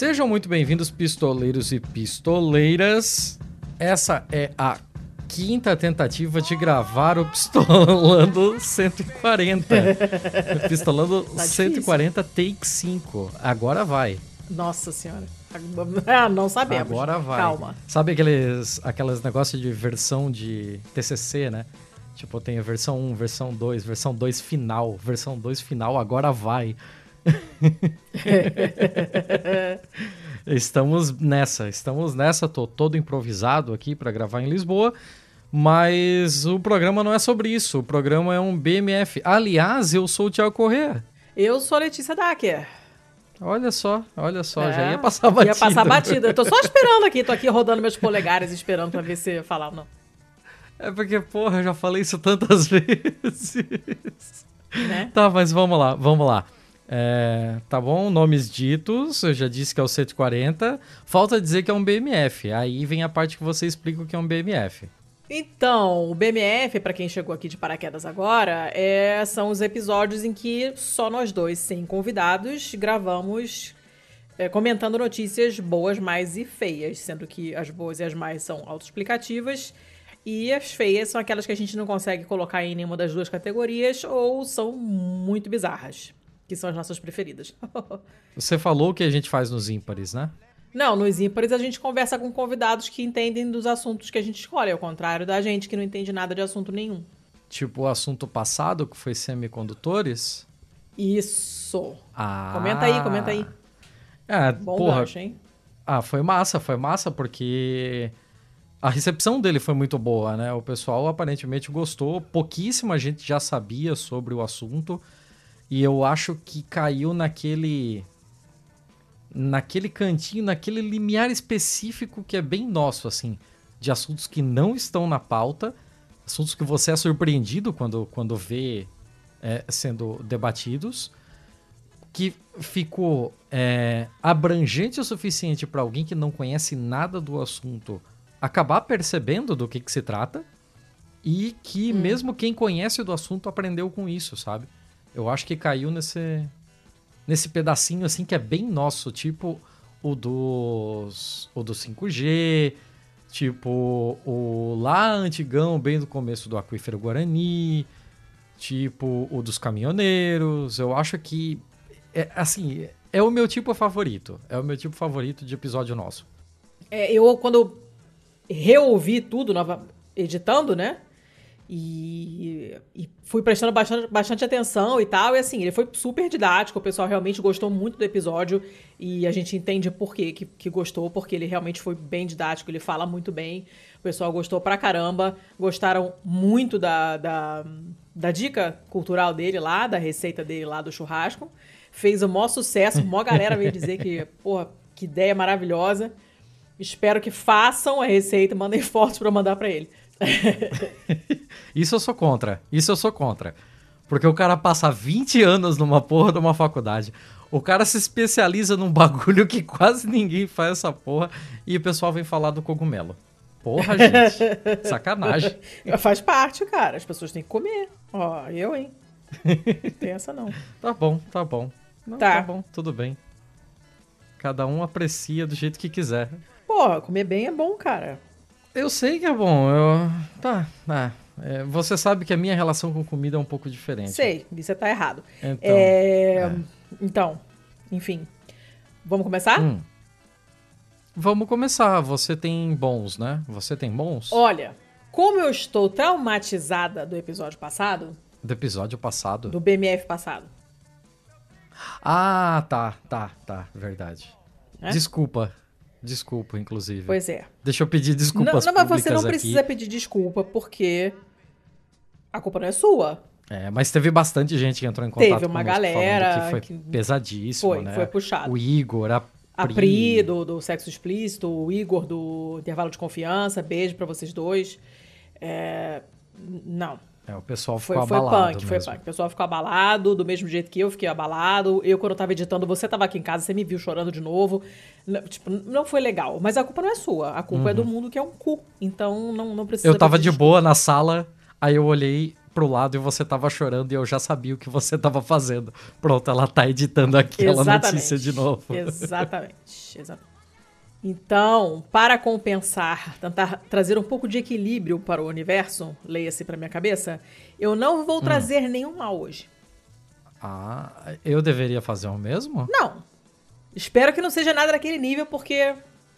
Sejam muito bem-vindos, pistoleiros e pistoleiras. Essa é a quinta tentativa de gravar o Pistolando 140. Pistolando Tá 140 take 5. Agora vai. Nossa senhora. Ah, não sabemos. Agora vai. Calma. Sabe aqueles, aqueles negócios de versão de TCC, né? Tipo, tem a versão 1, versão 2, versão 2 final, versão 2 final, agora vai. Estamos nessa, estamos nessa, tô todo improvisado aqui para gravar em Lisboa, mas o programa não é sobre isso, o programa é um BMF. Aliás, eu sou o Thiago Corrêa. Eu sou a Letícia Dacker. Olha só, olha só, É, já ia passar batida. Ia passar batida. Eu tô só esperando aqui, tô aqui rodando meus polegares, esperando pra ver se falar ou não. É porque, porra, eu já falei isso tantas vezes. Né? Tá, mas vamos lá, vamos lá. É, tá bom, nomes ditos, eu já disse que é o 140. Falta dizer que é um BMF. Aí vem a parte que você explica o que é um BMF. Então, o BMF, pra quem chegou aqui de paraquedas agora, é, são os episódios em que só nós dois, sem convidados, gravamos é, comentando notícias boas, mais e feias, sendo que as boas e as mais são autoexplicativas e as feias são aquelas que a gente não consegue colocar em nenhuma das duas categorias ou são muito bizarras, que são as nossas preferidas. Você falou o que a gente faz nos ímpares, né? Não, nos ímpares a gente conversa com convidados que entendem dos assuntos que a gente escolhe, ao contrário da gente que não entende nada de assunto nenhum. Tipo o assunto passado, que foi semicondutores. Isso. Ah. Comenta aí, comenta aí. É, Bom porra. gancho, hein? Ah, foi massa, foi massa, porque a recepção dele foi muito boa, né? O pessoal aparentemente gostou, pouquíssima gente já sabia sobre o assunto, e eu acho que caiu naquele. naquele cantinho, naquele limiar específico que é bem nosso, assim, de assuntos que não estão na pauta, assuntos que você é surpreendido quando, quando vê é, sendo debatidos que ficou é, abrangente o suficiente para alguém que não conhece nada do assunto acabar percebendo do que, que se trata e que mesmo quem conhece do assunto aprendeu com isso, sabe? Eu acho que caiu nesse nesse pedacinho assim que é bem nosso, tipo o dos o do 5G, tipo o lá antigão bem do começo do aquífero Guarani, tipo o dos caminhoneiros. Eu acho que é, assim, é o meu tipo favorito. É o meu tipo favorito de episódio nosso. É, eu, quando eu reouvi tudo, nova, editando, né? E, e fui prestando bastante, bastante atenção e tal. E assim, ele foi super didático. O pessoal realmente gostou muito do episódio. E a gente entende por quê que, que gostou, porque ele realmente foi bem didático. Ele fala muito bem. O pessoal gostou pra caramba. Gostaram muito da, da, da dica cultural dele lá, da receita dele lá do churrasco. Fez o maior sucesso. Mó galera veio dizer que, porra, que ideia maravilhosa. Espero que façam a receita, mandem fotos pra eu mandar pra ele. Isso eu sou contra. Isso eu sou contra. Porque o cara passa 20 anos numa porra de uma faculdade. O cara se especializa num bagulho que quase ninguém faz essa porra. E o pessoal vem falar do cogumelo. Porra, gente. Sacanagem. Faz parte, cara. As pessoas têm que comer. Ó, eu, hein? Tem essa não. Tá bom, tá bom. Não, Tá. tá bom, tudo bem. Cada um aprecia do jeito que quiser. Pô, comer bem é bom, cara. Eu sei que é bom. Eu... Tá, tá. É, você sabe que a minha relação com comida é um pouco diferente. Sei, você tá errado. Então, É, Então, enfim. Vamos começar? hum. Vamos começar. Você tem bons, né? Você tem bons? Olha, como eu estou traumatizada do episódio passado, Do episódio passado. do BMF passado, Ah, tá, tá, tá. Verdade. né? Desculpa. Desculpa, inclusive. Pois é. Deixa eu pedir Não, desculpas não, mas você não aqui. precisa pedir desculpa, porque a culpa não é sua. É, mas teve bastante gente que entrou em contato Teve uma galera que foi que- pesadíssimo, Foi, né? foi puxado. O Igor, a A Pri. Do, do Sexo Explícito, o Igor do Intervalo de Confiança, beijo pra vocês dois. É, Não, É, o pessoal foi, ficou foi abalado punk, foi mesmo. punk. O pessoal ficou abalado, do mesmo jeito que eu fiquei abalado. Eu, quando eu tava editando, você tava aqui em casa, você me viu chorando de novo. Tipo, não foi legal. Mas a culpa não é sua, a culpa é do mundo que é um cu. Então não, não precisa Uhum. Eu tava de boa na sala, aí eu olhei pro lado e você tava chorando e eu já sabia o que você tava fazendo. Pronto, ela tá editando aquela notícia de novo. Exatamente. Exatamente. Então, para compensar, tentar trazer um pouco de equilíbrio para o universo, leia-se para minha cabeça, eu não Hum. vou trazer nenhum mal hoje. Ah, eu deveria fazer o mesmo? Não. Espero que não seja nada daquele nível, porque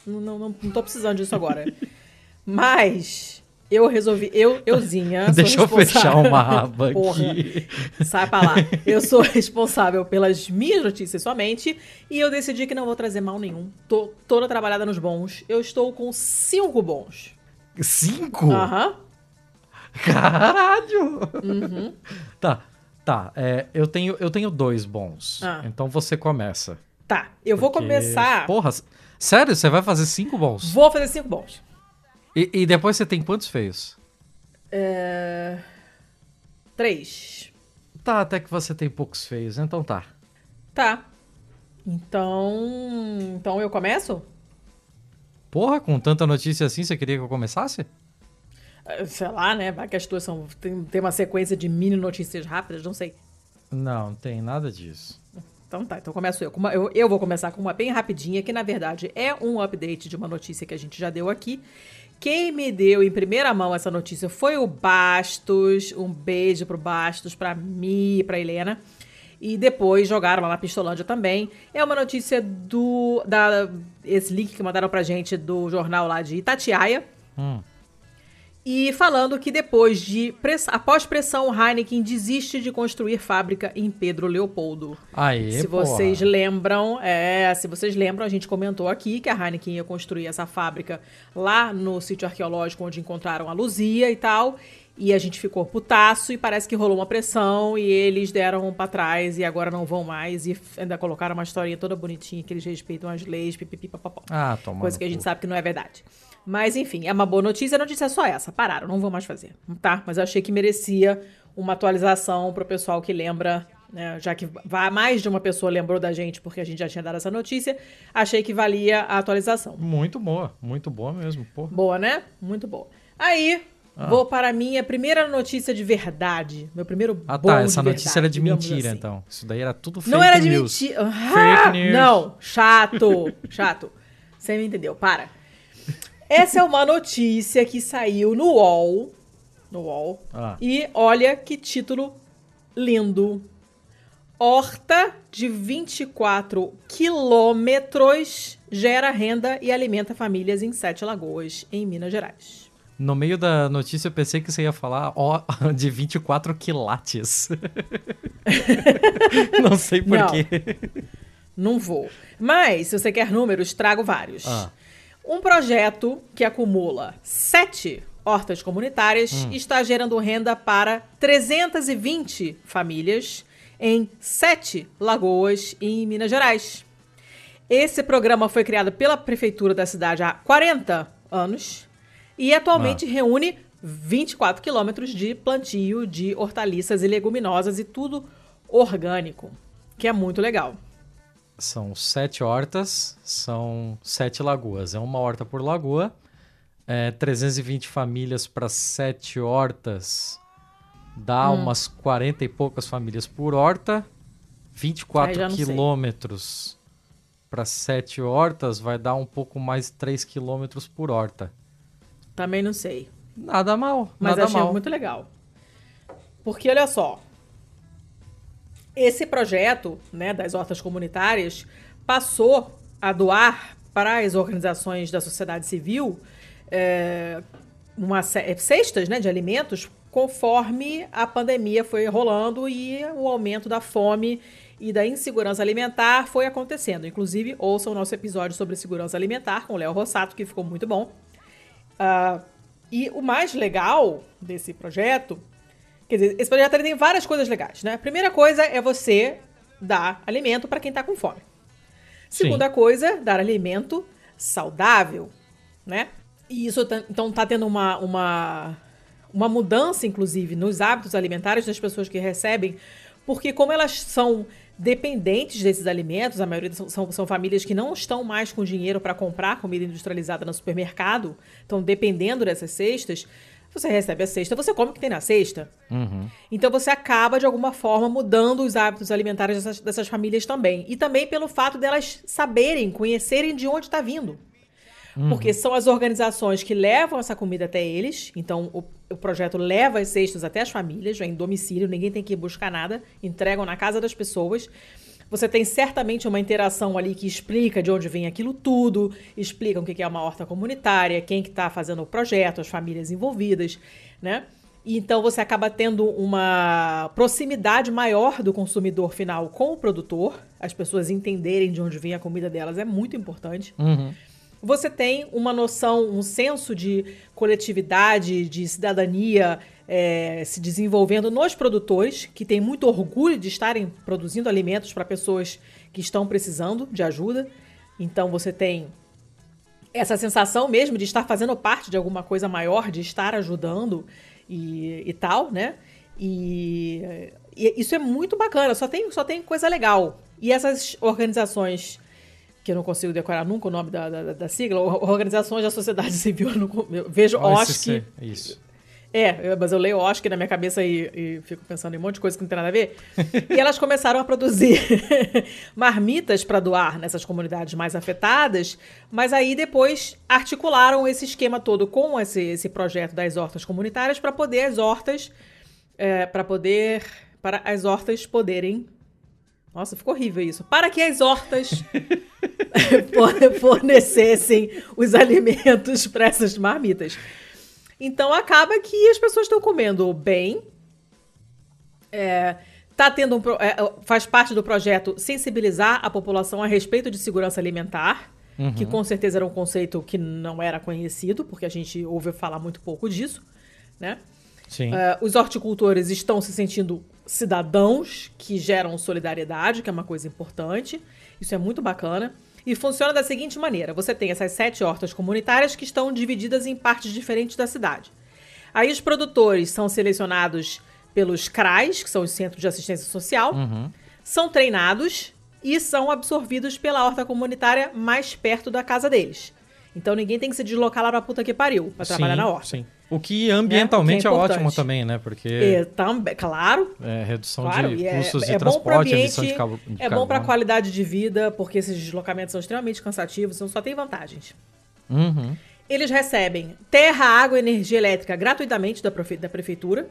não, não, não, não tô precisando disso agora. Mas eu resolvi, eu, euzinha. sou Deixa eu fechar uma aba Porra, aqui. Sai pra lá. Eu sou responsável pelas minhas notícias somente e eu decidi que não vou trazer mal nenhum. Tô toda trabalhada nos bons. Eu estou com cinco bons. Cinco? Aham. Caralho! Uhum. Tá, tá. é, eu, tenho, eu tenho dois bons. Ah. Então você começa. Tá, eu vou Porque- começar. Porra, sério? Você vai fazer cinco bons? Vou fazer cinco bons. E, e depois você tem quantos feios? É... Três. Tá, até que você tem poucos feios, então tá. Tá. Então. Então eu começo? Porra, com tanta notícia assim, você queria que eu começasse? É, Sei lá, né? Vai que as tuas são. Tem, tem uma sequência de mini notícias rápidas, não sei. Não, não tem nada disso. Então tá, então começo eu. Eu. Eu vou começar com uma bem rapidinha, que na verdade é um update de uma notícia que a gente já deu aqui. Quem me deu em primeira mão essa notícia foi o Bastos. Um beijo pro Bastos, pra mim e pra Helena. E depois jogaram lá na Pistolândia também. É uma notícia do. Da, esse link que mandaram pra gente do jornal lá de Itatiaia. Hum. E falando que depois de press- após pressão, Heineken desiste de construir fábrica em Pedro Leopoldo. Aê, se porra. vocês lembram, é, se vocês lembram, a gente comentou aqui que a Heineken ia construir essa fábrica lá no sítio arqueológico onde encontraram a Luzia e tal. E a gente ficou putaço e parece que rolou uma pressão e eles deram pra trás e agora não vão mais e ainda colocaram uma historinha toda bonitinha que eles respeitam as leis, pipipi. Ah, toma. Coisa que a gente sabe que não é verdade. Mas enfim, é uma boa notícia. A notícia é só essa. Pararam, não vou mais fazer, tá? Mas eu achei que merecia uma atualização pro pessoal que lembra, né? Já que mais de uma pessoa lembrou da gente porque a gente já tinha dado essa notícia, achei que valia a atualização. Muito boa, muito boa mesmo, porra. Boa, né? Muito boa. Aí, Ah. vou para a minha primeira notícia de verdade. Meu primeiro Ah tá, essa notícia verdade, era de mentira, assim. então. Isso daí era tudo fake Não era de mentira. Fake Ah, news. Não, chato, chato. Você me entendeu, para. Essa é uma notícia que saiu no UOL. No UOL. Ah. E olha que título lindo. Horta de 24 quilômetros gera renda e alimenta famílias em Sete Lagoas, em Minas Gerais. No meio da notícia eu pensei que você ia falar ó, de 24 quilates. Não sei Não. porquê. Não vou. Mas, se você quer números, trago vários. Ah. Um projeto que acumula sete hortas comunitárias Hum. está gerando renda para 320 famílias em sete lagoas em Minas Gerais. Esse programa foi criado pela prefeitura da cidade há 40 anos e atualmente Ah. reúne 24 quilômetros de plantio de hortaliças e leguminosas e tudo orgânico, que é muito legal. São sete hortas, são sete lagoas. É uma horta por lagoa. É 320 famílias para sete hortas. Dá Hum. umas 40 e poucas famílias por horta. Aí 24 já não sei. quilômetros para sete hortas vai dar um pouco mais 3 quilômetros por horta. Também não sei. Nada mal, Mas nada achei mal. muito legal. Porque olha só, esse projeto, né, das hortas comunitárias passou a doar para as organizações da sociedade civil é, uma ce- cestas, né, de alimentos conforme a pandemia foi rolando e o aumento da fome e da insegurança alimentar foi acontecendo. Inclusive, ouça o nosso episódio sobre segurança alimentar com o Léo Rossato, que ficou muito bom. Ah, e o mais legal desse projeto, quer dizer, esse projeto tem várias coisas legais, né? A primeira coisa é você dar alimento para quem está com fome. Sim. Segunda coisa, dar alimento saudável, né? E isso tá- então tá tendo uma, uma, uma mudança, inclusive, nos hábitos alimentares das pessoas que recebem, porque como elas são dependentes desses alimentos, a maioria são, são, são famílias que não estão mais com dinheiro para comprar comida industrializada no supermercado, estão dependendo dessas cestas, você recebe a cesta, você come o que tem na cesta. Uhum. Então você acaba, de alguma forma, mudando os hábitos alimentares dessas, dessas famílias também. E também pelo fato delas saberem, conhecerem de onde está vindo. Porque são as organizações que levam essa comida até eles. Então, o, o projeto leva as cestas até as famílias, já em domicílio, ninguém tem que ir buscar nada, entregam na casa das pessoas. Você tem certamente uma interação ali que explica de onde vem aquilo tudo, explica o que é uma horta comunitária, quem que está fazendo o projeto, as famílias envolvidas, né? E então você acaba tendo uma proximidade maior do consumidor final com o produtor, as pessoas entenderem de onde vem a comida delas é muito importante. Uhum. Você tem uma noção, um senso de coletividade, de cidadania é, se desenvolvendo nos produtores, que têm muito orgulho de estarem produzindo alimentos para pessoas que estão precisando de ajuda. Então você tem essa sensação mesmo de estar fazendo parte de alguma coisa maior, de estar ajudando e, e tal, né? E, e isso é muito bacana, só tem, só tem coisa legal. E essas organizações que eu não consigo decorar nunca o nome da, da, da sigla, Organizações da Sociedade Civil, eu, não, eu vejo OSC. Isso. É, mas eu leio OSC na minha cabeça e, e, fico pensando em um monte de coisa que não tem nada a ver. e elas começaram a produzir marmitas para doar nessas comunidades mais afetadas, mas aí depois articularam esse esquema todo com esse, esse projeto das hortas comunitárias para poder as hortas, é, para poder, para as hortas poderem nossa, ficou horrível isso. Para que as hortas fornecessem os alimentos para essas marmitas. Então acaba que as pessoas estão comendo bem. É, tá tendo um, é, faz parte do projeto sensibilizar a população a respeito de segurança alimentar, uhum. que com certeza era um conceito que não era conhecido, porque a gente ouve falar muito pouco disso, né? Sim. Uh, os horticultores estão se sentindo cidadãos que geram solidariedade, que é uma coisa importante. Isso é muito bacana. E funciona da seguinte maneira: você tem essas sete hortas comunitárias que estão divididas em partes diferentes da cidade. Aí os produtores são selecionados pelos CRAs, que são os Centros de Assistência Social, uhum. são treinados e são absorvidos pela horta comunitária mais perto da casa deles. Então ninguém tem que se deslocar lá pra puta que pariu pra trabalhar na horta. Sim. O que ambientalmente é, o que é, é, ótimo também, né? Porque. É, também, claro. É, redução claro, de é, custos de é transporte, emissão de, cabo, de É bom para a qualidade de vida, porque esses deslocamentos são extremamente cansativos, então só tem vantagens. Uhum. Eles recebem terra, água e energia elétrica gratuitamente da, da prefeitura.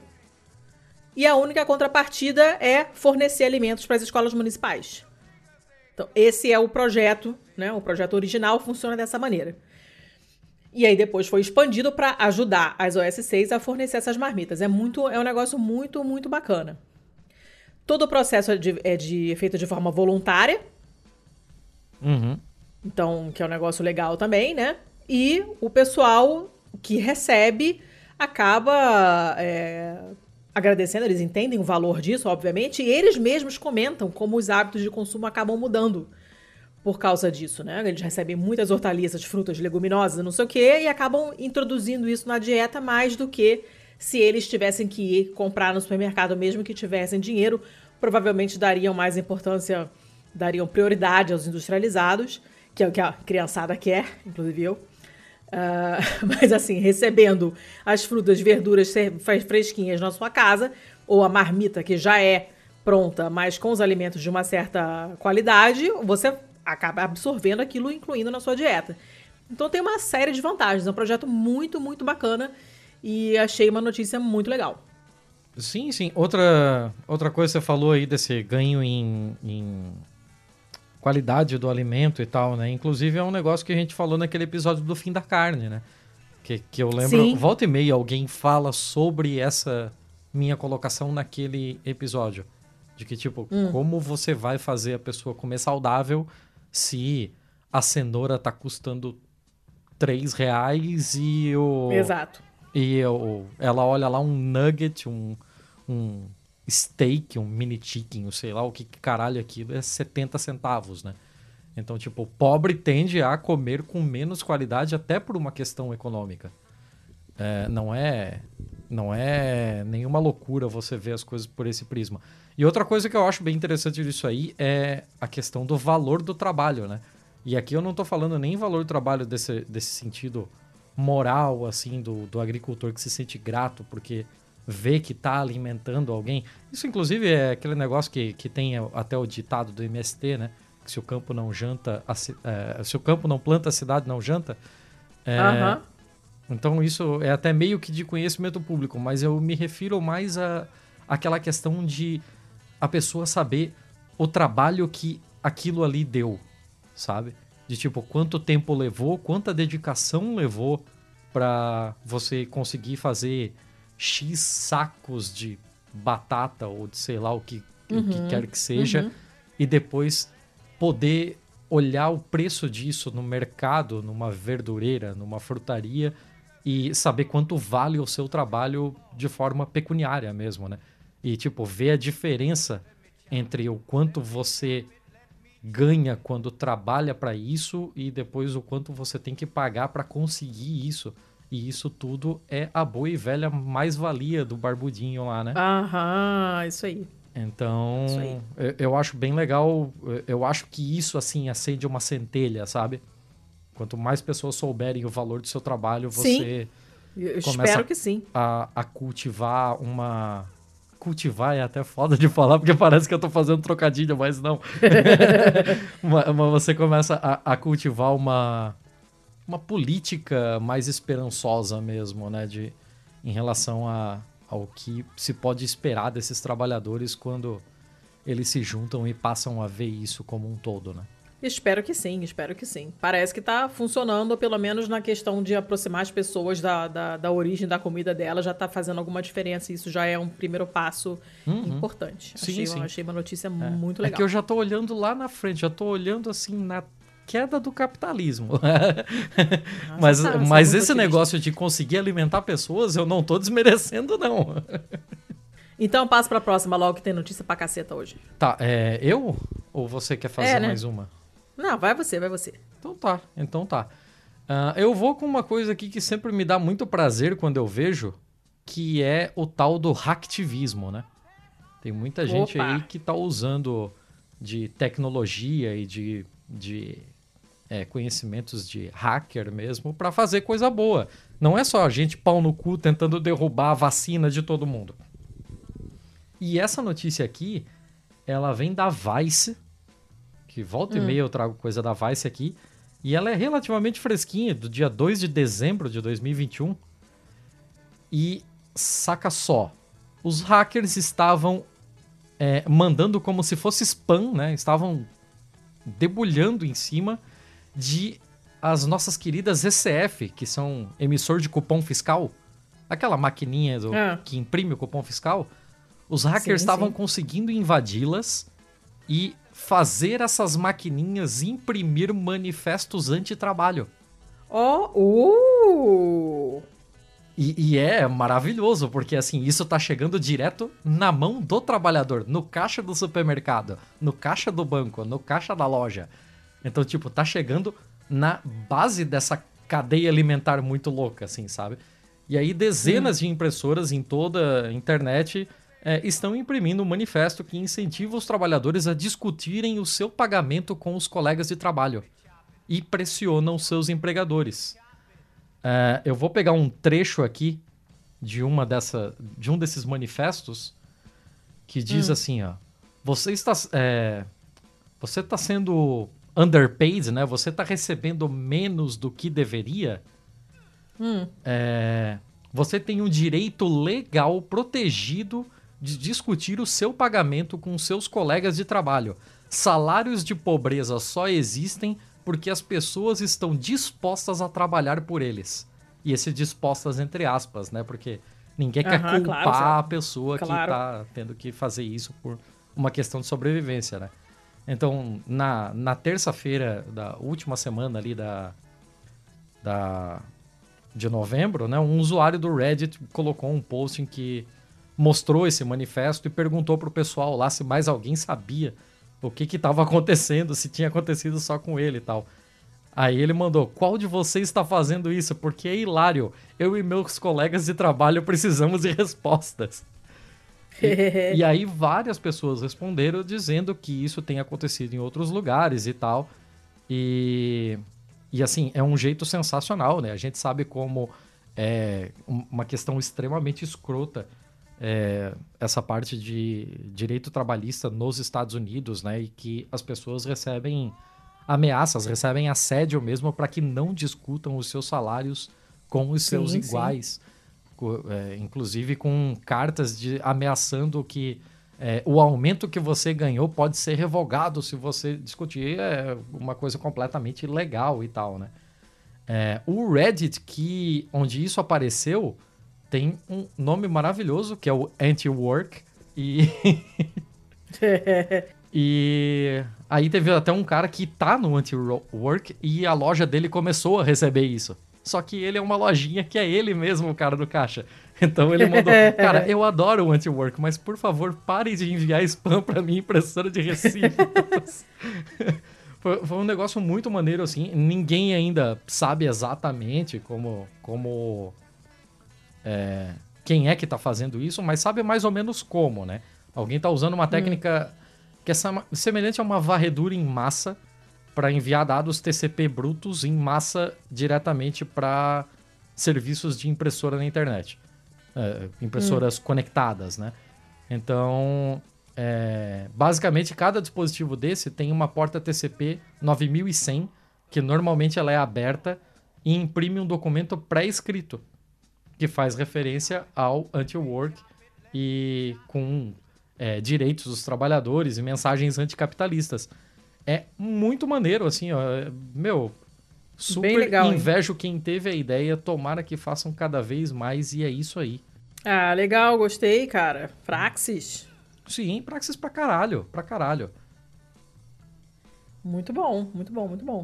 E a única contrapartida é fornecer alimentos para as escolas municipais. Então, esse é o projeto, né? O projeto original funciona dessa maneira. E aí depois foi expandido para ajudar as OS6 a fornecer essas marmitas. É muito, é um negócio muito, muito bacana. Todo o processo é, de, é de feito de forma voluntária. Uhum. Então, que é um negócio legal também, né? E o pessoal que recebe acaba é, agradecendo, eles entendem o valor disso, obviamente, e eles mesmos comentam como os hábitos de consumo acabam mudando por causa disso, né? Eles recebem muitas hortaliças, frutas, leguminosas, não sei o quê, e acabam introduzindo isso na dieta mais do que se eles tivessem que ir comprar no supermercado, mesmo que tivessem dinheiro, provavelmente dariam mais importância, dariam prioridade aos industrializados, que é o que a criançada quer, inclusive eu. Uh, mas assim, recebendo as frutas, verduras fresquinhas na sua casa, ou a marmita que já é pronta, mas com os alimentos de uma certa qualidade, você acaba absorvendo aquilo, incluindo na sua dieta. Então tem uma série de vantagens. É um projeto muito, muito bacana e achei uma notícia muito legal. Sim, sim. Outra, outra coisa que você falou aí desse ganho em, em qualidade do alimento e tal, né? Inclusive é um negócio que a gente falou naquele episódio do fim da carne, né? Que, que eu lembro, sim. volta e meia alguém fala sobre essa minha colocação naquele episódio. De que, tipo, hum. como você vai fazer a pessoa comer saudável se a cenoura tá custando 3 reais e o. Exato. E o, ela olha lá um nugget, um, um steak, um mini chicken, sei lá o que, que caralho é aquilo, é 70 centavos, né? Então, tipo, o pobre tende a comer com menos qualidade até por uma questão econômica. É, não é não é nenhuma loucura você ver as coisas por esse prisma. E outra coisa que eu acho bem interessante disso aí é a questão do valor do trabalho, né? E aqui eu não estou falando nem valor do trabalho desse, desse sentido moral, assim, do, do agricultor que se sente grato porque vê que está alimentando alguém. Isso, inclusive, é aquele negócio que, que tem até o ditado do MST, né? Que se o campo não janta, a, é, se o campo não planta, a cidade não janta. É, Então, isso é até meio que de conhecimento público, mas eu me refiro mais a aquela questão de a pessoa saber o trabalho que aquilo ali deu, sabe? De tipo, quanto tempo levou, quanta dedicação levou para você conseguir fazer X sacos de batata ou de sei lá o que, uhum, o que uhum. quer que seja, uhum. e depois poder olhar o preço disso no mercado, numa verdureira, numa frutaria e saber quanto vale o seu trabalho de forma pecuniária mesmo, né? E tipo, ver a diferença entre o quanto você ganha quando trabalha para isso e depois o quanto você tem que pagar para conseguir isso. E isso tudo é a boa e velha mais-valia do barbudinho lá, né? Aham, isso aí. Então, isso aí. Eu, eu, acho bem legal. Eu acho que isso, assim, acende uma centelha, sabe? Quanto mais pessoas souberem o valor do seu trabalho, você sim. Eu começa que sim. A, a cultivar uma. Cultivar é até foda de falar, porque parece que eu tô fazendo trocadilho, mas não. mas, você começa a, a cultivar uma uma política mais esperançosa mesmo, né? De, em relação a, ao que se pode esperar desses trabalhadores quando eles se juntam e passam a ver isso como um todo, né? Espero que sim, espero que sim. Parece que está funcionando, pelo menos na questão de aproximar as pessoas da, da, da origem da comida dela, já está fazendo alguma diferença. Isso já é um primeiro passo uhum. importante. Sim, achei, sim. achei uma notícia é. muito legal. É que eu já estou olhando lá na frente, já estou olhando assim na queda do capitalismo. Nossa, mas tá, mas esse negócio de conseguir alimentar pessoas, eu não tô desmerecendo, não. Então passa pra próxima logo que tem notícia pra caceta hoje. Tá, é eu? Ou você quer fazer é, né? mais uma? Não, vai você, vai você. Então tá, então tá. Uh, eu vou com uma coisa aqui que sempre me dá muito prazer quando eu vejo, que é o tal do hacktivismo, né? Tem muita gente Opa. aí que tá usando de tecnologia e de, de é, conhecimentos de hacker mesmo para fazer coisa boa. Não é só a gente pau no cu tentando derrubar a vacina de todo mundo. E essa notícia aqui, ela vem da Vice, que volta hum. e meia eu trago coisa da Vice aqui, e ela é relativamente fresquinha, do dia 2 de dezembro de 2021. E saca só, os hackers estavam é, mandando como se fosse spam, né? Estavam debulhando em cima de as nossas queridas ECF, que são emissor de cupom fiscal, aquela maquininha do, é. que imprime o cupom fiscal, os hackers estavam conseguindo invadi-las e fazer essas maquininhas imprimir manifestos anti-trabalho. Oh, uh! E, e, é maravilhoso, porque assim, isso tá chegando direto na mão do trabalhador, no caixa do supermercado, no caixa do banco, no caixa da loja. Então, tipo, tá chegando na base dessa cadeia alimentar muito louca, assim, sabe? E aí dezenas de impressoras em toda a internet é, estão imprimindo um manifesto que incentiva os trabalhadores a discutirem o seu pagamento com os colegas de trabalho e pressionam seus empregadores. É, eu vou pegar um trecho aqui de uma dessa, de um desses manifestos que diz hum. assim, ó, você está, é, você está sendo underpaid, né? Você está recebendo menos do que deveria. Hum. É, você tem um direito legal protegido de discutir o seu pagamento com seus colegas de trabalho. Salários de pobreza só existem porque as pessoas estão dispostas a trabalhar por eles. E esse dispostas entre aspas, né? Porque ninguém quer culpar claro, a pessoa claro. que está tendo que fazer isso por uma questão de sobrevivência, né? Então, na, na terça-feira da última semana ali da, da, de novembro, né, um usuário do Reddit colocou um post em que mostrou esse manifesto e perguntou pro pessoal lá se mais alguém sabia o que estava acontecendo, se tinha acontecido só com ele e tal. Aí ele mandou: Qual de vocês está fazendo isso? Porque é hilário. Eu e meus colegas de trabalho precisamos de respostas. E, e, aí várias pessoas responderam dizendo que isso tem acontecido em outros lugares e tal. E, e assim, é um jeito sensacional, né? A gente sabe como é uma questão extremamente escrota é, essa parte de direito trabalhista nos Estados Unidos, né? E que as pessoas recebem ameaças, recebem assédio mesmo para que não discutam os seus salários com os seus sim, iguais. Sim. É, inclusive com cartas de ameaçando que é, o aumento que você ganhou pode ser revogado se você discutir é uma coisa completamente ilegal e tal, né? É, o Reddit, que, onde isso apareceu, tem um nome maravilhoso, que é o Anti-Work. E... e aí teve até um cara que tá no Anti-Work e a loja dele começou a receber isso. Só que ele é uma lojinha que é ele mesmo o cara do caixa. Então ele mandou, cara, eu adoro o anti-work, mas por favor, pare de enviar spam para mim, impressora de recibos. foi, foi, um negócio muito maneiro, assim. Ninguém ainda sabe exatamente como. como é, quem é que tá fazendo isso, mas sabe mais ou menos como, né? Alguém tá usando uma hum. técnica hum. que é semelhante a uma varredura em massa para enviar dados TCP brutos em massa diretamente para serviços de impressora na internet é, impressoras hum. conectadas, né? Então, é, basicamente, cada dispositivo desse tem uma porta TCP 9100, que normalmente ela é aberta e imprime um documento pré-escrito, que faz referência ao anti-work e com é, direitos dos trabalhadores e mensagens anticapitalistas. É muito maneiro, assim, ó, meu, Super legal, invejo hein? quem teve a ideia, tomara que façam cada vez mais e é isso aí. Ah, legal, gostei, cara. Praxis. Sim, Praxis pra caralho, pra caralho. Muito bom, muito bom, muito bom.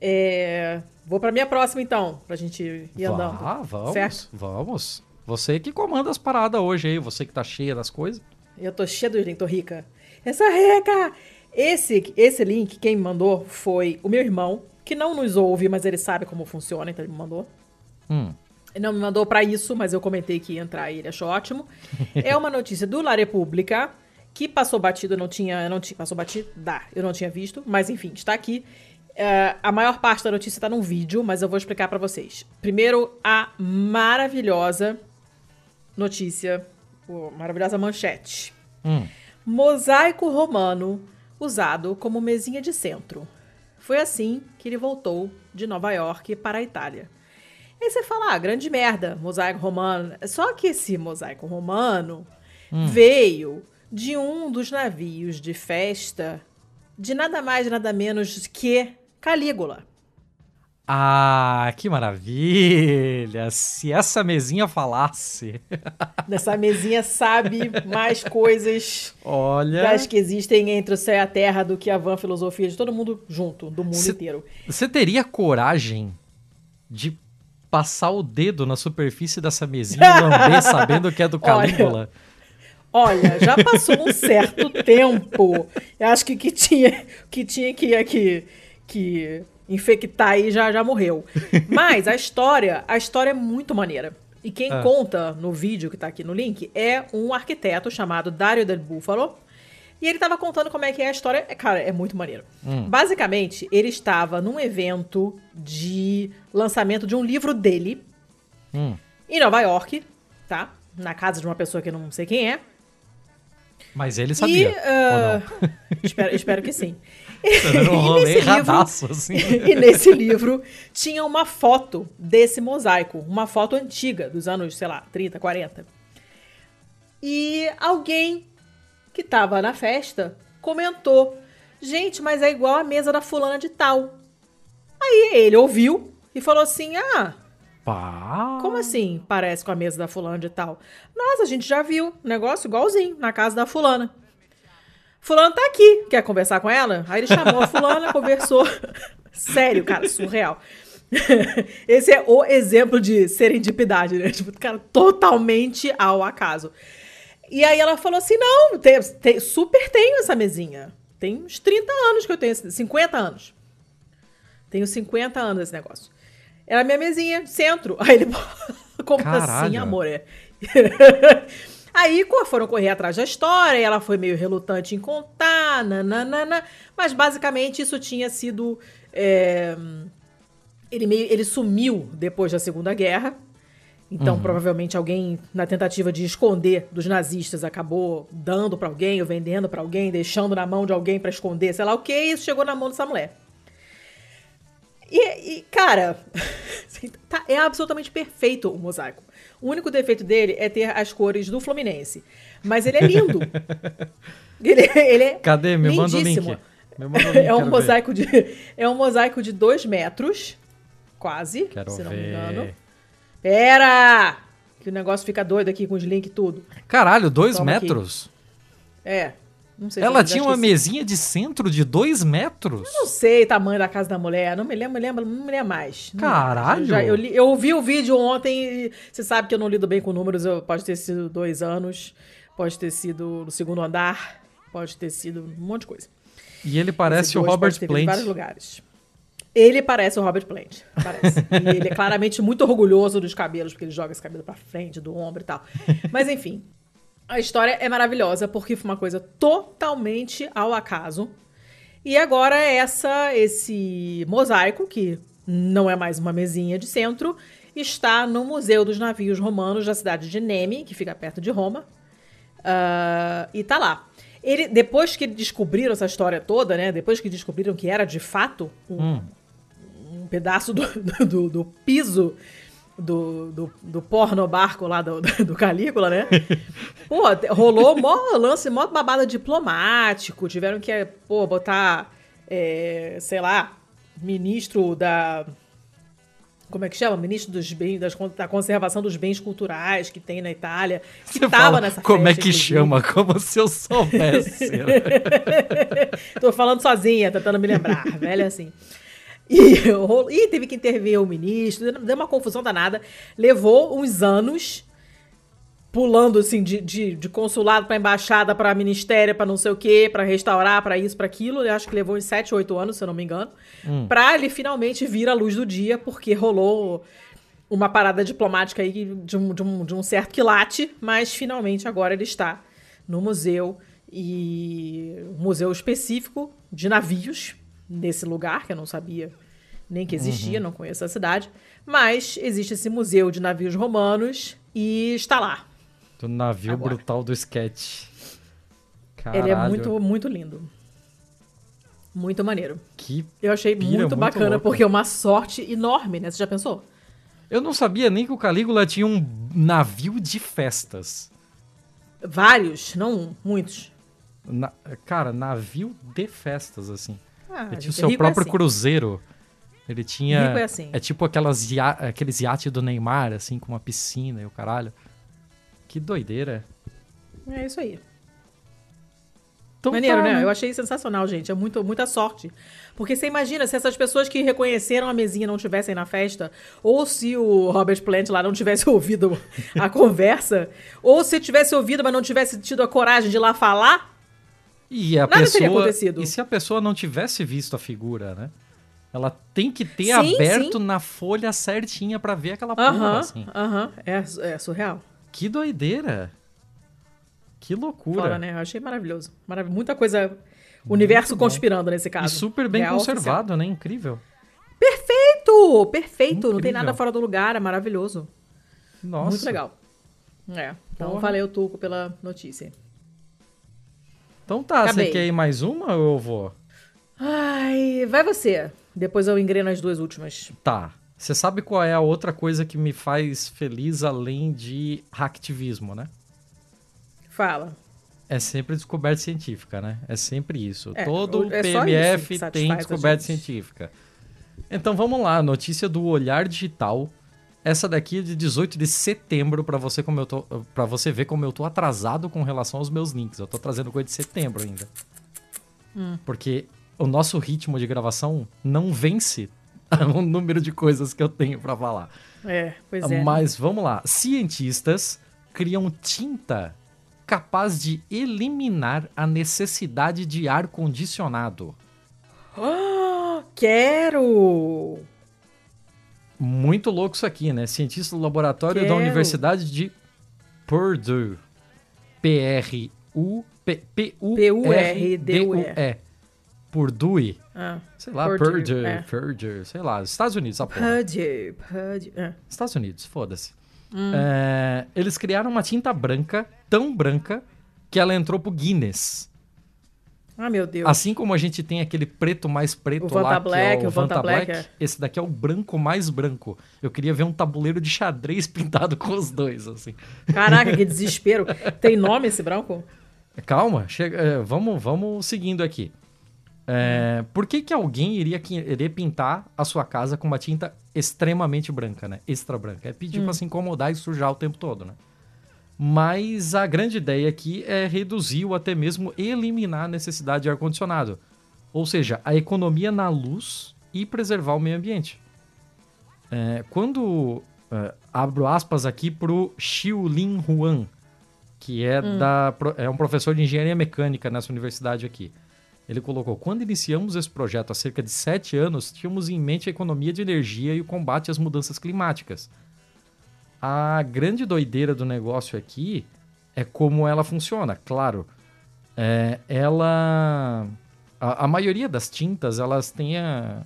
É... Vou pra minha próxima então, pra gente ir andando. Ah, vamos, certo? vamos. Você que comanda as paradas hoje aí, você que tá cheia das coisas. Eu tô cheia do link, tô rica. Essa rica! Esse, esse link, quem me mandou foi o meu irmão, que não nos ouve, mas ele sabe como funciona, então ele me mandou. Hum. Ele não me mandou para isso, mas eu comentei que ia entrar e ele achou ótimo. é uma notícia do La República, que passou batido, eu não tinha. não tinha passou batido? Dá, eu não tinha visto, mas enfim, está aqui. Uh, a maior parte da notícia está num vídeo, mas eu vou explicar para vocês. Primeiro, a maravilhosa notícia, maravilhosa manchete. Hum. Mosaico romano usado como mesinha de centro. Foi assim que ele voltou de Nova York para a Itália. Aí você fala, ah, grande merda, mosaico romano. Só que esse mosaico romano hum. veio de um dos navios de festa de nada mais, nada menos que Calígula. Ah, que maravilha! Se essa mesinha falasse. Essa mesinha sabe mais coisas Olha... das que existem entre o céu e a terra do que a van filosofia de todo mundo junto, do mundo cê, inteiro. Você teria coragem de passar o dedo na superfície dessa mesinha e lamber sabendo que é do Calígula? Olha, olha, já passou um certo tempo. Eu acho que que tinha que, tinha que, que, que infectar aí já, já morreu. Mas a história, a história é muito maneira. E quem ah. conta no vídeo que tá aqui no link é um arquiteto chamado Dario del Buffalo. E ele tava contando como é que é a história. É, cara, é muito maneiro. Hum. Basicamente, ele estava num evento de lançamento de um livro dele hum. em Nova York, tá? Na casa de uma pessoa que eu não sei quem é. Mas ele sabia. E, uh, espero, espero que sim. Era um rolê erradaço, assim. e nesse livro tinha uma foto desse mosaico, uma foto antiga, dos anos, sei lá, 30, 40. E alguém que estava na festa comentou: Gente, mas é igual a mesa da fulana de tal. Aí ele ouviu e falou assim: Ah, Pá. Como assim parece com a mesa da fulana de tal? Nossa, a gente já viu. Negócio igualzinho, na casa da fulana. Fulano tá aqui, quer conversar com ela? Aí ele chamou a fulana, conversou. Sério, cara, surreal. Esse é o exemplo de serendipidade, né? Tipo, cara, totalmente ao acaso. E aí ela falou assim: não, super tenho essa mesinha. Tem uns 30 anos que eu tenho, 50 anos. Tenho 50 anos esse negócio. Era minha mesinha, centro. Aí ele. Como assim, Caralho. assim, amor? É. Aí foram correr atrás da história, e ela foi meio relutante em contar, nananana, mas basicamente isso tinha sido É, ele, meio, ele sumiu depois da Segunda Guerra. Então, Uhum. provavelmente alguém, na tentativa de esconder dos nazistas, acabou dando pra alguém ou vendendo pra alguém, deixando na mão de alguém pra esconder, sei lá o que, e isso chegou na mão dessa mulher. E, e, cara, assim, tá- é absolutamente perfeito o mosaico. O único defeito dele é ter as cores do Fluminense. Mas ele é lindo. ele, ele é Cadê? Me manda o link. lindíssimo. Me manda o link, É um ver. mosaico de é um mosaico de dois metros, quase, Quero se não me ver. engano. Pera! Que o negócio fica doido aqui com os links e tudo. Caralho, dois Toma aqui. metros? É. Não sei se Ela eu tinha uma mesinha de centro de dois metros? Não sei o tamanho da casa da mulher, não me lembro, lembro não me lembro mais. Não Caralho! Eu, já- eu, li- eu vi o vídeo ontem e você sabe que eu não lido bem com números, eu- pode ter sido dois anos, pode ter sido no segundo andar, pode ter sido um monte de coisa. E ele parece o Robert vindo em vários Plant. lugares. Ele parece o Robert Plant, parece. e ele é claramente muito orgulhoso dos cabelos, porque ele joga esse cabelo pra frente, do ombro e tal. Mas enfim, a história é maravilhosa, porque foi uma coisa totalmente ao acaso. E agora essa, esse mosaico, que não é mais uma mesinha de centro, está no Museu dos Navios Romanos da cidade de Nemi, que fica perto de Roma. Ah, e tá lá. Ele, depois que descobriram essa história toda, né? Depois que descobriram que era de fato um, Hum. um pedaço do, do, do piso do, do, do porno barco lá do, do Calígula, né? Pô, rolou mó lance, mó babada diplomático. Tiveram que, pô, botar, é, sei lá, ministro da. Como é que chama? Ministro dos bens, das, da conservação dos bens culturais que tem na Itália. Que Você tava nessa como é festa, que inclusive. chama? Como se eu soubesse. Tô falando sozinha, tentando me lembrar, velho assim. E, e teve que intervir o ministro, deu uma confusão danada. Levou uns anos pulando assim de, de, de consulado pra embaixada, pra ministério, pra não sei o quê, pra restaurar, pra isso, pra aquilo. Eu acho que levou uns 7, 8 anos, se eu não me engano, pra ele finalmente vir à luz do dia, porque rolou uma parada diplomática aí de um, de um, de um certo quilate, mas finalmente agora ele está no museu e um museu específico de navios nesse lugar que eu não sabia nem que existia, não conheço a cidade, mas existe esse museu de navios romanos e está lá. Do navio Agora. brutal do sketch. Ele é Caralho, muito muito lindo. Muito maneiro. Que... Eu achei Pira muito, muito bacana louca. porque é uma sorte enorme, né? Você já pensou? Eu não sabia nem que o Calígula tinha um navio de festas. Vários, não um, muitos. Na- Cara, navio de festas, assim. Ah, Ele tinha o seu é próprio assim. cruzeiro. Ele tinha. Rico é assim. É tipo aquelas aqueles iates do Neymar, assim, com uma piscina e o caralho. Que doideira. É isso aí. Então Maneiro, tá, né? Eu achei sensacional, gente. É muito, muita sorte. Porque você imagina se essas pessoas que reconheceram a mesinha não estivessem na festa, ou se o Robert Plant lá não tivesse ouvido a conversa, ou se tivesse ouvido, mas não tivesse tido a coragem de ir lá falar. E a Nada teria pessoa. acontecido. E se a pessoa não tivesse visto a figura, né? Ela tem que ter Sim, aberto sim. na folha certinha pra ver aquela porra, Aham, assim. aham. É, é surreal. Que doideira. Que loucura. Foda, né? Eu achei maravilhoso. Marav Muita coisa. Universo bom. conspirando nesse E caso. super bem Real conservado, né? Incrível. oficial. Perfeito! Perfeito! Não tem Incrível. nada fora do lugar, é maravilhoso. Nossa. Muito legal. É. Então Porra. valeu, Tuco, pela notícia. Então tá, Acabei. você quer ir mais uma ou eu vou? Ai, vai você. Depois eu engreno as duas últimas. Tá. Você sabe qual é a outra coisa que me faz feliz além de hacktivismo, né? Fala. É sempre descoberta científica, né? É sempre isso. É, Todo é isso PMF que tem descoberta científica. Então vamos lá, notícia do Olhar Digital. Essa daqui é de 18 de setembro para você como eu tô, para você ver como eu tô atrasado com relação aos meus links. Eu tô trazendo coisa de setembro ainda. Hum. Porque o nosso ritmo de gravação não vence o número de coisas que eu tenho para falar. É, pois é. Mas vamos lá. Cientistas criam tinta capaz de eliminar a necessidade de ar condicionado. Ah, quero! Muito louco isso aqui, né? Cientista do laboratório da Quero. Universidade de Purdue. P-R-U... P- P-U-R-D-U-E. Ah, sei lá, Purdue, Purdue, é. Purdue, sei lá, Estados Unidos, a porra. Purdue, Purdue. É. Estados Unidos, foda-se. É, eles criaram uma tinta branca, tão branca, que ela entrou pro Guinness. Ah, meu Deus. Assim como a gente tem aquele preto mais preto O Vanta lá, Black, que é o, o Vanta Vanta Black, Black, é. esse daqui é o branco mais branco. Eu queria ver um tabuleiro de xadrez pintado com os dois, assim. Caraca, que desespero. Tem nome esse branco? Calma, chega, é, vamos, vamos seguindo aqui. É, por que, que alguém iria querer pintar a sua casa com uma tinta extremamente branca, né? Extra branca. É pedir pra se incomodar e sujar o tempo todo, né? Mas a grande ideia aqui é reduzir ou até mesmo eliminar a necessidade de ar-condicionado. Ou seja, a economia na luz e preservar o meio ambiente. É, quando é, abro aspas aqui pro Xiulin Huan, que é, da, pro- é um professor de engenharia mecânica nessa universidade aqui. Ele colocou: quando iniciamos esse projeto há cerca de sete anos, tínhamos em mente a economia de energia e o combate às mudanças climáticas. A grande doideira do negócio aqui é como ela funciona. Claro, é, ela. A, a maioria das tintas, elas têm a-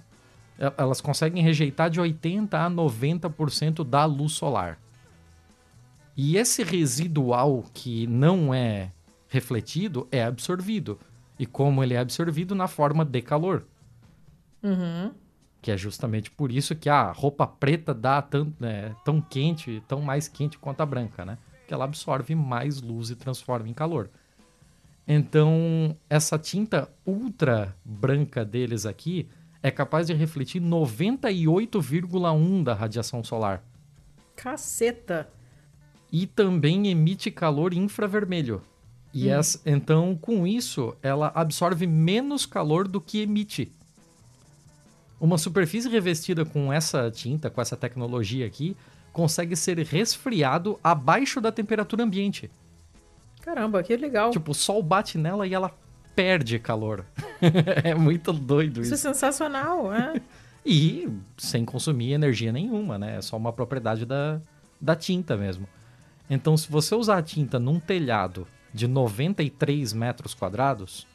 Elas conseguem rejeitar de 80% a 90% da luz solar. E esse residual que não é refletido é absorvido. E como ele é absorvido na forma de calor. Uhum. Que é justamente por isso que a roupa preta dá tão, é, tão quente, tão mais quente quanto a branca, né? Porque ela absorve mais luz e transforma em calor. Então, essa tinta ultra branca deles aqui é capaz de refletir 98,1 da radiação solar. Caceta. E também emite calor infravermelho. E essa, então, com isso, ela absorve menos calor do que emite. Uma superfície revestida com essa tinta, com essa tecnologia aqui, consegue ser resfriado abaixo da temperatura ambiente. Caramba, que legal. Tipo, o sol bate nela e ela perde calor. é muito doido Isso isso. é sensacional, é. E sem consumir energia nenhuma, né? É só uma propriedade da, da tinta mesmo. Então, se você usar a tinta num telhado de 93 metros quadrados,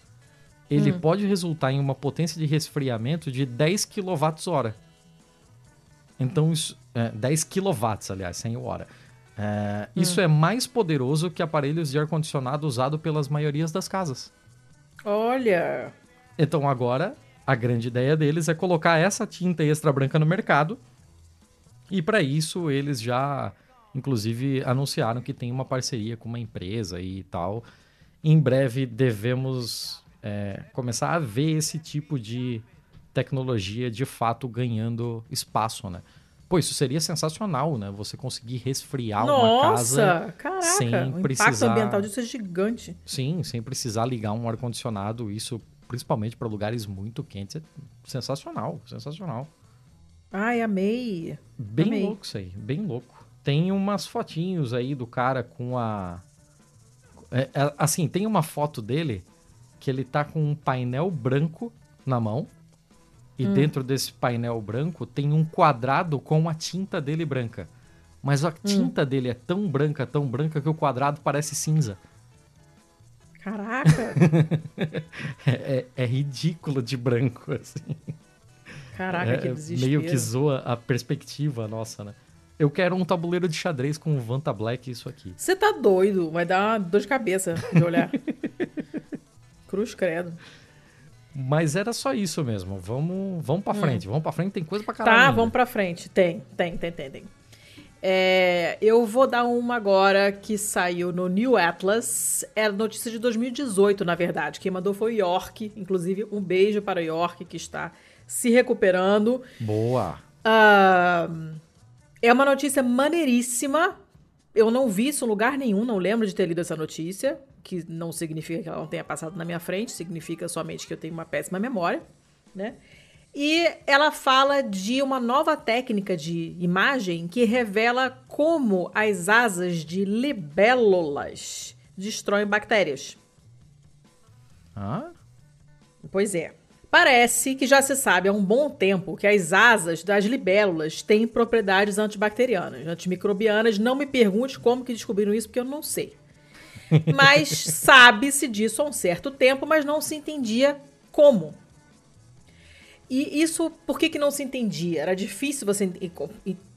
ele pode resultar em uma potência de resfriamento de 10 kWh. Então, isso, é, 10 kW, aliás, sem o hora. É, Isso é mais poderoso que aparelhos de ar-condicionado usado pelas maiorias das casas. Olha. Então agora a grande ideia deles é colocar essa tinta extra branca no mercado. E para isso eles já inclusive anunciaram que tem uma parceria com uma empresa e tal. Em breve devemos é, começar a ver esse tipo de tecnologia de fato ganhando espaço, né? Pô, isso seria sensacional, né? Você conseguir resfriar uma casa Nossa, caraca. sem o impacto precisar- ambiental disso é gigante. Sim, sem precisar ligar um ar-condicionado, isso principalmente para lugares muito quentes, é sensacional, sensacional. Ai, amei. Bem Amei. louco isso aí, bem louco. Tem umas fotinhos aí do cara com a. é, é, assim, tem uma foto dele que ele tá com um painel branco na mão. E dentro desse painel branco tem um quadrado com a tinta dele branca. Mas a tinta dele é tão branca, tão branca que o quadrado parece cinza. Caraca. É, é- é ridículo de branco, assim. Caraca, É, que é desespero. meio que zoa a perspectiva nossa, né? Eu quero um tabuleiro de xadrez com Vanta Black e isso aqui. Você tá doido, vai dar uma dor de cabeça de olhar. Cruz credo. Mas era só isso mesmo. Vamos, vamos pra frente. Vamos pra frente, tem coisa pra Tá, caralho. ainda. vamos pra frente. Tem, tem, tem, tem, tem. É, eu vou dar uma agora que saiu no New Atlas. É notícia de 2018, na verdade. Quem mandou foi o York. Inclusive, um beijo para o York, que está se recuperando. Boa. Ah, é uma notícia maneiríssima. Eu não vi isso em lugar nenhum, não lembro de ter lido essa notícia, que não significa que ela não tenha passado na minha frente, significa somente que eu tenho uma péssima memória, né? E ela fala de uma nova técnica de imagem que revela como as asas de libélulas destroem bactérias. Ah? Pois é. Parece que já se sabe há um bom tempo que as asas das libélulas têm propriedades antibacterianas, antimicrobianas. Não me pergunte como que descobriram isso, porque eu não sei. Mas sabe-se disso há um certo tempo, mas não se entendia como. E isso, por que, que não se entendia? Era difícil você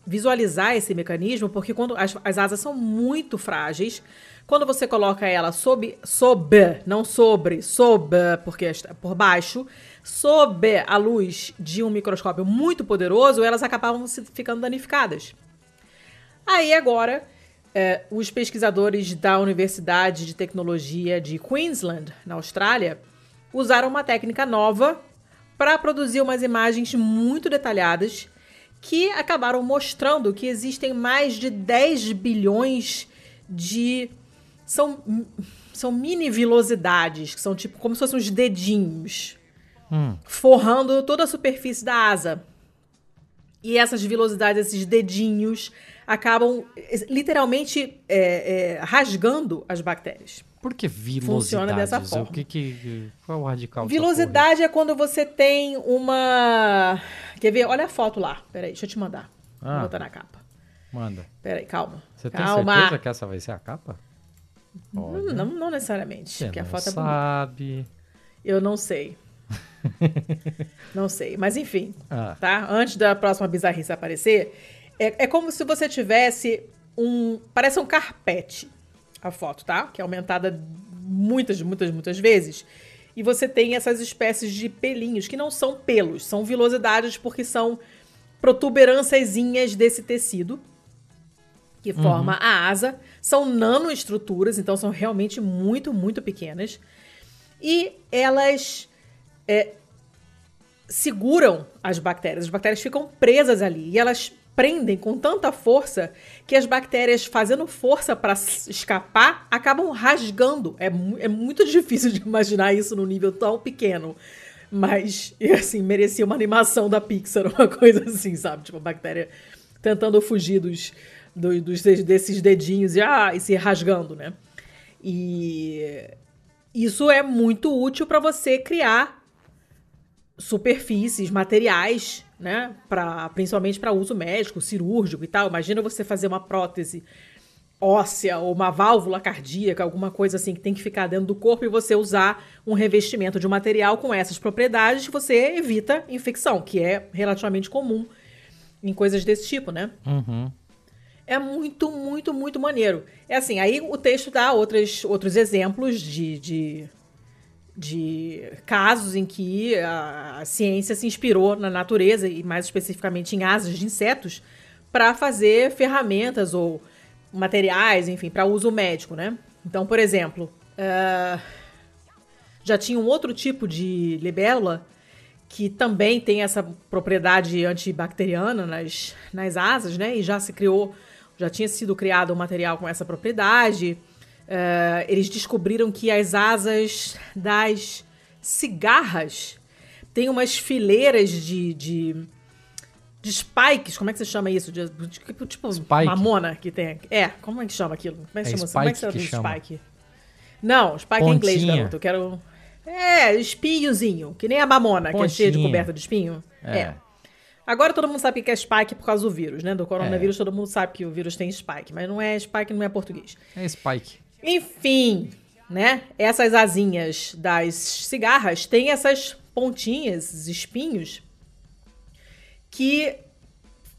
visualizar esse mecanismo, porque quando as, as asas são muito frágeis, quando você coloca ela sob, sob, não sobre, sob, porque está por baixo, sob a luz de um microscópio muito poderoso, elas acabavam ficando danificadas. Aí agora, é, os pesquisadores da Universidade de Tecnologia de Queensland, na Austrália, usaram uma técnica nova para produzir umas imagens muito detalhadas que acabaram mostrando que existem mais de 10 bilhões de. São, são mini vilosidades, que são tipo como se fossem uns dedinhos, hum. forrando toda a superfície da asa. E essas vilosidades, esses dedinhos, acabam literalmente é, é, rasgando as bactérias. Por que vilosidades? Funciona dessa forma. O que, que, qual é o radical? Vilosidade é quando você tem uma. Quer ver? Olha a foto lá. Peraí, deixa eu te mandar. Ah, Vou botar na capa. Manda. Peraí, calma. Você calma. tem certeza que essa vai ser a capa? Não, não, não, necessariamente. Você porque a foto sabe. é bonita. Eu não sei. não sei. Mas enfim, ah. tá? Antes da próxima bizarrice aparecer, é, é como se você tivesse um. Parece um carpete a foto, tá? Que é aumentada muitas, muitas, muitas vezes. E você tem essas espécies de pelinhos, que não são pelos, são vilosidades porque são protuberânciazinhas desse tecido que uhum. forma a asa. São nanoestruturas, então são realmente muito, muito pequenas. E elas é, seguram as bactérias. As bactérias ficam presas ali e elas prendem com tanta força que as bactérias, fazendo força para escapar, acabam rasgando. É, é muito difícil de imaginar isso num nível tão pequeno. Mas, assim, merecia uma animação da Pixar, uma coisa assim, sabe? Tipo, a bactéria tentando fugir dos, dos, dos desses dedinhos e, ah, e se rasgando, né? E isso é muito útil para você criar superfícies, materiais né? Pra, principalmente para uso médico, cirúrgico e tal. Imagina você fazer uma prótese óssea ou uma válvula cardíaca, alguma coisa assim que tem que ficar dentro do corpo e você usar um revestimento de material com essas propriedades, você evita infecção, que é relativamente comum em coisas desse tipo, né? Uhum. É muito, muito, muito maneiro. É assim, aí o texto dá outros, outros exemplos de, de de casos em que a, a, ciência se inspirou na natureza e mais especificamente em asas de insetos para fazer ferramentas ou materiais, enfim, para uso médico, né? Então, por exemplo, uh, já tinha um outro tipo de libélula que também tem essa propriedade antibacteriana nas, nas asas, né? E já se criou, já tinha sido criado um material com essa propriedade. Uh, eles descobriram que as asas das cigarras têm umas fileiras de, de, de spikes. Como é que você chama isso? De, de, tipo, tipo Spike. mamona que tem. É, como é que chama aquilo? Como é que é chama? Spike como é que, que chama? spike? Não, spike Pontinha. é inglês, garoto. Eu quero. É, espinhozinho. Que nem a mamona, Pontinha. que é cheia de coberta de espinho. É. é. Agora todo mundo sabe que é spike por causa do vírus, né? Do coronavírus, é. todo mundo sabe que o vírus tem spike, mas não é spike, não é português. É spike. Enfim, né? Essas asinhas das cigarras têm essas pontinhas, esses espinhos, que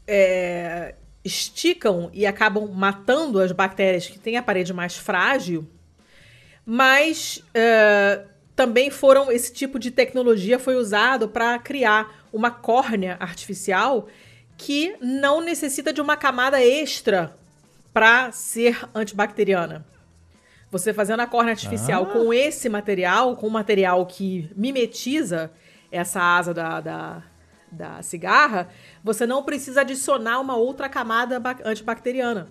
é, esticam e acabam matando as bactérias que têm a parede mais frágil, mas é, também foram esse tipo de tecnologia foi usado para criar uma córnea artificial que não necessita de uma camada extra para ser antibacteriana. Você fazendo a córnea artificial ah. com esse material, com o material que mimetiza essa asa da, da, da cigarra, você não precisa adicionar uma outra camada antibacteriana.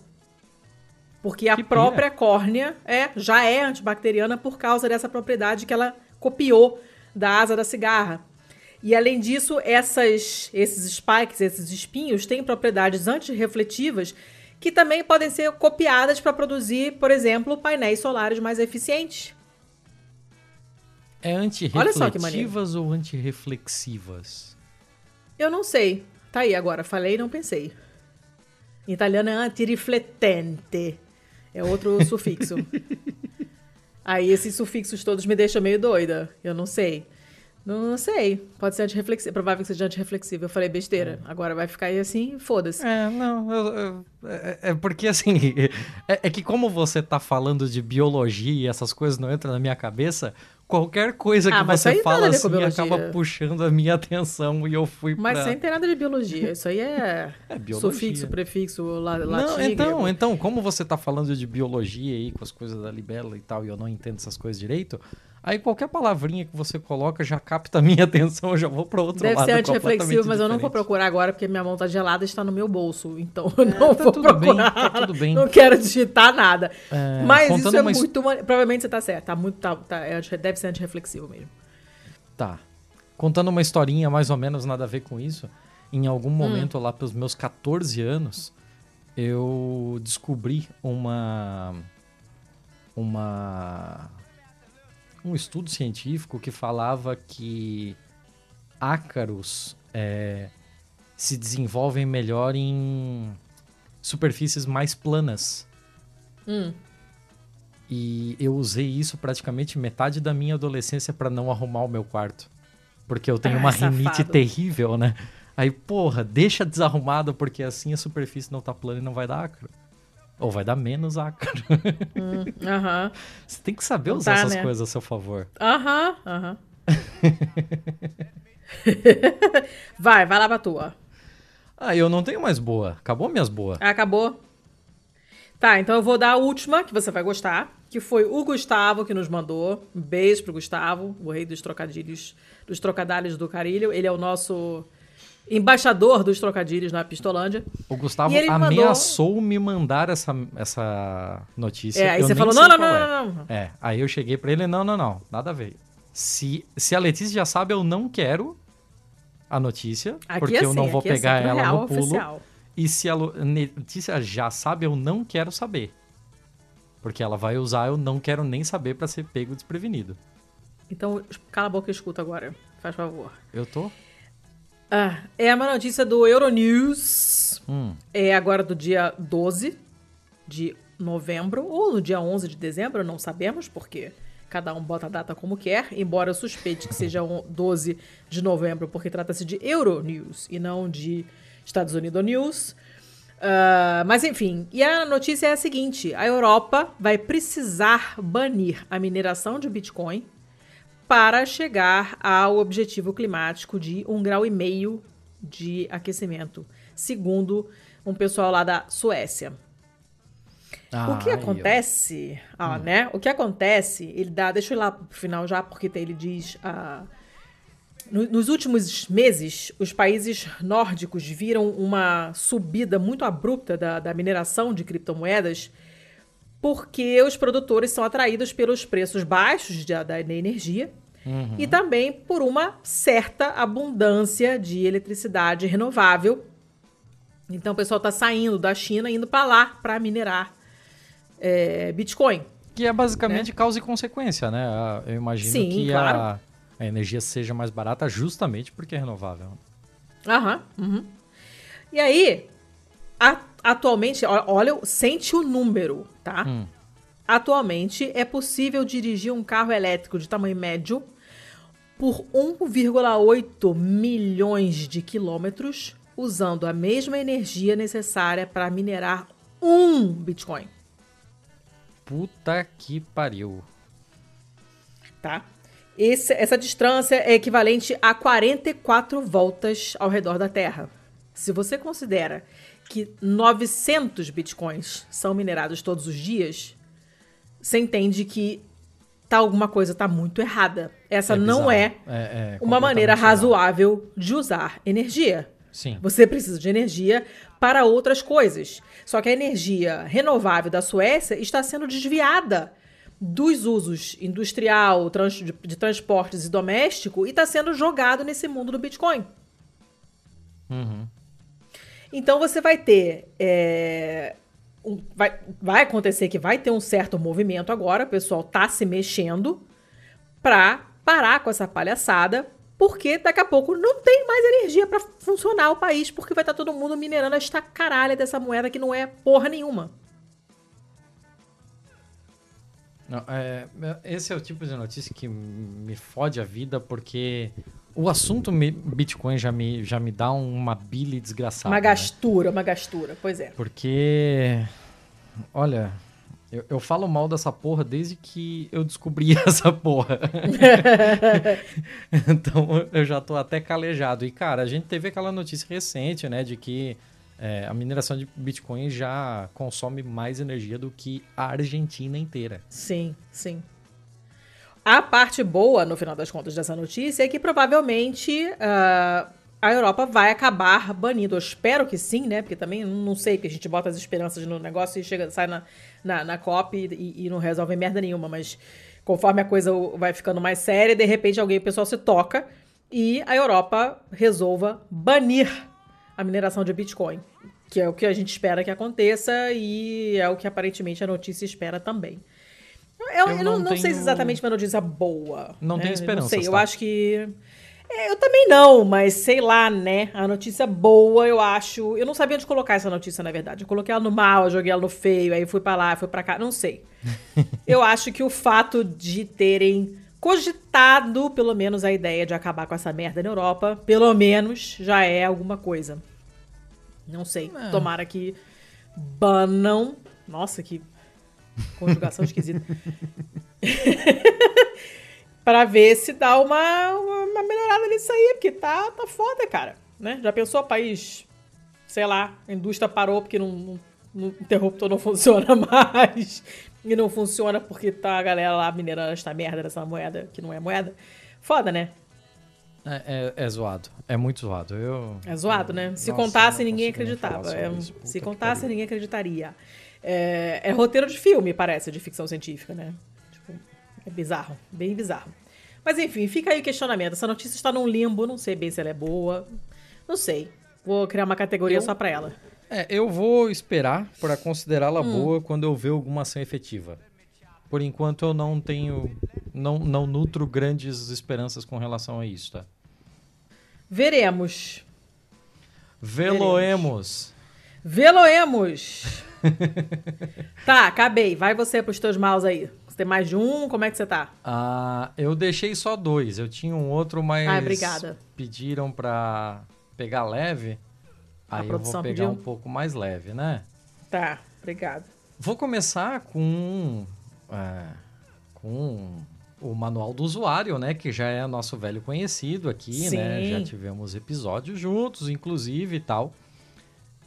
Porque a que própria pira. córnea é, já é antibacteriana por causa dessa propriedade que ela copiou da asa da cigarra. E além disso, essas, esses spikes, esses espinhos, têm propriedades antirrefletivas que também podem ser copiadas para produzir, por exemplo, painéis solares mais eficientes. É antirrefletivas ou antirreflexivas? Eu não sei. Tá aí agora, falei e não pensei. Em italiano é antirifletente. É outro sufixo. Aí esses sufixos todos me deixam meio doida. Eu não sei. Não sei. Pode ser antirreflexivo. É provável que seja antirreflexivo. Eu falei besteira. É. Agora vai ficar aí assim, foda-se. É, não. Eu, eu, é, é, porque assim. É, é, que como você tá falando de biologia e essas coisas não entram na minha cabeça, qualquer coisa ah, que você fala assim acaba puxando a minha atenção e eu fui Mas pra... sem ter nada de biologia. Isso aí é, é biologia. sufixo, prefixo, la, latim. Não, então, então, como você tá falando de biologia aí, com as coisas da libela e tal, e eu não entendo essas coisas direito, Aí qualquer palavrinha que você coloca já capta a minha atenção, eu já vou para outro Deve lado. Deve ser antirreflexivo, mas eu não vou procurar agora porque minha mão tá gelada e está no meu bolso. Então eu é, não tá vou tudo procurar. Bem, tá tudo bem. Não quero digitar nada. É, mas isso é muito. Provavelmente você tá certo. Tá muito, tá, tá, é, deve ser antirreflexivo mesmo. Tá. Contando uma historinha mais ou menos nada a ver com isso, em algum hum. momento hum. lá pelos meus 14 anos, eu descobri uma. Uma um estudo científico que falava que ácaros é, se desenvolvem melhor em superfícies mais planas. Hum. E eu usei isso praticamente metade da minha adolescência para não arrumar o meu quarto. Porque eu tenho ah, uma safado. rinite terrível, né? Aí, porra, deixa desarrumado porque assim a superfície não tá plana e não vai dar ácaro. Ou vai dar menos ácaro. Hum, aham. Hum, Você tem que saber usar tá, essas né? coisas a seu favor. Aham, aham. vai, vai lá pra tua. Ah, eu não tenho mais boa. Acabou minhas boas. Ah, acabou? Tá, então eu vou dar a última, que você vai gostar, que foi o Gustavo que nos mandou. Um beijo pro Gustavo, o rei dos trocadilhos, dos trocadilhos do Carilho. Ele é o nosso embaixador dos trocadilhos na Pistolândia. O Gustavo ameaçou mandou... me mandar essa, essa notícia. É, aí eu você falou, não, não, não, é. não, não. É, aí eu cheguei para ele, não, não, não, nada a ver. Se, se a Letícia já sabe, eu não quero a notícia, aqui porque assim, eu não vou é pegar assim, ela no pulo. Oficial. E se a Letícia já sabe, eu não quero saber. Porque ela vai usar, eu não quero nem saber para ser pego desprevenido. Então, cala a boca e escuta agora. Faz favor. Eu tô? Ah, é uma notícia do Euronews. Hum. É agora do dia 12 de novembro, ou no dia 11 de dezembro, não sabemos, porque cada um bota a data como quer, embora eu suspeite que seja 12 de novembro, porque trata-se de Euronews e não de Estados Unidos News. Uh, mas enfim, e a notícia é a seguinte: a Europa vai precisar banir a mineração de Bitcoin para chegar ao objetivo climático de um grau e meio de aquecimento, segundo um pessoal lá da Suécia. Ah, o que acontece, ó, hum. né? O que acontece, ele dá, deixa eu ir lá pro final já, porque ele diz, ah, no, nos últimos meses, os países nórdicos viram uma subida muito abrupta da, da mineração de criptomoedas porque os produtores são atraídos pelos preços baixos de, da, da energia uhum. e também por uma certa abundância de eletricidade renovável. Então o pessoal está saindo da China indo para lá para minerar é, Bitcoin. Que é basicamente né? causa e consequência, né? Eu imagino Sim, que claro. a, a, energia seja mais barata justamente porque é renovável. Aham. Uhum. E aí, a, atualmente, olha, sente o número, tá? Hum. Atualmente, é possível dirigir um carro elétrico de tamanho médio por 1,8 milhões de quilômetros usando a mesma energia necessária para minerar um Bitcoin. Puta que pariu. Tá? Esse, essa distância é equivalente a 44 voltas ao redor da Terra. Se você considera que 900 bitcoins são minerados todos os dias, você entende que tá alguma coisa tá muito errada. Essa é não é, é, é uma maneira razoável de usar energia. Sim. Você precisa de energia para outras coisas. Só que a energia renovável da Suécia está sendo desviada dos usos industrial, trans, de, de, transportes e doméstico e está sendo jogado nesse mundo do Bitcoin. Uhum. Então você vai ter. É, um, vai, vai acontecer que vai ter um certo movimento agora, o pessoal tá se mexendo para parar com essa palhaçada, porque daqui a pouco não tem mais energia para funcionar o país, porque vai estar tá todo mundo minerando esta caralha dessa moeda que não é porra nenhuma. Não, é, esse é o tipo de notícia que me fode a vida, porque o assunto Bitcoin já me, já me dá uma bile desgraçada. Uma né? gastura, né? uma gastura, pois é. Porque, olha, eu, eu, falo mal dessa porra desde que eu descobri essa porra. então eu já tô até calejado. E, cara, a gente teve aquela notícia recente, né, de que é, a mineração de Bitcoin já consome mais energia do que a Argentina inteira. Sim, sim. A parte boa, no final das contas, dessa notícia é que provavelmente uh, a Europa vai acabar banindo. Eu espero que sim, né? Porque também não sei que a gente bota as esperanças no negócio e chega, sai na, na, na COP e, e não resolve merda nenhuma. Mas conforme a coisa vai ficando mais séria, de repente alguém, o pessoal se toca e a Europa resolva banir a mineração de Bitcoin, que é o que a gente espera que aconteça e é o que aparentemente a notícia espera também. Eu, eu não, não, tenho... sei se exatamente uma notícia boa. Não né? tem esperança. Não sei, tá? eu acho que. É, eu também não, mas sei lá, né? A notícia boa, eu acho. Eu não sabia onde colocar essa notícia, na verdade. Eu coloquei ela no mal, joguei ela no feio, aí fui para lá, fui para cá, não sei. eu acho que o fato de terem cogitado, pelo menos, a ideia de acabar com essa merda na Europa, pelo menos já é alguma coisa. Não sei. É. Tomara que banam. Nossa, que conjugação esquisita. para ver se dá uma, uma melhorada nisso aí, porque tá, tá foda, cara. Né? Já pensou o país, sei lá, a indústria parou porque não, não, não, interruptor não funciona mais. E não funciona porque tá a galera lá minerando esta merda dessa moeda, que não é moeda. Foda, né? É, é, é, zoado. É muito zoado. Eu, é zoado, né? Se Nossa, contasse, ninguém acreditava. É, se contasse, ninguém acreditaria. É, é, roteiro de filme, parece, de ficção científica, né? Tipo, é bizarro. Bem bizarro. Mas enfim, fica aí o questionamento. Essa notícia está num limbo, não sei bem se ela é boa. Não sei. Vou criar uma categoria eu, só para ela. É, eu vou esperar para considerá-la hum. boa quando eu ver alguma ação efetiva. Por enquanto eu não tenho não, não nutro grandes esperanças com relação a isso, tá? Veremos. Veloemos. Veloemos. tá, acabei. Vai você pros teus maus aí. Você tem mais de um? Como é que você tá? Ah, eu deixei só dois. Eu tinha um outro, mas ah, obrigada. pediram pra pegar leve. Aí eu vou pegar pediu? um pouco mais leve, né? Tá, obrigado. Vou começar com... É, com o manual do usuário, né? Que já é nosso velho conhecido aqui, Sim. né? Já tivemos episódios juntos, inclusive e tal.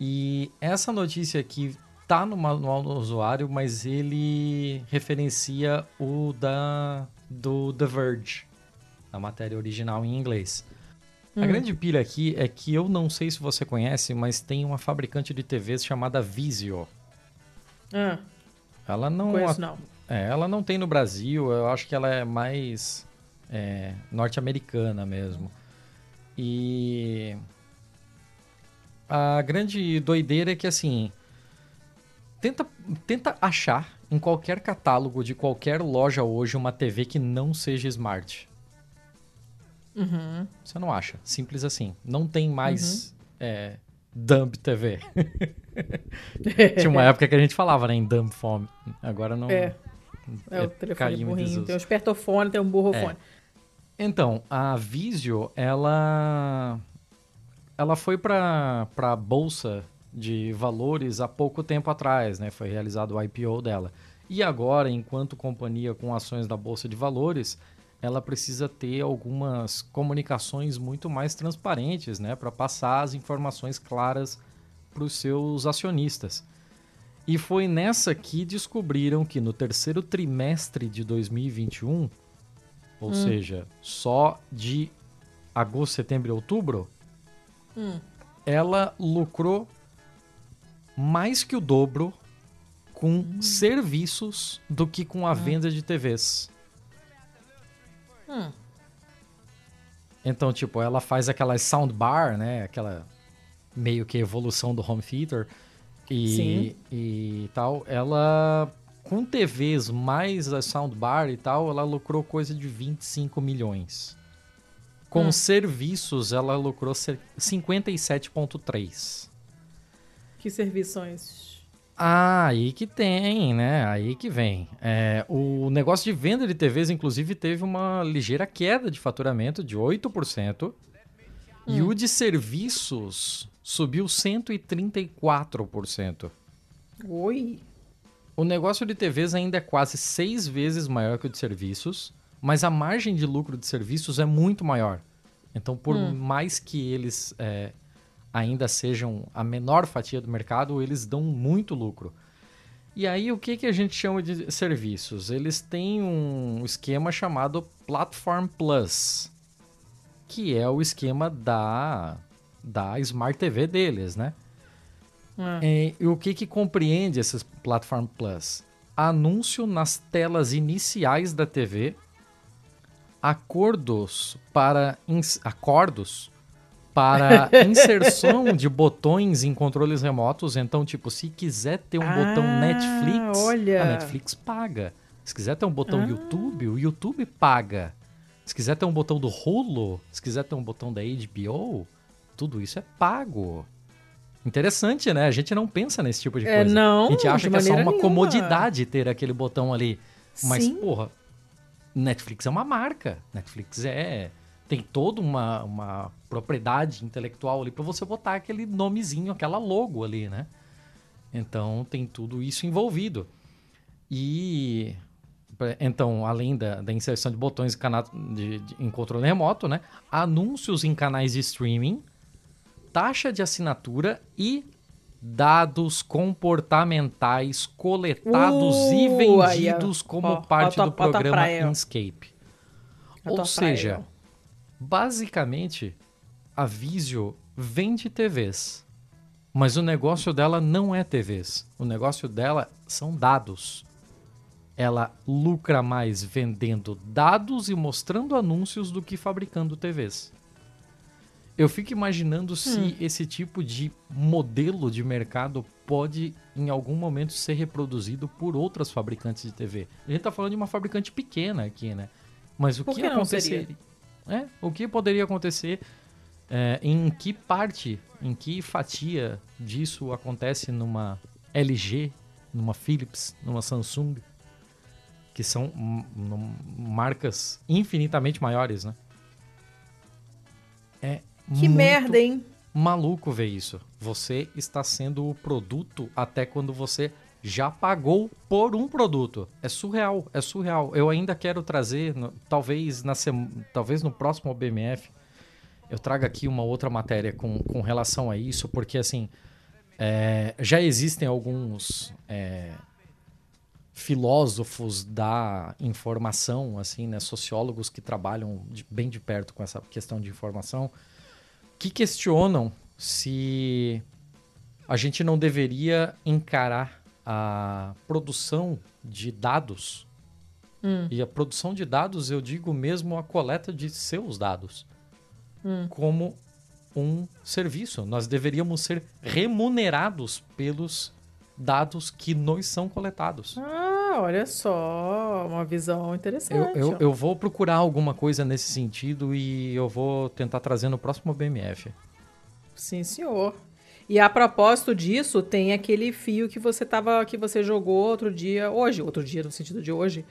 E essa notícia aqui tá no manual do usuário, mas ele referencia o da do The Verge, a matéria original em inglês. Hum. A grande pilha aqui é que eu não sei se você conhece, mas tem uma fabricante de TVs chamada Vizio. Ah, ela não, conheço, não. É, ela não tem no Brasil, eu acho que ela é mais é, norte-americana mesmo. E a grande doideira é que assim, tenta, tenta achar em qualquer catálogo de qualquer loja hoje uma TV que não seja smart. Uhum. Você não acha. Simples assim. Não tem mais uhum. é, dumb TV. Tinha uma época que a gente falava né, em dumb phone. Agora não. É. É, o telefone burrinho. Tem um espertofone, tem um burrofone. É. Então, a Visio, ela ela foi para a bolsa de valores há pouco tempo atrás, né? Foi realizado o IPO dela. E agora, enquanto companhia com ações da bolsa de valores, ela precisa ter algumas comunicações muito mais transparentes, né, para passar as informações claras para os seus acionistas. E foi nessa que descobriram que no terceiro trimestre de 2021, ou hum. seja, só de agosto, setembro e outubro, hum. ela lucrou mais que o dobro com hum. serviços do que com a hum. venda de TVs. Hum. Então, tipo, ela faz aquela soundbar, né? Aquela meio que evolução do home theater e, e tal, ela com TVs mais a soundbar e tal, ela lucrou coisa de 25 milhões. Com hum. serviços, ela lucrou 57,3. Que serviços? Ah, aí que tem, né? Aí que vem. É, o negócio de venda de TVs, inclusive, teve uma ligeira queda de faturamento de 8%. Hum. E o de serviços subiu 134%. Oi! O negócio de TVs ainda é quase seis vezes maior que o de serviços, mas a margem de lucro de serviços é muito maior. Então, por hum. mais que eles é, ainda sejam a menor fatia do mercado, eles dão muito lucro. E aí, o que, que a gente chama de serviços? Eles têm um esquema chamado Platform Plus, que é o esquema da, da Smart TV deles, né? É. É, e o que, que compreende esses Platform Plus? Anúncio nas telas iniciais da TV, acordos para acordos para inserção de botões em controles remotos. Então, tipo, se quiser ter um ah, botão Netflix, olha. a Netflix paga. Se quiser ter um botão ah. YouTube, o YouTube paga. Se quiser ter um botão do Hulu, se quiser ter um botão da HBO, tudo isso é pago. Interessante, né? A gente não pensa nesse tipo de é, coisa. É, não, a gente acha que é só uma nenhuma. comodidade ter aquele botão ali. Mas, Sim. porra, Netflix é uma marca. Netflix é. Tem toda uma, uma propriedade intelectual ali para você botar aquele nomezinho, aquela logo ali, né? Então tem tudo isso envolvido. E. Então, além da, da inserção de botões de, de, em controle remoto, né? Anúncios em canais de streaming taxa de assinatura e dados comportamentais coletados uh, e vendidos aí, como ó, parte do programa Inscape. Ou seja, basicamente, a Visio vende TVs, mas o negócio dela não é TVs. O negócio dela são dados. Ela lucra mais vendendo dados e mostrando anúncios do que fabricando TVs. Eu fico imaginando se hum. esse tipo de modelo de mercado pode, em algum momento, ser reproduzido por outras fabricantes de TV. A gente está falando de uma fabricante pequena aqui, né? Mas o por que, que aconteceria? É, o que poderia acontecer? É, em que parte, em que fatia disso acontece numa LG, numa Philips, numa Samsung, que são marcas infinitamente maiores, né? É que merda, hein? Maluco ver isso. Você está sendo o produto até quando você já pagou por um produto. É surreal, é surreal. Eu ainda quero trazer, talvez, na talvez no próximo OBMF, eu traga aqui uma outra matéria com, com relação a isso, porque assim, é, já existem alguns é, filósofos da informação, assim, né, sociólogos que trabalham de, bem de perto com essa questão de informação, que questionam se a gente não deveria encarar a produção de dados. Hum. E a produção de dados, eu digo mesmo a coleta de seus dados, hum. como um serviço. Nós deveríamos ser remunerados pelos dados que nos são coletados. Ah, olha só, uma visão interessante. Eu, eu, eu, vou procurar alguma coisa nesse sentido e eu vou tentar trazer no próximo BMF. Sim, senhor. E a propósito disso, tem aquele fio que você tava, que você jogou outro dia, hoje, outro dia no sentido de hoje,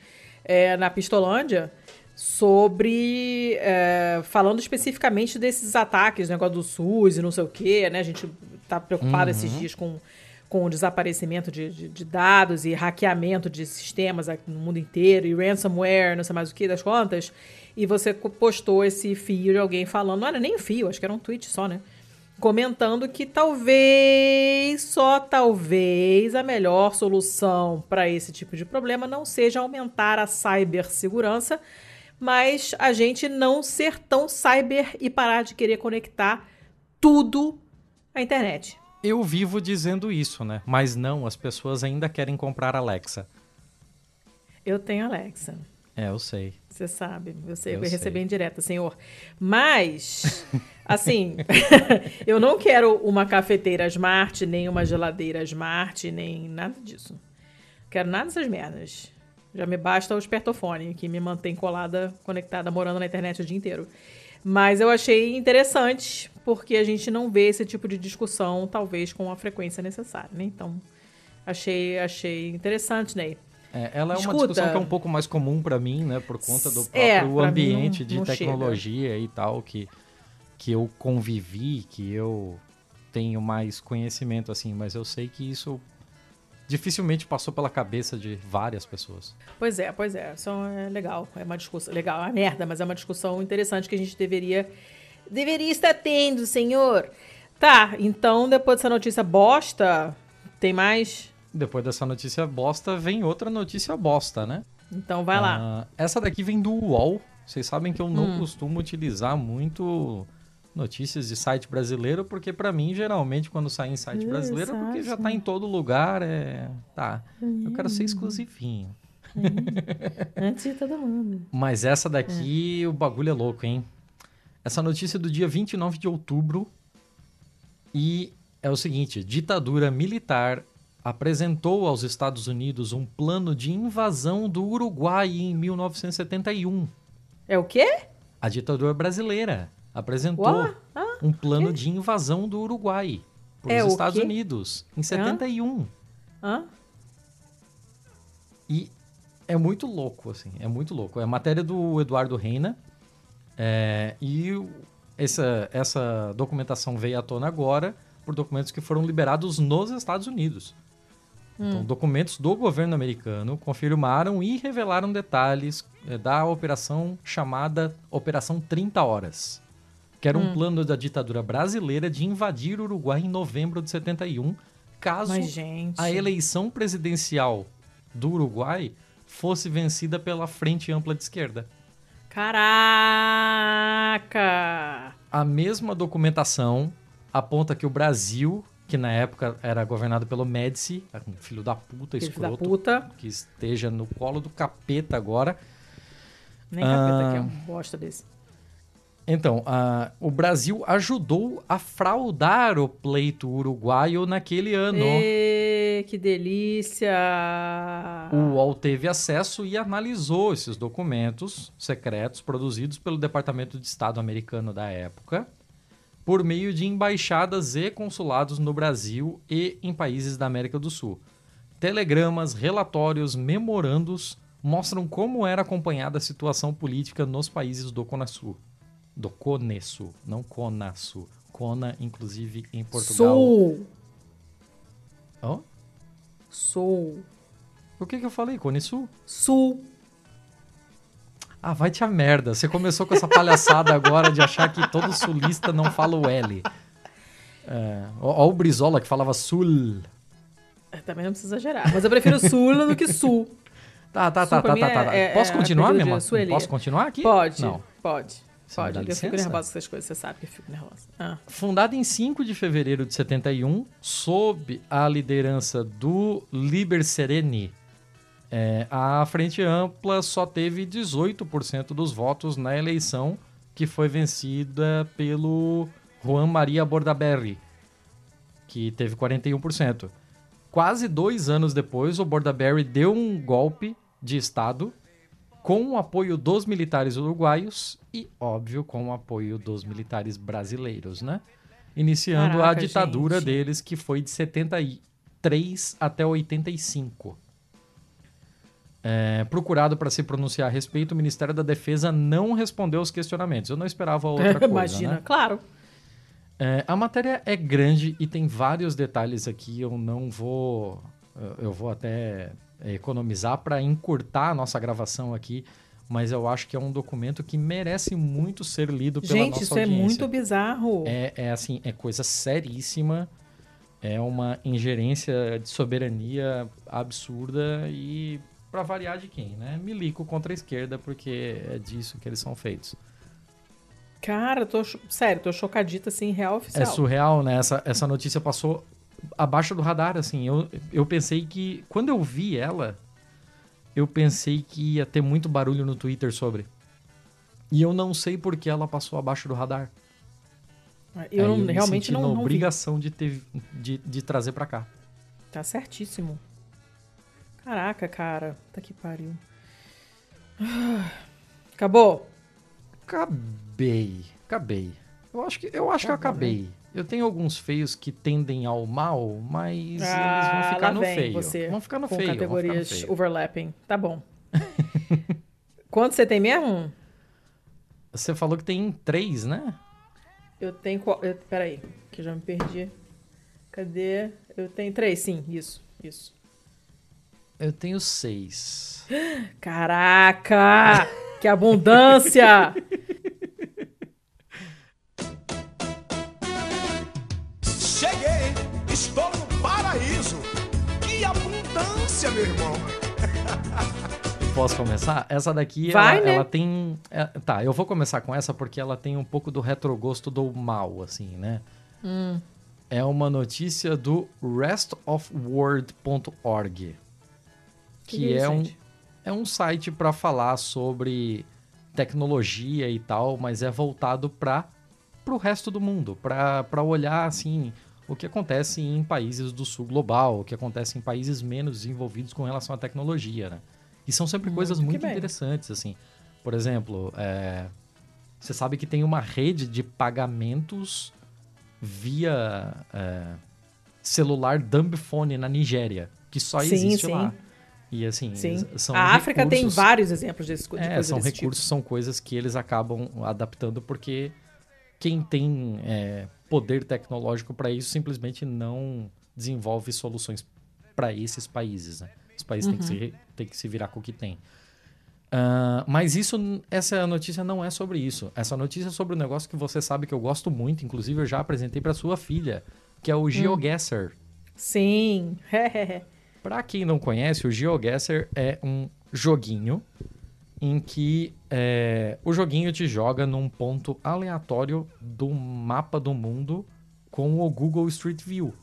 é, na Pistolândia, sobre é, falando especificamente desses ataques, negócio do SUS e não sei o quê, né? A gente tá preocupado uhum. esses dias com com o desaparecimento de, de, de, dados e hackeamento de sistemas no mundo inteiro e ransomware, não sei mais o que das contas, e você postou esse fio de alguém falando, não era nem fio, acho que era um tweet só, né? Comentando que talvez, só talvez, a melhor solução para esse tipo de problema não seja aumentar a cibersegurança, mas a gente não ser tão cyber e parar de querer conectar tudo à internet eu vivo dizendo isso, né? Mas não, as pessoas ainda querem comprar Alexa. Eu tenho Alexa. É, eu sei. Você sabe, eu sei, eu, eu recebi em direta, senhor. Mas, assim, eu não quero uma cafeteira smart, nem uma geladeira smart, nem nada disso. Quero nada dessas merdas. Já me basta o espertofone, que me mantém colada, conectada, morando na internet o dia inteiro. Mas eu achei interessante, porque a gente não vê esse tipo de discussão, talvez, com a frequência necessária, né? Então, Achei, achei interessante, Ney. É, ela é Escuta. uma discussão que é um pouco mais comum para mim, né? Por conta do próprio É, pra mim ambiente não- de não tecnologia e tal, que, que eu convivi, que eu tenho mais conhecimento, assim. Mas eu sei que isso dificilmente passou pela cabeça de várias pessoas. Pois é, pois é. Isso é legal. É uma discussão. Legal, é uma merda, mas é uma discussão interessante que a gente deveria. Deveria estar tendo, senhor. Tá, então depois dessa notícia bosta, tem mais? Depois dessa notícia bosta, vem outra notícia bosta, né? Então vai lá. Ah, essa daqui vem do UOL. Vocês sabem que eu não Hum. costumo utilizar muito notícias de site brasileiro, porque pra mim, geralmente, quando sai em site Uh, brasileiro, é porque já tá em todo lugar, é... Tá, eu quero Hum. ser exclusivinho. Antes de todo mundo. Mas essa daqui, o bagulho é louco, hein? Essa notícia é do dia 29 de outubro e é o seguinte, ditadura militar apresentou aos Estados Unidos um plano de invasão do Uruguai em 1971. É o quê? A ditadura brasileira apresentou Uá? Ah, um plano de invasão do Uruguai para É os o Estados? Unidos em 71. hã? E é muito louco, assim, é muito louco. É a matéria do Eduardo Reina. é, e essa, essa documentação veio à tona agora por documentos que foram liberados nos Estados Unidos. Então, documentos do governo americano confirmaram e revelaram detalhes é, da operação chamada Operação 30 Horas, que era um plano da ditadura brasileira de invadir o Uruguai em novembro de 71, caso Mas, a eleição presidencial do Uruguai fosse vencida pela Frente Ampla de Esquerda. Caraca! A mesma documentação aponta que o Brasil, que na época era governado pelo Médici, um filho da puta, Filho da escroto, puta. que esteja no colo do capeta agora. Nem capeta Ah. que é um bosta desse. Então, a- o Brasil ajudou a fraudar o pleito uruguaio naquele ano. Ê, que delícia! O UOL teve acesso e analisou esses documentos secretos produzidos pelo Departamento de Estado americano da época, por meio de embaixadas e consulados no Brasil e em países da América do Sul. Telegramas, relatórios, memorandos mostram como era acompanhada a situação política nos países do Conasul. Do Conesul, não Conasul. Cona, inclusive, em Portugal. Sou! Hã? Sou! O que, que eu falei? Conesul? Sul! Ah, vai te a merda. Você começou com essa palhaçada agora de achar que todo sulista não fala o L. É, ó, ó o Brizola que falava sul. É, Também não precisa exagerar. Mas eu prefiro sul do que sul. Tá, tá, Sul tá, tá, mim tá, é- tá. é- Posso é continuar, minha. Posso continuar aqui? Pode, Não. pode. Você Pode. Eu fico nervosa com essas coisas, você sabe que eu fico nervosa. Ah. Fundada em 5 de fevereiro de 71, sob a liderança do Liber Sereni, é, a Frente Ampla só teve 18% dos votos na eleição que foi vencida pelo Juan Maria Bordaberry, que teve 41%. Quase dois anos depois, o Bordaberry deu um golpe de Estado com o apoio dos militares uruguaios e, óbvio, com o apoio dos militares brasileiros, né? Iniciando a Caraca, ditadura gente. deles, que foi de 73 até 85. É, procurado para se pronunciar a respeito, o Ministério da Defesa não respondeu aos questionamentos. Eu não esperava outra coisa, Imagina, né? claro. É, a matéria é grande e tem vários detalhes aqui. Eu não vou. eu- vou até economizar para encurtar a nossa gravação aqui, mas eu acho que é um documento que merece muito ser lido pela Gente, nossa isso é audiência. muito bizarro. É, é assim, é coisa seríssima. É uma ingerência de soberania absurda e para variar de quem, né? Milico contra a esquerda, porque é disso que eles são feitos. Cara, tô, sério, tô chocadita assim, real oficial. É surreal, né? Essa, essa notícia passou abaixo do radar, assim. Eu, eu pensei que. Quando eu vi ela, eu pensei que ia ter muito barulho no Twitter sobre. E eu não sei por que ela passou abaixo do radar. Eu, me realmente não, não vi. obrigação de, ter, de, de trazer pra cá. Tá certíssimo. Caraca, cara. Tá que pariu. Ah, Acabou? Acabei. Acabei. Eu acho que eu, acho que eu bom, acabei. Eu tenho alguns feios que tendem ao mal, mas ah, eles vão ficar no feio. Você vão ficar no com feio. categorias feio. overlapping. Tá bom. Quanto você tem mesmo? Você falou que tem três, né? Eu tenho. Eu, peraí, que eu já me perdi. Cadê? Eu tenho três, sim, isso, isso. Eu tenho seis. Caraca! que abundância! Cheguei! Estou no paraíso! Que abundância, meu irmão! Posso começar? Essa daqui, Vai, ela, né? ela tem... é, tá, eu vou começar com essa porque ela tem um pouco do retrogosto do mal, assim, né? Hum. É uma notícia do restofworld.org, que, Que é, um, é um site para falar sobre tecnologia e tal, mas é voltado para o resto do mundo, para olhar, assim, o que acontece em países do sul global, o que acontece em países menos desenvolvidos com relação à tecnologia, né? E são sempre coisas Muito que muito interessantes, assim. Por exemplo, é, você sabe que tem uma rede de pagamentos via é, celular dumb phone na Nigéria, que só Sim, existe sim. lá. E assim, Sim. são a África tem vários exemplos desse, de é, são desse recursos, são coisas que eles acabam adaptando porque quem tem é, poder tecnológico para isso simplesmente não desenvolve soluções para esses países. Né? Os países têm, que se, têm que se virar com o que tem. Ah, mas isso, essa notícia não é sobre isso. Essa notícia é sobre um negócio que você sabe que eu gosto muito, inclusive eu já apresentei para sua filha, que é o GeoGuessr. Tipo. Sim. Pra quem não conhece, o GeoGuessr é um joguinho em que é, o joguinho te joga num ponto aleatório do mapa do mundo com o Google Street View.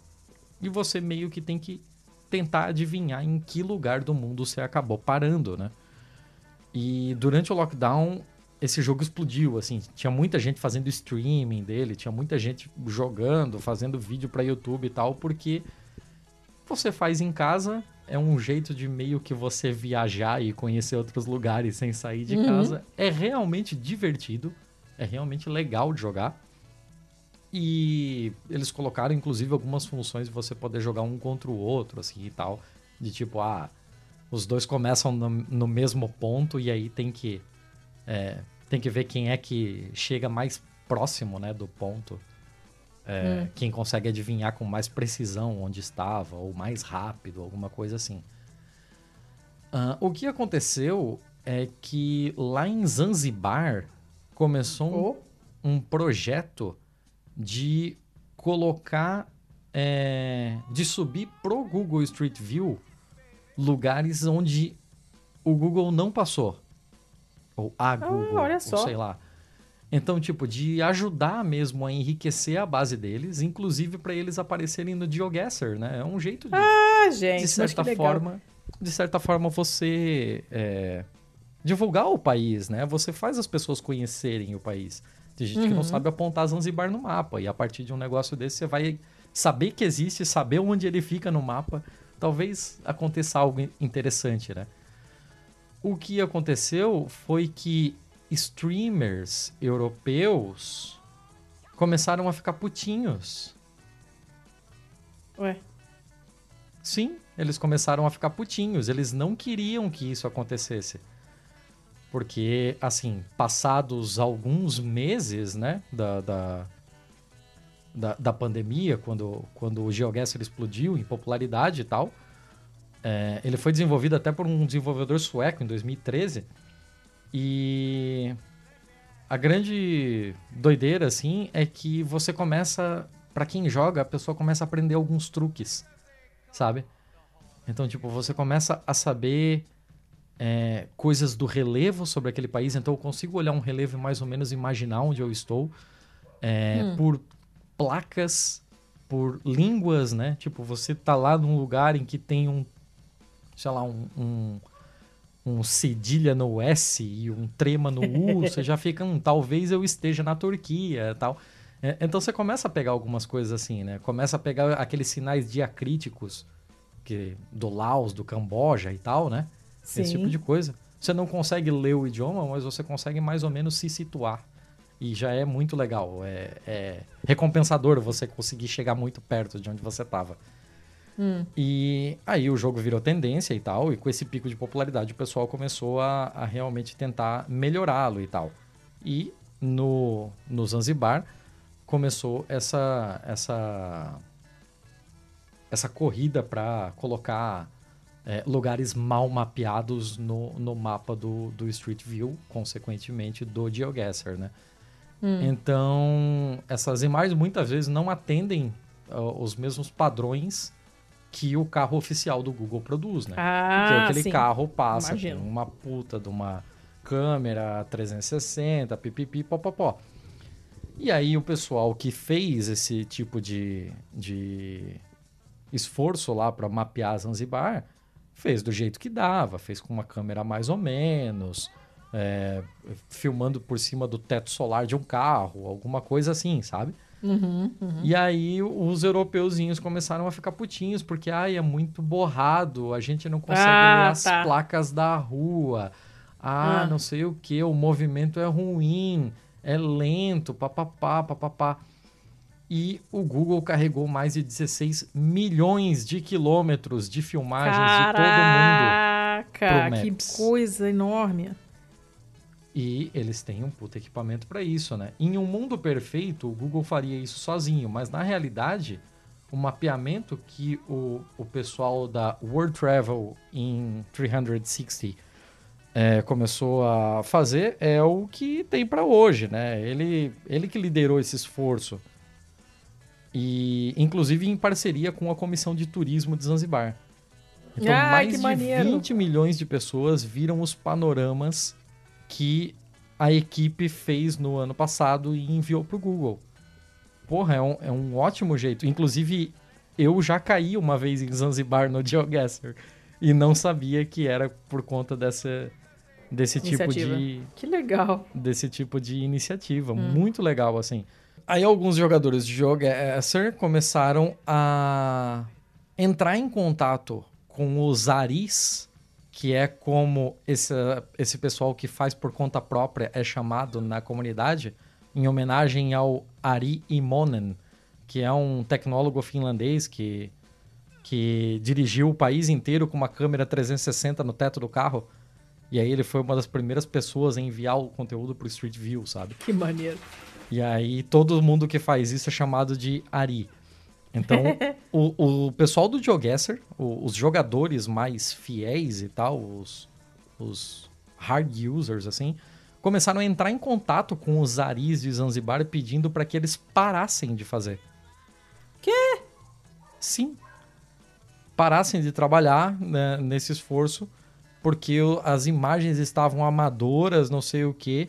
E você meio que tem que tentar adivinhar em que lugar do mundo você acabou parando, né? E durante o lockdown, esse jogo explodiu, assim, tinha muita gente fazendo streaming dele, tinha muita gente jogando, fazendo vídeo para YouTube e tal, porque você faz em casa, é um jeito de meio que você viajar e conhecer outros lugares sem sair de Uhum. casa. É realmente divertido, é realmente legal de jogar. E eles colocaram, inclusive, algumas funções de você poder jogar um contra o outro, assim e tal. De tipo, ah, os dois começam no, no mesmo ponto e aí tem que. é, tem que ver quem é que chega mais próximo, né, do ponto. É, Quem consegue adivinhar com mais precisão onde estava, ou mais rápido, alguma coisa assim. Ah, o que aconteceu é que lá em Zanzibar começou um Oh. um projeto de colocar, é, de subir pro Google Street View lugares onde o Google não passou. Ou a Google, olha ou sei lá. Então, tipo, de ajudar mesmo a enriquecer a base deles, inclusive para eles aparecerem no GeoGuessr, né? É um jeito de, Ah, gente, de certa forma, de certa forma você é, divulgar o país, né? Você faz as pessoas conhecerem o país. Tem gente que não Uhum. sabe apontar Zanzibar no mapa e a partir de um negócio desse você vai saber que existe, saber onde ele fica no mapa. Talvez aconteça algo interessante, né? O que aconteceu foi que streamers europeus começaram a ficar putinhos. Ué. Sim, eles começaram a ficar putinhos. Eles não queriam que isso acontecesse. Porque, assim, passados alguns meses, né, da, da, da, da pandemia, quando, quando o GeoGuessr explodiu em popularidade e tal, é, ele foi desenvolvido até por um desenvolvedor sueco em 2013. E a grande doideira, assim, é que você começa, Pra quem joga, a pessoa começa a aprender alguns truques, sabe? Então, tipo, você começa a saber é, coisas do relevo sobre aquele país. Então, eu consigo olhar um relevo e mais ou menos imaginar onde eu estou. é, Hum. Por placas, por línguas, né? Tipo, você tá lá num lugar em que tem um, sei lá, um, um, um cedilha no S e um trema no U, você já fica, hum, talvez eu esteja na Turquia tal. É, então você começa a pegar algumas coisas assim, né? Começa a pegar aqueles sinais diacríticos que, do Laos, do Camboja e tal, né? Sim. Esse tipo de coisa. Você não consegue ler o idioma, mas você consegue mais ou menos se situar. E já é muito legal. É, é recompensador você conseguir chegar muito perto de onde você estava. Hum. E aí o jogo virou tendência e tal, e com esse pico de popularidade o pessoal começou a, a realmente tentar melhorá-lo e tal. E no, no Zanzibar começou essa essa essa corrida para colocar é, lugares mal mapeados no, no mapa do, do Street View, consequentemente do GeoGuessr, né? Hum. Então, essas imagens muitas vezes não atendem uh, os mesmos padrões que o carro oficial do Google produz, né? Ah, Porque aquele sim. carro passa Imagino. com uma puta de uma câmera 360, pipipi, popopó. E aí o pessoal que fez esse tipo de, de esforço lá para mapear Zanzibar fez do jeito que dava, fez com uma câmera mais ou menos, é, filmando por cima do teto solar de um carro, alguma coisa assim, sabe? Uhum, uhum. E aí os europeuzinhos começaram a ficar putinhos, porque ai, é muito borrado, a gente não consegue Ah, ler as tá. placas da rua. Ah, Ah. não sei o que, o movimento é ruim, é lento, papapá, papapá. E o Google carregou mais de 16 milhões de quilômetros de filmagens de todo mundo. Caraca, que coisa enorme. E eles têm um puta equipamento para isso, né? Em um mundo perfeito, o Google faria isso sozinho, mas na realidade, o mapeamento que o, o pessoal da World Travel in 360 é, começou a fazer é o que tem para hoje, né? Ele, ele que liderou esse esforço. E, inclusive, em parceria com a Comissão de Turismo de Zanzibar. Então, Ai, mais de maneiro. 20 milhões de pessoas viram os panoramas que a equipe fez no ano passado e enviou para o Google. Porra, é um, é um ótimo jeito. Inclusive, eu já caí uma vez em Zanzibar no GeoGuessr e não sabia que era por conta dessa, desse tipo Iniciativa. de Que legal. desse tipo de iniciativa. Hum. Muito legal, assim. Aí alguns jogadores de GeoGuessr começaram a entrar em contato com os Aris, que é como esse, esse pessoal que faz por conta própria é chamado na comunidade, em homenagem ao Ari Imonen, que é um tecnólogo finlandês que, que dirigiu o país inteiro com uma câmera 360 no teto do carro. E aí ele foi uma das primeiras pessoas a enviar o conteúdo pro Street View, sabe? Que maneiro. E aí todo mundo que faz isso é chamado de Ari. Então, o, o pessoal do GeoGuessr, o- os jogadores mais fiéis e tal, os, os hard users, assim, começaram a entrar em contato com os Aris de Zanzibar pedindo para que eles parassem de fazer. Quê? Sim. Parassem de trabalhar né, nesse esforço, porque as imagens estavam amadoras, não sei o quê,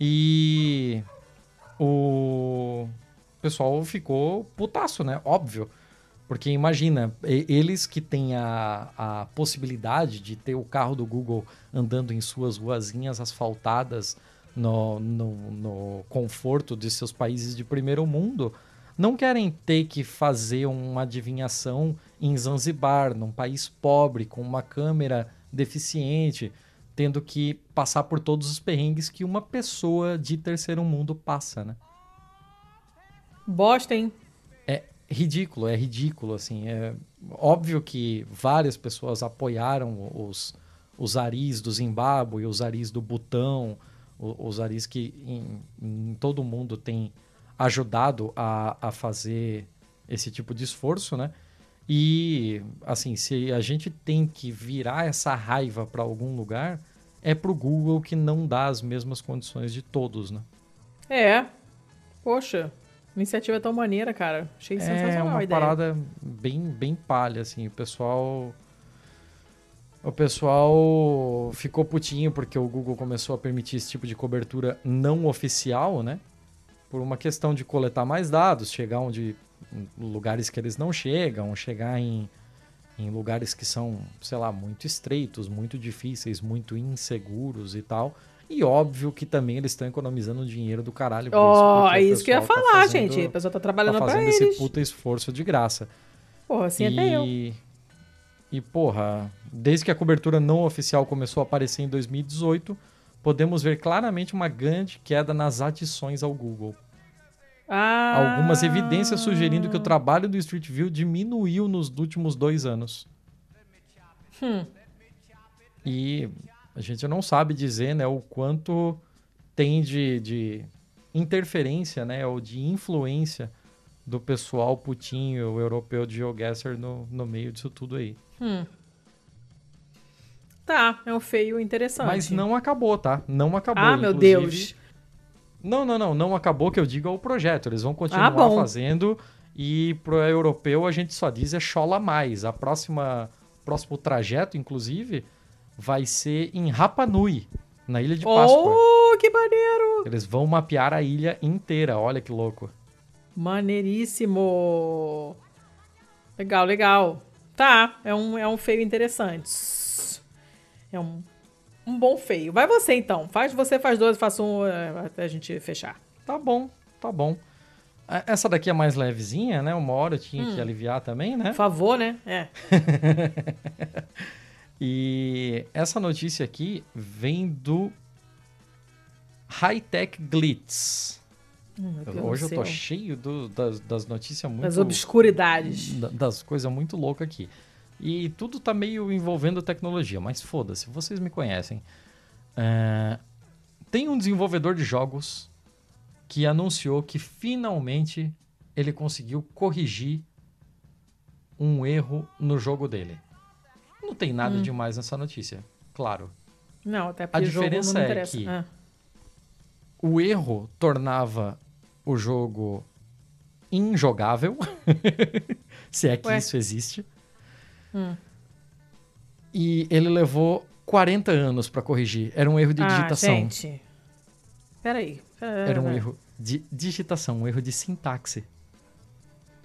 e o pessoal ficou putaço, né? Óbvio. Porque imagina, eles que têm a, a possibilidade de ter o carro do Google andando em suas ruazinhas asfaltadas no, no, no conforto de seus países de primeiro mundo, não querem ter que fazer uma adivinhação em Zanzibar, num país pobre, com uma câmera deficiente, tendo que passar por todos os perrengues que uma pessoa de terceiro mundo passa, né? Bosta, hein? É ridículo, é ridículo, assim. É óbvio que várias pessoas apoiaram os, os aris do Zimbábue, os aris do Butão, o- os aris que em, em todo o mundo têm ajudado a, a fazer esse tipo de esforço, né? E, assim, se a gente tem que virar essa raiva para algum lugar, é pro Google que não dá as mesmas condições de todos, né? É. Poxa, iniciativa tão maneira, cara. Achei É sensacional uma a ideia. parada bem, bem palha, assim. O pessoal. O pessoal ficou putinho porque o Google começou a permitir esse tipo de cobertura não oficial, né? Por uma questão de coletar mais dados, chegar onde. em lugares que eles não chegam, chegar em, em lugares que são, sei lá, muito estreitos, muito difíceis, muito inseguros e tal. E óbvio que também eles estão economizando dinheiro do caralho. Ó, porque é isso que eu ia tá falar, fazendo- gente. A pessoa tá tá trabalhando pra fazendo eles. esse puta esforço de graça. Porra, assim até eu. e, e, porra, desde que a cobertura não oficial começou a aparecer em 2018, podemos ver claramente uma grande queda nas adições ao Google. Ah. Algumas evidências sugerindo que o trabalho do Street View diminuiu nos últimos dois anos. Hum. E a gente não sabe dizer né, o quanto tem de, de interferência né, ou de influência do pessoal putinho europeu de GeoGuessr no, no meio disso tudo aí. Hum. Tá, é um feio interessante. Mas não acabou, tá? Não acabou. Ah, meu Inclusive- Deus. Não, não, não. Não acabou que eu digo ao projeto. Eles vão continuar Ah, fazendo e pro europeu a gente só diz é chola mais. A próxima próximo trajeto, inclusive, vai ser em Rapa Nui, na Ilha de Páscoa. Oh, que maneiro! Eles vão mapear a ilha inteira. Olha que louco. Maneiríssimo! Legal, legal. Tá, é um, é um feio interessante. É um, um bom feio. Vai você então. Faz você, faz dois, faça um é, até a gente fechar. Tá bom, tá bom. A- Essa daqui é mais levezinha, né? Uma hora eu tinha Hum. que aliviar também, né? Por favor, né? É. E essa notícia aqui vem do High Tech Glitz. Hum, Deus Hoje eu tô cheio do- das, das notícias muito. Das obscuridades. da- das coisas muito loucas aqui. E tudo tá meio envolvendo tecnologia, mas foda-se, vocês me conhecem. É, Tem um desenvolvedor de jogos que anunciou que finalmente ele conseguiu corrigir um erro no jogo dele. Não tem Hum. nada demais nessa notícia, claro. Não, até porque jogo diferença é interessa. que- Ah. O erro tornava o jogo injogável, se é que Ué. isso existe. Hum. E ele levou 40 anos pra corrigir. Era um erro de Ah, digitação. gente. Peraí. Pera- Era um erro de digitação, um erro de sintaxe.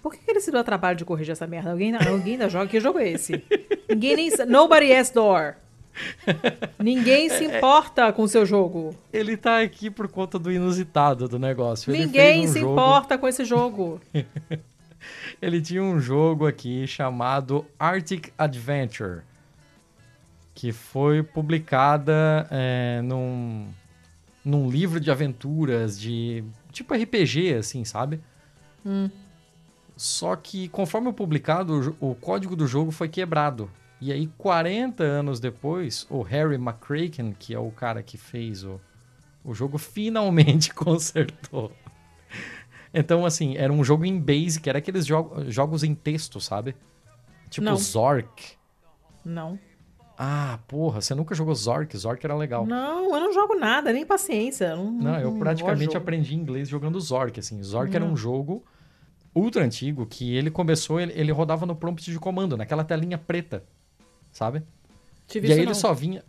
Por que, que ele se deu a trabalho de corrigir essa merda? Alguém, alguém ainda joga? Que jogo é esse? Ninguém nem. Nobody has door. Ninguém se É, importa com o seu jogo. Ele tá aqui por conta do inusitado do negócio. Ninguém um se jogo- importa com esse jogo. Ele tinha um jogo aqui chamado Arctic Adventure, que foi publicada é, num, num livro de aventuras, de tipo RPG, assim, sabe? Só que conforme publicado, o código do jogo foi quebrado. E aí, 40 anos depois, o Harry McCracken, que é o cara que fez o, o jogo, finalmente consertou. Então, assim, era um jogo em Basic, era aqueles jo jogos em texto, sabe? Tipo Não. Zork. Não. Ah, porra, você nunca jogou Zork? Zork era legal. Não, eu não jogo nada, nem paciência. Não, Não, eu não praticamente aprendi inglês jogando Zork, assim. Zork era um jogo ultra antigo que ele começou, ele, ele rodava no prompt de comando, naquela telinha preta, sabe? Tive E aí isso ele não. só vinha.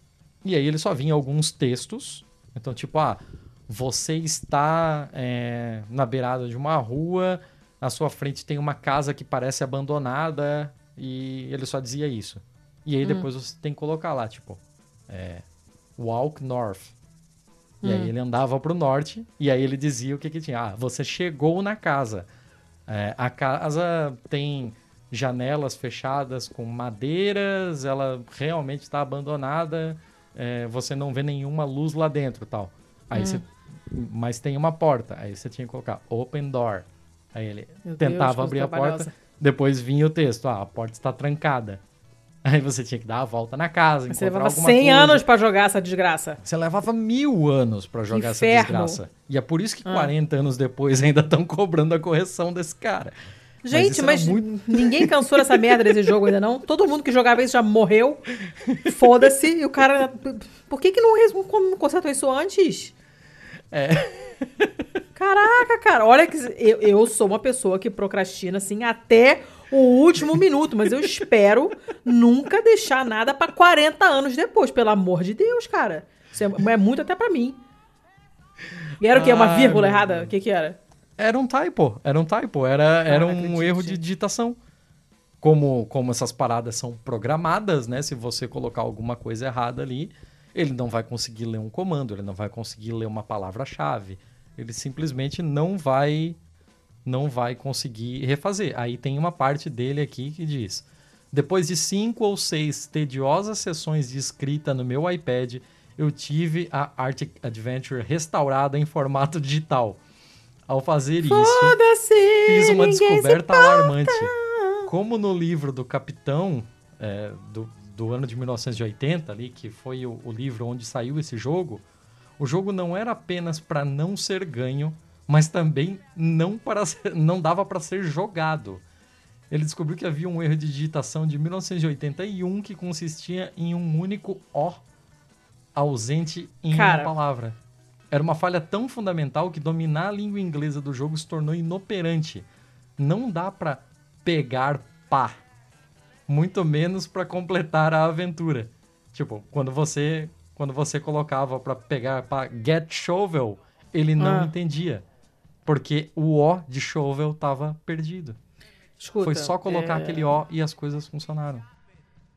E aí ele só vinha alguns textos. Então, tipo, ah, você está é, na beirada de uma rua, na sua frente tem uma casa que parece abandonada, e ele só dizia isso. E aí depois você tem que colocar lá, tipo, é, walk north. E aí ele andava pro norte, e aí ele dizia o que que tinha. Ah, você chegou na casa. É, a casa tem janelas fechadas com madeiras, ela realmente está abandonada, é, você não vê nenhuma luz lá dentro tal. Aí você, mas tem uma porta, aí você tinha que colocar open door. Aí ele Meu Deus, tentava coisa abrir a porta, depois vinha o texto, ah, a porta está trancada. Aí você tinha que dar a volta na casa, Você encontrar levava alguma 100 coisa. anos pra jogar essa desgraça. Você levava mil anos pra jogar essa Inferno. desgraça. E é por isso que Ah. 40 anos depois ainda estão cobrando a correção desse cara. Gente, era mas, muito- ninguém cansou dessa merda desse jogo ainda não. Todo mundo que jogava isso já morreu. Foda-se. E o cara. Por que, que não, não consertou isso antes? É. Caraca, cara. Olha que. Eu, eu sou uma pessoa que procrastina assim até o último minuto, mas eu espero nunca deixar nada pra 40 anos depois. Pelo amor de Deus, cara. Isso é, é muito até pra mim. E era o quê? Uma Ai, vírgula errada? O que que era? Era um typo, era um typo, era, era um erro de digitação. Como, como essas paradas são programadas, né? Se você colocar alguma coisa errada ali, ele não vai conseguir ler um comando, ele não vai conseguir ler uma palavra-chave. Ele simplesmente não vai não vai conseguir refazer. Aí tem uma parte dele aqui que diz: depois de cinco ou seis tediosas sessões de escrita no meu iPad, eu tive a Arctic Adventure restaurada em formato digital. Ao fazer isso, fiz uma descoberta alarmante. Como no livro do Capitão, é, do, do ano de 1980, ali, que foi o, o livro onde saiu esse jogo, o jogo não era apenas para não ser ganho, mas também não, para ser, não dava para ser jogado. Ele descobriu que havia um erro de digitação de 1981 que consistia em um único O ausente em Cara. uma palavra. Era uma falha tão fundamental que dominar a língua inglesa do jogo se tornou inoperante. Não dá pra pegar pá, muito menos pra completar a aventura. Tipo, quando você quando você colocava pra pegar pá, get shovel, ele não Ah. entendia, porque o O de shovel tava perdido. Escuta, Foi só colocar é, aquele O e as coisas funcionaram.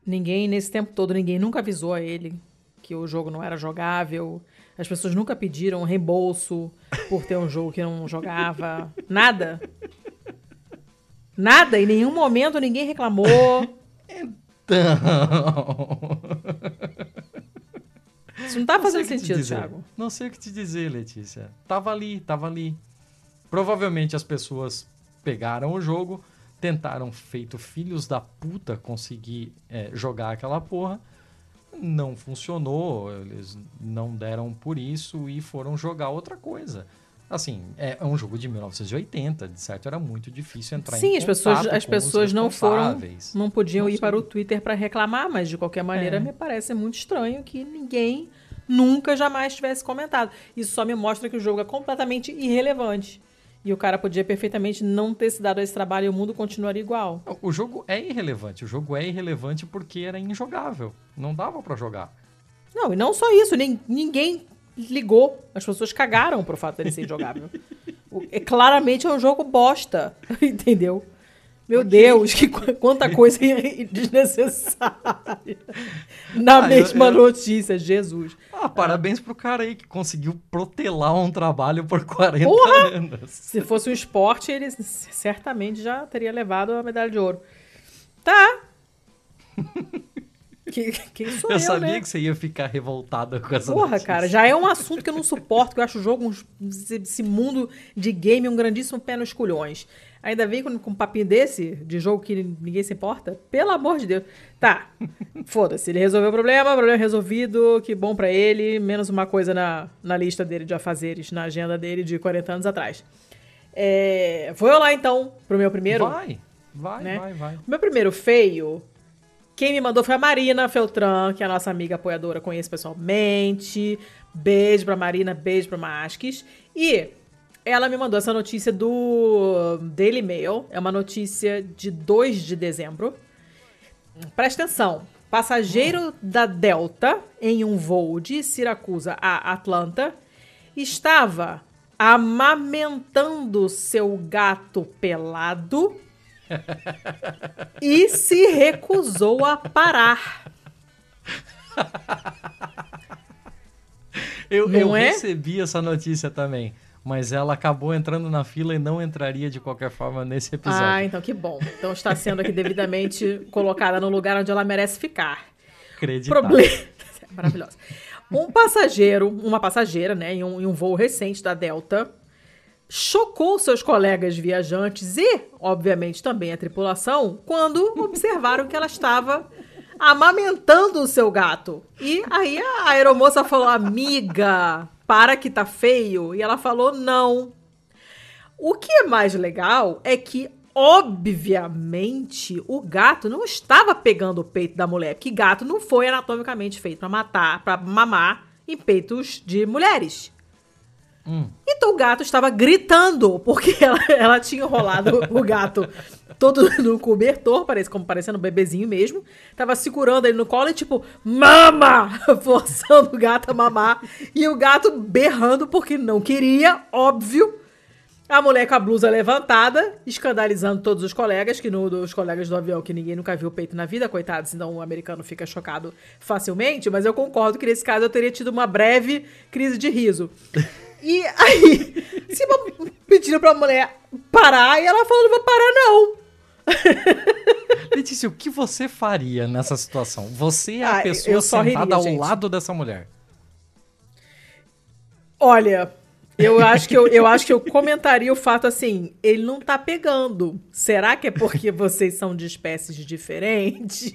Ninguém, nesse tempo todo, ninguém nunca avisou a ele que o jogo não era jogável. As pessoas nunca pediram reembolso por ter um jogo que não jogava. Nada. Nada. Em nenhum momento ninguém reclamou. Isso não tá Não fazendo sentido. Thiago. Não sei o que te dizer, Letícia. Tava ali, tava ali. Provavelmente as pessoas pegaram o jogo, tentaram, feito filhos da puta, conseguir é, jogar aquela porra. Não funcionou, eles não deram por isso e foram jogar outra coisa. Assim, é um jogo de 1980, de certo era muito difícil entrar Sim, em as pessoas, as pessoas não foram, não podiam Não ir para o Twitter para reclamar, mas de qualquer maneira É. me parece muito estranho que ninguém nunca jamais tivesse comentado. Isso só me mostra que o jogo é completamente irrelevante. E o cara podia perfeitamente não ter se dado esse trabalho e o mundo continuaria igual. O jogo é irrelevante. O jogo é irrelevante porque era injogável. Não dava pra jogar. Não, e não só isso, nem, ninguém ligou. As pessoas cagaram pro fato dele ser injogável. É, claramente é um jogo bosta, entendeu? Meu Deus, que, qu- quanta coisa desnecessária. Na Ah, eu- mesma eu- notícia, Jesus. Ah, parabéns pro cara aí que conseguiu protelar um trabalho por 40 Porra! anos. Se fosse um esporte, ele certamente já teria levado a medalha de ouro. Tá. Que, quem sou eu, Eu sabia né? que você ia ficar revoltada com essa Porra, notícia. cara, já é um assunto que eu não suporto, que eu acho o jogo, esse esse mundo de game um grandíssimo pé nos culhões. Ainda vem com, com um papinho desse, de jogo que ninguém se importa? Pelo amor de Deus. Tá, foda-se, ele resolveu o problema, problema resolvido, que bom pra ele, menos uma coisa na, na lista dele de afazeres, na agenda dele de 40 anos atrás. É, vou eu lá então, pro meu primeiro. Vai, vai, né? vai, vai. O meu primeiro feio, quem me mandou foi a Marina Feltran, que é a nossa amiga apoiadora, conheço pessoalmente. Beijo pra Marina, beijo pra Masques. E ela me mandou essa notícia do Daily Mail. É uma notícia de 2 de dezembro. Presta atenção. Passageiro da Delta, em um voo de Siracusa a Atlanta, estava amamentando seu gato pelado e se recusou a parar. Eu, Não eu é? recebi essa notícia também. Mas ela acabou entrando na fila e não entraria de qualquer forma nesse episódio. Ah, então que bom. Então está sendo aqui devidamente colocada no lugar onde ela merece ficar. Acreditável. Problema. Maravilhosa. Um passageiro, uma passageira, né, em um, em um voo recente da Delta, chocou seus colegas viajantes e, obviamente, também a tripulação quando observaram que ela estava amamentando o seu gato. E aí a aeromoça falou: Amiga, para que tá feio. E ela falou: Não. O que é mais legal é que, obviamente, o gato não estava pegando o peito da mulher, porque gato não foi anatomicamente feito pra matar, para mamar em peitos de mulheres. Hum. Então o gato estava gritando, porque ela, ela tinha enrolado o gato todo no cobertor, parece, como parecendo um bebezinho mesmo. Tava segurando ele no colo e tipo, mama! Forçando o gato a mamar. E o gato berrando porque não queria, óbvio. A mulher com a blusa levantada, escandalizando todos os colegas, que no, dos colegas do avião, que ninguém nunca viu o peito na vida, coitado, senão o americano fica chocado facilmente, mas eu concordo que nesse caso eu teria tido uma breve crise de riso. E aí, Simba pedindo pra mulher parar e ela falou: não vou parar, não. Letícia, o que você faria nessa situação? Você é a Ah, pessoa só riria, sentada ao gente. lado dessa mulher. Olha, eu acho que eu, eu acho que eu comentaria o fato assim, ele não tá pegando. Será que é porque vocês são de espécies diferentes?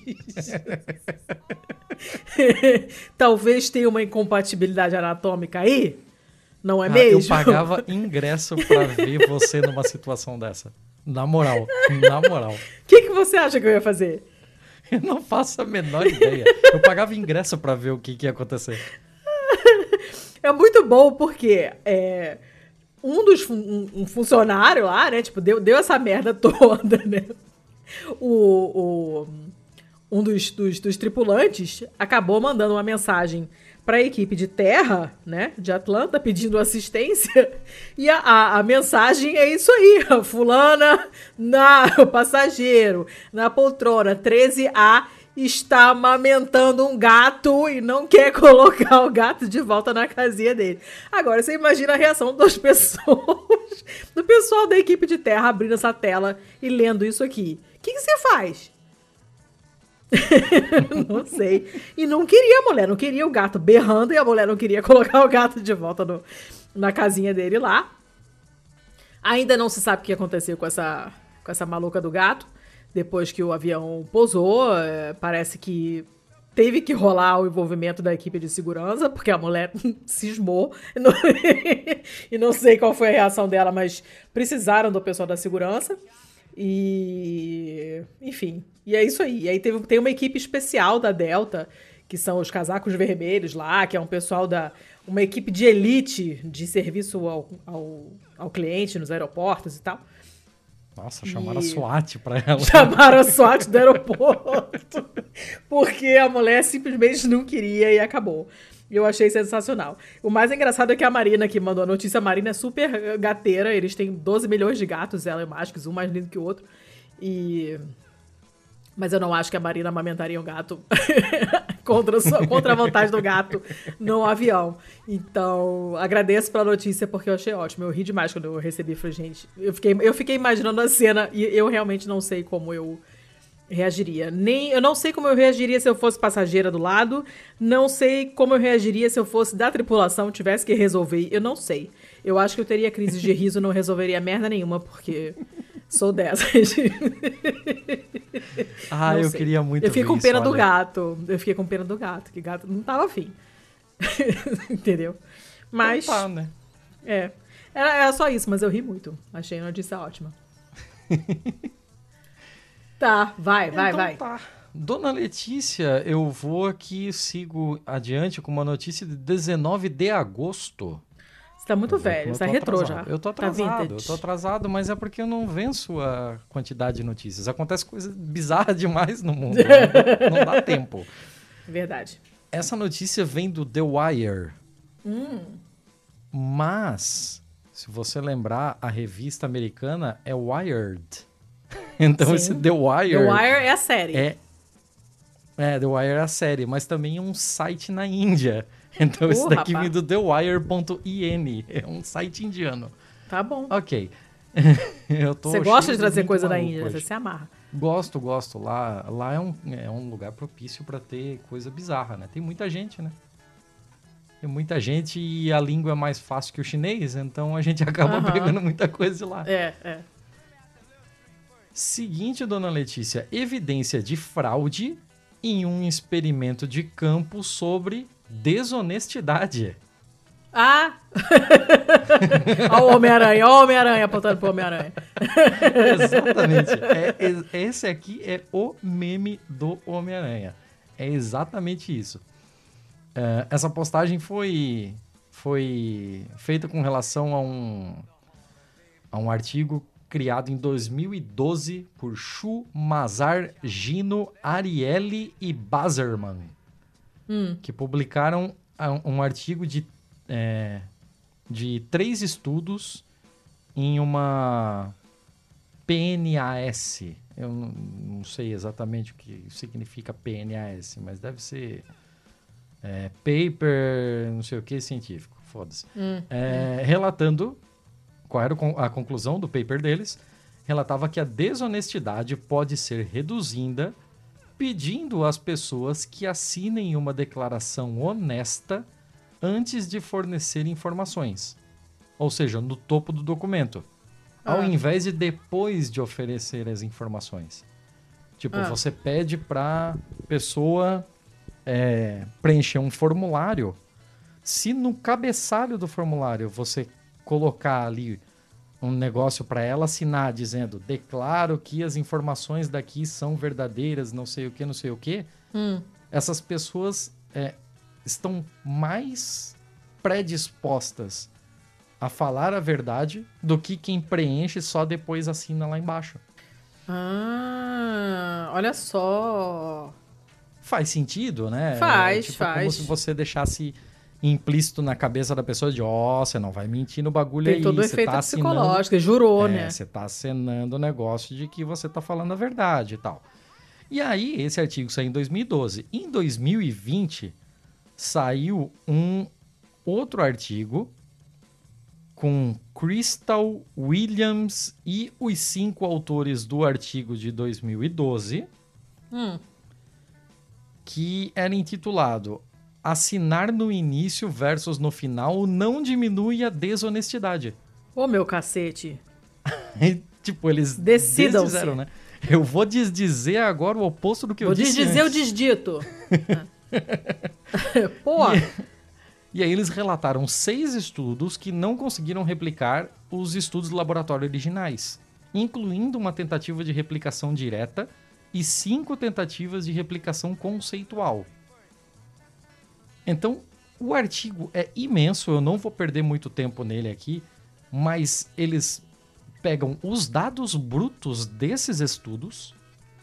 Talvez tenha uma incompatibilidade anatômica aí? Não é Ah, mesmo? Eu pagava ingresso pra ver você numa situação dessa. Na moral, na moral. O que, que você acha que eu ia fazer? Eu não faço a menor ideia. Eu pagava ingresso pra ver o que, que ia acontecer. É muito bom porque é, um dos fun- um, um funcionário lá, né? Tipo, deu, deu essa merda toda, né? O, o- um dos, dos, dos tripulantes acabou mandando uma mensagem para a equipe de terra, né? De Atlanta, pedindo assistência. E a, a, a mensagem é isso aí: fulana na passageiro, na poltrona 13A está amamentando um gato e não quer colocar o gato de volta na casinha dele. Agora, você imagina a reação das pessoas, do pessoal da equipe de terra abrindo essa tela e lendo isso aqui. O que, que você faz? não sei. E não queria a mulher, não queria o gato berrando e a mulher não queria colocar o gato de volta no- na casinha dele lá. Ainda não se sabe o que aconteceu com essa, com essa maluca do gato. Depois que o avião pousou, é, parece que teve que rolar o envolvimento da equipe de segurança, porque a mulher cismou. E não, e não sei qual foi a reação dela, mas precisaram do pessoal da segurança. E. Enfim. E é isso aí. E aí teve, tem uma equipe especial da Delta, que são os casacos vermelhos lá, que é um pessoal da. Uma equipe de elite de serviço ao, ao, ao cliente nos aeroportos e tal. Nossa, chamaram E- a SWAT pra ela. Chamaram a SWAT do aeroporto. Porque a mulher simplesmente não queria e acabou. Eu achei sensacional. O mais engraçado é que a Marina, que mandou a notícia, a Marina é super gateira. Eles têm 12 milhões de gatos, ela e o um mais lindo que o outro. E. Mas eu não acho que a Marina amamentaria um gato contra, a sua- contra a vantagem do gato no avião. Então, agradeço pela notícia porque eu achei ótimo. Eu ri demais quando eu recebi. Falei, gente, eu fiquei, eu fiquei imaginando a cena e eu realmente não sei como eu reagiria. Nem, eu não sei como eu reagiria se eu fosse passageira do lado. Não sei como eu reagiria se eu fosse da tripulação, tivesse que resolver. Eu não sei. Eu acho que eu teria crise de riso, não resolveria merda nenhuma, porque sou dessas. Ah, Não eu sei. queria muito Eu fiquei com isso, pena do olha. gato. Eu fiquei com pena do gato, que gato não tava afim. Entendeu? Mas, Então tá, né? é. Era, era só isso, mas eu ri muito. Achei a notícia ótima. tá, vai, vai, Então vai. tá. Dona Letícia, eu vou aqui, sigo adiante com uma notícia de 19 de agosto. Tá muito Eu velho, eu você tá retrô já. Eu tô Tá atrasado, eu vintage. tô atrasado, mas é porque eu não venço a quantidade de notícias. Acontece coisa bizarra demais no mundo. né? não dá tempo. Verdade. Essa notícia vem do The Wire. Hum. Mas, se você lembrar, a revista americana é Wired. Então Sim. esse The Wire, The Wire é a série. é é, The Wire é a série, mas também é um site na Índia. Então esse Uh, daqui rapaz. vem do thewire.in, é um site indiano. Tá bom. Ok. Eu tô Você gosta de trazer coisa da Índia, hoje. você se amarra. Gosto, gosto. Lá, lá é, um, é um lugar propício para ter coisa bizarra, né? Tem muita gente, né? Tem muita gente e a língua é mais fácil que o chinês, então a gente acaba pegando muita coisa de lá. É, é. Seguinte, dona Letícia, evidência de fraude em um experimento de campo sobre desonestidade. Ah! Ó o Homem-Aranha, ó o Homem-Aranha apontando pro Homem-Aranha. Exatamente. É- é- esse aqui é o meme do Homem-Aranha. É exatamente isso. É, essa postagem foi, foi feita com relação a um, a um artigo criado em 2012 por Shu, Mazar, Gino, Ariely e Bazerman, que publicaram um artigo de, é, de três estudos em uma PNAS. Eu não, não sei exatamente o que significa PNAS, mas deve ser é, paper, não sei o que, científico. Foda-se. É, relatando qual era a conclusão do paper deles, relatava que a desonestidade pode ser reduzida pedindo às pessoas que assinem uma declaração honesta antes de fornecer informações. Ou seja, no topo do documento. Ao Ah. invés de depois de oferecer as informações. Tipo, Ah. você pede pra pessoa é, preencher um formulário. Se no cabeçalho do formulário você colocar ali um negócio para ela assinar dizendo declaro que as informações daqui são verdadeiras, não sei o que, não sei o que, Hum. essas pessoas é, estão mais predispostas a falar a verdade do que quem preenche só depois assina lá embaixo. Ah, olha só. Faz sentido, né? Faz, tipo, É como faz. se você deixasse implícito na cabeça da pessoa de, ó, você não vai mentir no bagulho Tem aí, todo o efeito tá psicológico, jurou, É, né? Você tá acenando o negócio de que você tá falando a verdade e tal. E aí, esse artigo saiu em 2012. Em 2020, saiu um outro artigo com Crystal Williams e os cinco autores do artigo de 2012, Hum. que era intitulado Assinar no início versus no final não diminui a desonestidade. Ô, meu cacete. E, tipo, eles desdizeram, né? Eu vou desdizer agora o oposto do que Vou eu disse desdizer o antes. desdito. Pô, E aí eles relataram seis estudos que não conseguiram replicar os estudos do laboratório originais, incluindo uma tentativa de replicação direta e cinco tentativas de replicação conceitual. Então, o artigo é imenso, eu não vou perder muito tempo nele aqui, mas eles pegam os dados brutos desses estudos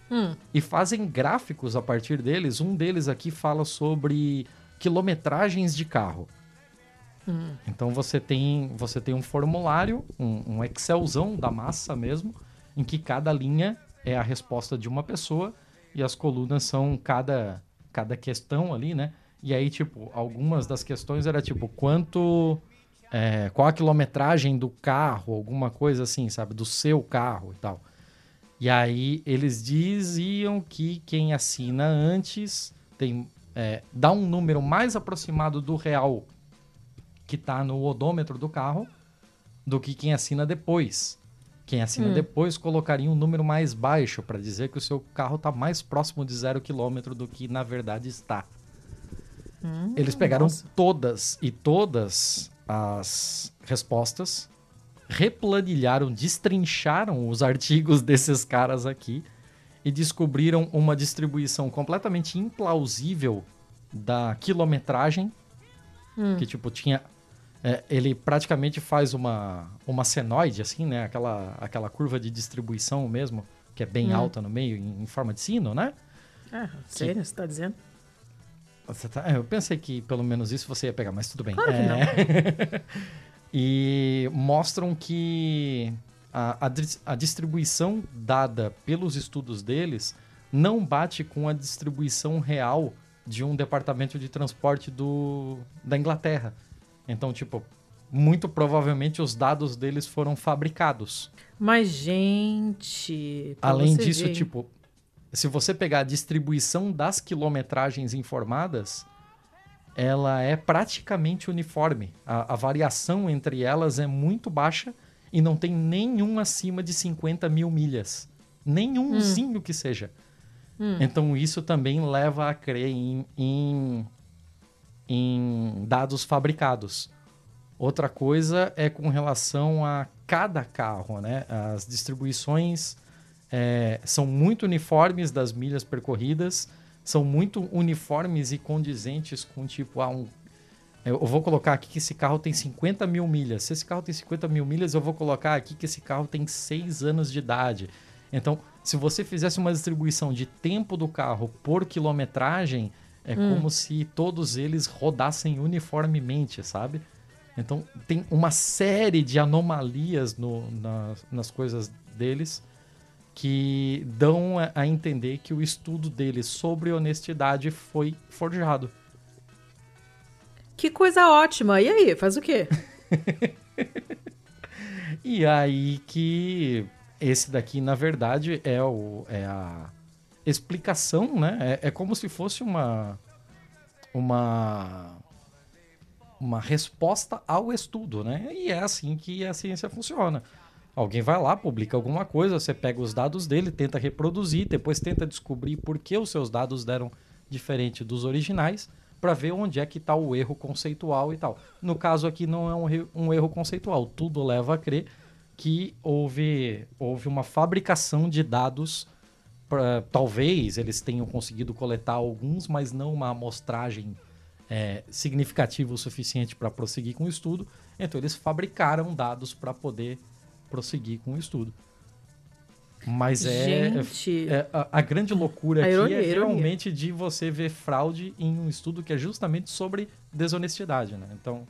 Hum. e fazem gráficos a partir deles. Um deles aqui fala sobre quilometragens de carro. Então você tem, você tem um formulário, um, um Excelzão da massa mesmo, em que cada linha é a resposta de uma pessoa e as colunas são cada, cada questão ali, né? E aí, tipo, algumas das questões era tipo, quanto. é, qual a quilometragem do carro, alguma coisa assim, sabe? Do seu carro e tal. E aí eles diziam que quem assina antes tem é, dá um número mais aproximado do real que está no odômetro do carro do que quem assina depois. Quem assina depois colocaria um número mais baixo para dizer que o seu carro está mais próximo de zero quilômetro do que na verdade está. Eles pegaram nossa. todas e todas as respostas, replanilharam, destrincharam os artigos desses caras aqui e descobriram uma distribuição completamente implausível da quilometragem, que tipo tinha é, ele praticamente faz uma uma senoide assim, né, aquela aquela curva de distribuição mesmo, que é bem alta no meio em, em forma de sino, né? Ah, sério, você tá dizendo? Você tá- eu pensei que pelo menos isso você ia pegar, mas tudo bem. Claro que É. e mostram que a, a a distribuição dada pelos estudos deles não bate com a distribuição real de um departamento de transporte do, da Inglaterra. Então, tipo, muito provavelmente os dados deles foram fabricados. Mas, gente. Além disso, ver, tipo, se você pegar a distribuição das quilometragens informadas, ela é praticamente uniforme. A, a variação entre elas é muito baixa e não tem nenhum acima de 50 mil milhas. Nenhumzinho que seja. Então isso também leva a crer em, em, em dados fabricados. Outra coisa é com relação a cada carro, né? As distribuições é, são muito uniformes das milhas percorridas, são muito uniformes e condizentes com tipo ah, um, eu vou colocar aqui que esse carro tem 50 mil milhas. Se esse carro tem 50 mil milhas, eu vou colocar aqui que esse carro tem 6 anos de idade. Então, se você fizesse uma distribuição de tempo do carro por quilometragem, é como se todos eles rodassem uniformemente, sabe? Então, tem uma série de anomalias no, nas, nas coisas deles que dão a, a entender que o estudo deles sobre honestidade foi forjado. Que coisa ótima. E aí, faz o quê? E aí que esse daqui, na verdade, é, o, é a explicação, né? É, é como se fosse uma. Uma. uma resposta ao estudo, né? E é assim que a ciência funciona. Alguém vai lá, publica alguma coisa, você pega os dados dele, tenta reproduzir, depois tenta descobrir por que os seus dados deram diferente dos originais, para ver onde é que está o erro conceitual e tal. No caso aqui não é um, um erro conceitual, tudo leva a crer que houve, houve uma fabricação de dados. Pra, talvez eles tenham conseguido coletar alguns, mas não uma amostragem é, significativa o suficiente para prosseguir com o estudo. Então eles fabricaram dados para poder prosseguir com o estudo. Mas é, Gente. é a, a grande loucura A aqui ironia, é a ironia. realmente de você ver fraude em um estudo que é justamente sobre desonestidade, né? Então,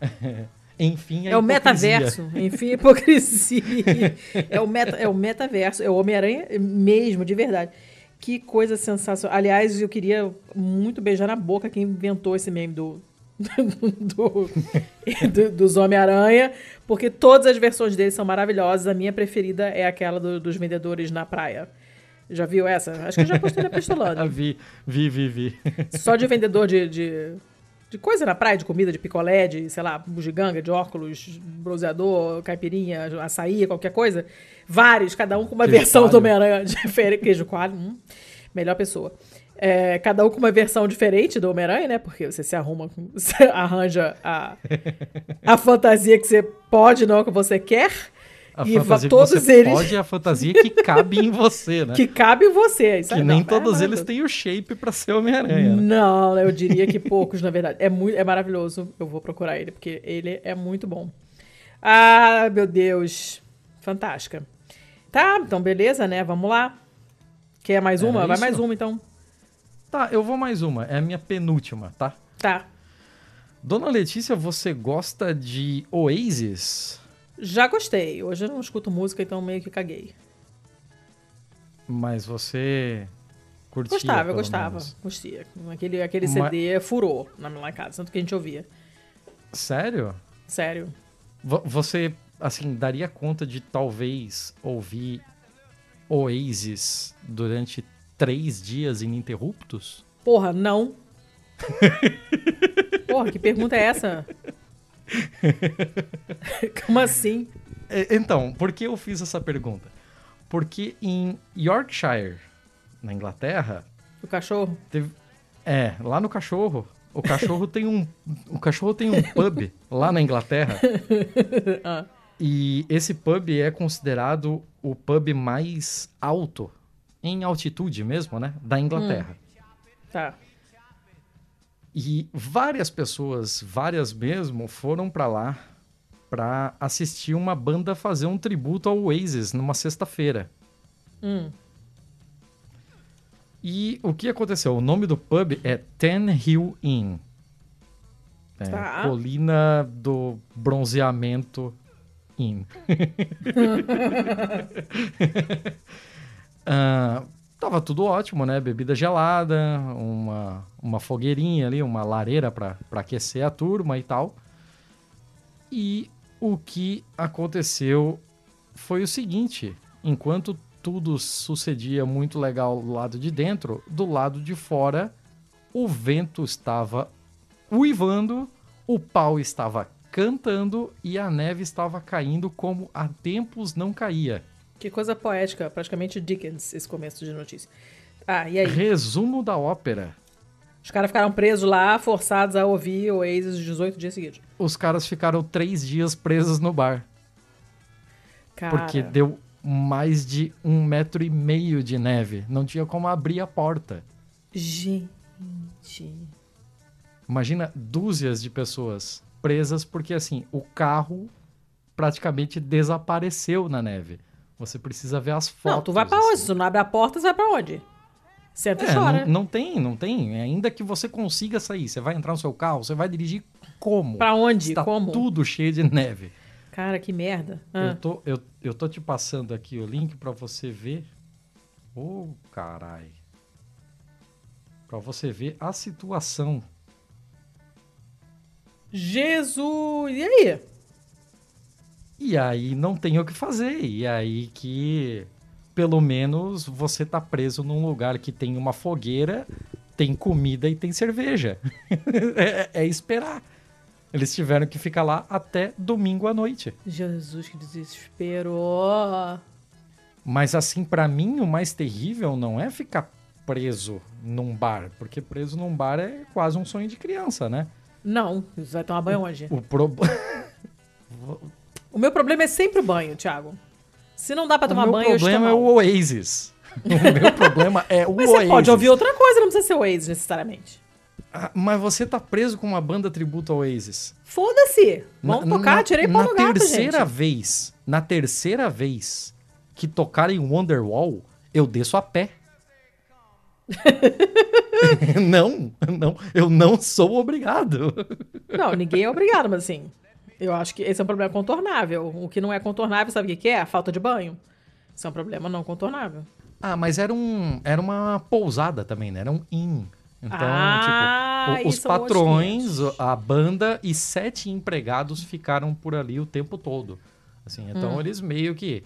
enfim, É o metaverso, enfim, hipocrisia. é, o meta, é o metaverso, é o Homem-Aranha mesmo, de verdade. Que coisa sensacional. Aliás, eu queria muito beijar na boca quem inventou esse meme do, do, do- dos Homem-Aranha, porque todas as versões deles são maravilhosas. A minha preferida é aquela do- dos vendedores na praia. Já viu essa? Acho que eu já postei na Pistolando. vi, vi, vi, vi. Só de vendedor de, de, de coisa na praia, de comida, de picolé, de, sei lá, bugiganga, de óculos, bronzeador, caipirinha, açaí, qualquer coisa. Vários, cada um com uma Queijo versão do coalho. Homem-Aranha diferente. Queijo coalho, hum, melhor pessoa. É, cada um com uma versão diferente do Homem-Aranha, né? Porque você se arruma, você arranja a, a fantasia que você pode, não que você quer. A e fantasia todos que você eles pode é a fantasia que cabe em você, né? que cabe em você. Isso Que aí nem não, todos é eles têm o shape pra ser Homem-Aranha. né? Não, eu diria que poucos, na verdade. É, muito, é maravilhoso. Eu vou procurar ele, porque ele é muito bom. Ah, meu Deus. Fantástica. Tá, então beleza, né? Vamos lá. Quer mais É uma? Vai isso? mais uma, então. Tá, eu vou mais uma. É a minha penúltima, tá? Tá. Dona Letícia, você gosta de Oasis? Já gostei. Hoje eu não escuto música, então meio que caguei. Mas você curtia, Gostava, eu gostava. menos. Gostia. Aquele, aquele Ma- CD furou na minha casa, tanto que a gente ouvia. Sério? Sério. Vo- Você, assim, daria conta de talvez ouvir Oasis durante três dias ininterruptos? Porra, não. Porra, que pergunta é essa? Como assim? É, Então, por que eu fiz essa pergunta? Porque em Yorkshire, na Inglaterra, O cachorro? teve... é, lá no cachorro, o cachorro tem um, o cachorro tem um pub lá na Inglaterra. Ah. E esse pub é considerado o pub mais alto, em altitude mesmo, né, da Inglaterra. Tá. E várias pessoas, várias mesmo, foram pra lá pra assistir uma banda fazer um tributo ao Oasis numa sexta-feira. Hum. E o que aconteceu? O nome do pub é Ten Hill Inn. É, Tá. Colina do Bronzeamento Inn. Ah, tava tudo ótimo, né? Bebida gelada, uma, uma fogueirinha ali, uma lareira para aquecer a turma e tal. E o que aconteceu foi o seguinte: enquanto tudo sucedia muito legal do lado de dentro, do lado de fora, o vento estava uivando, o pau estava cantando e a neve estava caindo como há tempos não caía. Que coisa poética, praticamente Dickens, esse começo de notícia. Ah, e aí? Resumo da ópera. Os caras ficaram presos lá, forçados a ouvir o Oasis 18 dias seguidos. Os caras ficaram três dias presos no bar. Cara, Porque deu mais de um metro e meio de neve. Não tinha como abrir a porta. gente... Imagina dúzias de pessoas presas porque, assim, o carro praticamente desapareceu na neve. Você precisa ver as fotos. Não, tu vai pra onde? assim. Se tu não abre a porta, você vai pra onde? Senta e É, chora. não, não tem, não tem. Ainda que você consiga sair, você vai entrar no seu carro, você vai dirigir como? Pra onde? Está Como? tudo cheio de neve. Cara, que merda. Eu, Ah, tô, eu, eu tô te passando aqui o link pra você ver. Ô, carai. Pra você ver a situação. Jesus! E aí? E aí não tem o que fazer. E aí que, pelo menos, você tá preso num lugar que tem uma fogueira, tem comida e tem cerveja. é, é esperar. Eles tiveram que ficar lá até domingo à noite. Jesus, que desespero. Mas assim, pra mim, o mais terrível não é ficar preso num bar, porque preso num bar é quase um sonho de criança, né? Não, você vai tomar banho onde? O pro... O meu problema é sempre o banho, Thiago. Se não dá pra o tomar banho, eu estou problema é o Oasis. O meu problema é o Mas Oasis. você pode ouvir outra coisa, não precisa ser o Oasis necessariamente. Ah, Mas você tá preso com uma banda tributo ao Oasis. Foda-se. Vamos Na- tocar, na- tirei pau Na no gato, terceira gente. vez, na terceira vez que tocarem Wonderwall, eu desço a pé. não, não, eu não sou obrigado. Não, ninguém é obrigado, mas assim, eu acho que esse é um problema contornável. O que não é contornável, sabe o que é? A falta de banho. Isso é um problema não contornável. Ah, mas era um, era uma pousada também, né? Era um inn. Então, Ah, tipo, o- os patrões, 500. a banda e sete empregados ficaram por ali o tempo todo. Assim, então Hum. eles meio que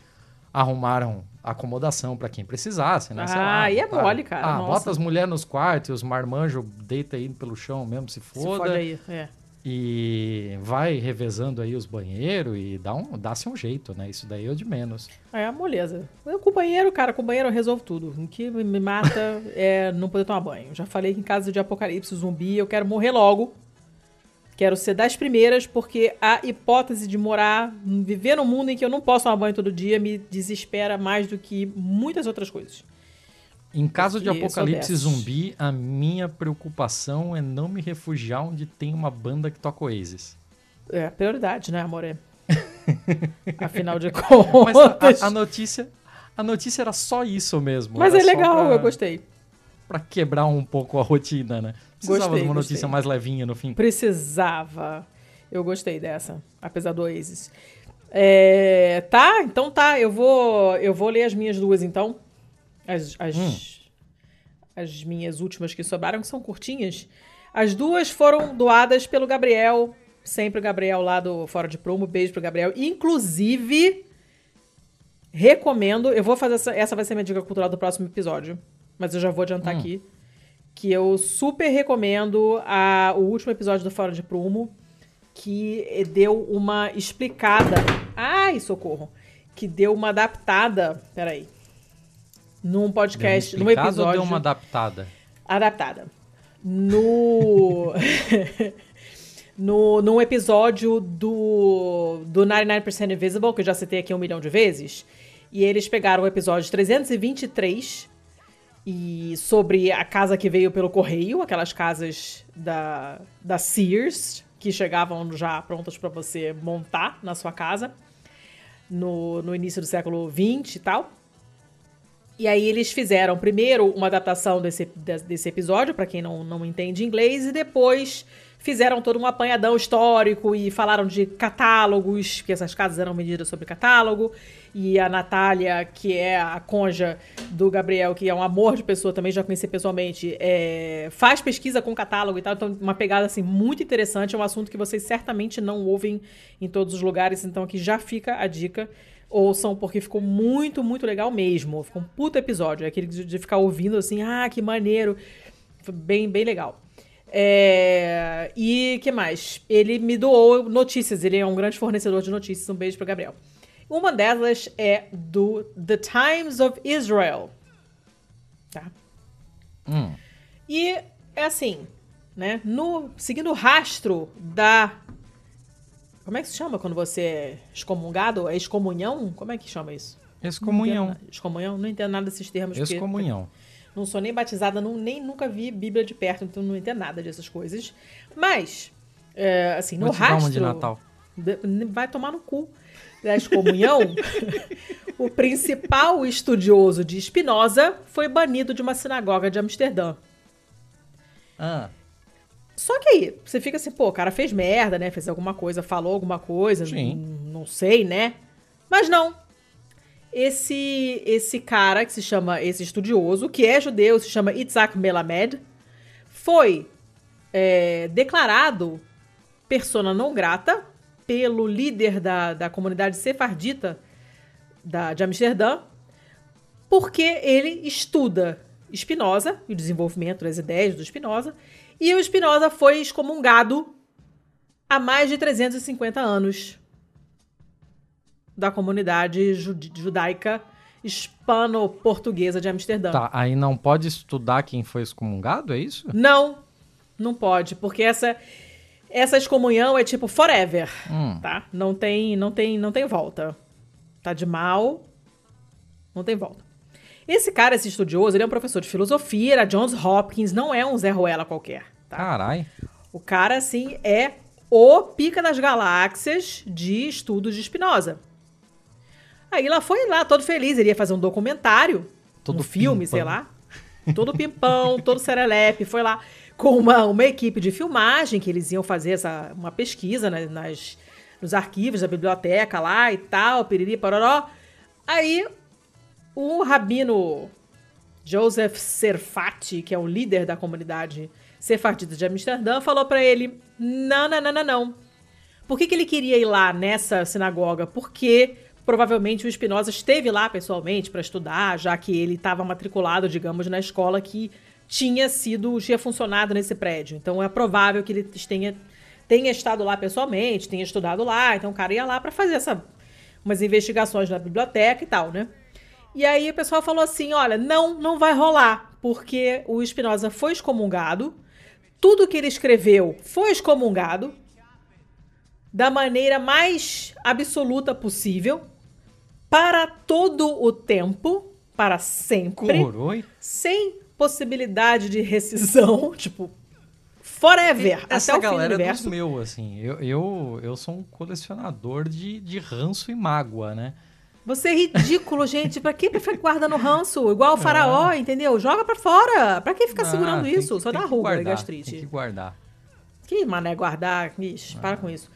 arrumaram acomodação pra quem precisasse, né? Ah, lá, aí é mole, cara, Ah, nossa. bota as mulheres nos quartos e os marmanjos deita aí pelo chão mesmo, se Se foda. aí. É. E vai revezando aí os banheiros e dá um, dá-se um jeito, né? Isso daí é o de menos. É a moleza. Eu, com o banheiro, cara, com o banheiro eu resolvo tudo. O que me mata é não poder tomar banho. Já falei que em caso de apocalipse zumbi eu quero morrer logo. Quero ser das primeiras, porque a hipótese de morar, viver num mundo em que eu não posso tomar banho todo dia me desespera mais do que muitas outras coisas. Em caso de apocalipse zumbi, a minha preocupação é não me refugiar onde tem uma banda que toca Oasis. É a prioridade, né, amor? Afinal de Mas contas. a, a notícia, a notícia era só isso mesmo. Mas é legal, pra- eu gostei. Pra quebrar um pouco a rotina, né? Precisava Gostei, de uma notícia gostei. mais levinha no fim. Precisava. Eu gostei dessa, apesar do Oasis. É, tá, então tá. Eu vou, eu vou ler as minhas duas, então. As, as, Hum. as minhas últimas que sobraram, que são curtinhas. As duas foram doadas pelo Gabriel. Sempre o Gabriel lá do Fora de Promo. Beijo pro Gabriel. Inclusive, recomendo. Eu vou fazer essa. Essa vai ser minha dica cultural do próximo episódio. Mas eu já vou adiantar aqui. Que eu super recomendo a, o último episódio do Fora de Prumo. Que deu uma explicada. Ai, socorro! Que deu uma adaptada. Peraí. Num podcast, num explicada ou episódio deu uma adaptada? adaptada. No. no num episódio do, do 99% Invisible, que eu já citei aqui um milhão de vezes. E eles pegaram o episódio 323 e sobre a casa que veio pelo correio, aquelas casas da, da Sears, que chegavam já prontas para você montar na sua casa no, no início do século XX e tal. E aí eles fizeram primeiro uma adaptação desse, de- desse episódio, pra quem não, não entende inglês, e depois fizeram todo um apanhadão histórico e falaram de catálogos, que essas casas eram medidas sobre catálogo. E a Natália, que é a conja do Gabriel, que é um amor de pessoa, também já conheci pessoalmente, é, faz pesquisa com catálogo e tal. Então, uma pegada assim muito interessante. É um assunto que vocês certamente não ouvem em todos os lugares. Então, aqui já fica a dica ouçam, porque ficou muito, muito legal mesmo. Ficou um puta episódio. É aquele de de ficar ouvindo assim, ah, que maneiro. Foi bem, bem legal. É, E que mais? Ele me doou notícias, ele é um grande fornecedor de notícias. Um beijo pro Gabriel. Uma delas é do The Times of Israel. Tá? Hum. E é assim, né? No, seguindo o rastro da. Como é que se chama quando você é excomungado? É excomunhão? Como é que chama isso? Excomunhão. Não entendo. Excomunhão? Não entendo nada desses termos. porque Excomunhão. Não sou nem batizada, não, nem nunca vi Bíblia de perto, então não entendo nada dessas coisas. Mas, é, assim, no Vou rastro. de Natal. vai tomar no cu. Da excomunhão, o principal estudioso de Spinoza foi banido de uma sinagoga de Amsterdã. Ah, Só que aí, você fica assim, pô, o cara fez merda, né? Fez alguma coisa, falou alguma coisa, Sim. não sei, né? Mas não. Esse esse cara que se chama, esse estudioso, que é judeu, se chama Itzhak Melamed, foi é, declarado persona não grata pelo líder da, da comunidade sefardita da, de Amsterdã, porque ele estuda Spinoza e o desenvolvimento das ideias do Spinoza, e o Spinoza foi excomungado há mais de 350 anos da comunidade jud- judaica hispano-portuguesa de Amsterdã. Tá, aí não pode estudar quem foi excomungado, é isso? Não, não pode, porque essa essa excomunhão é tipo forever, Hum. tá? Não tem, não tem, não tem volta. Tá de mal, não tem volta. Esse cara, esse estudioso, ele é um professor de filosofia, era Johns Hopkins, não é um Zé Ruela qualquer, tá? Carai. O cara, assim, é o pica das galáxias de estudos de Spinoza. Aí lá foi lá, todo feliz, ele ia fazer um documentário, Todo um filme, pimpão. sei lá. Todo pimpão, todo serelepe, foi lá com uma, uma equipe de filmagem, que eles iam fazer essa, uma pesquisa né, nas, nos arquivos da biblioteca lá e tal, piriri, pororó. Aí o rabino Joseph Serfati, que é o líder da comunidade sefardita de Amsterdã, falou pra ele: não, não, não, não, não. Por que, que ele queria ir lá nessa sinagoga? Porque provavelmente o Spinoza esteve lá pessoalmente para estudar, já que ele estava matriculado, digamos, na escola que tinha sido, tinha funcionado nesse prédio. Então é provável que ele tenha, tenha estado lá pessoalmente, tenha estudado lá. Então o cara ia lá para fazer essa, umas investigações na biblioteca e tal, né? E aí o pessoal falou assim: olha, não, não vai rolar, porque o Spinoza foi excomungado, tudo que ele escreveu foi excomungado da maneira mais absoluta possível, para todo o tempo, para sempre, Coroi? sem possibilidade de rescisão, tipo, forever, Essa até o fim do galera é dos universo. meus, assim. Eu, eu, eu sou um colecionador de, de ranço e mágoa, né? Você é ridículo, gente. Pra que ficar guardando ranço? Igual o faraó, entendeu? Joga pra fora. Pra que ficar Ah, segurando tem isso? Só tem dá ruga e guardar, gastrite. Tem que guardar. Que mané guardar? Ixi, para com isso.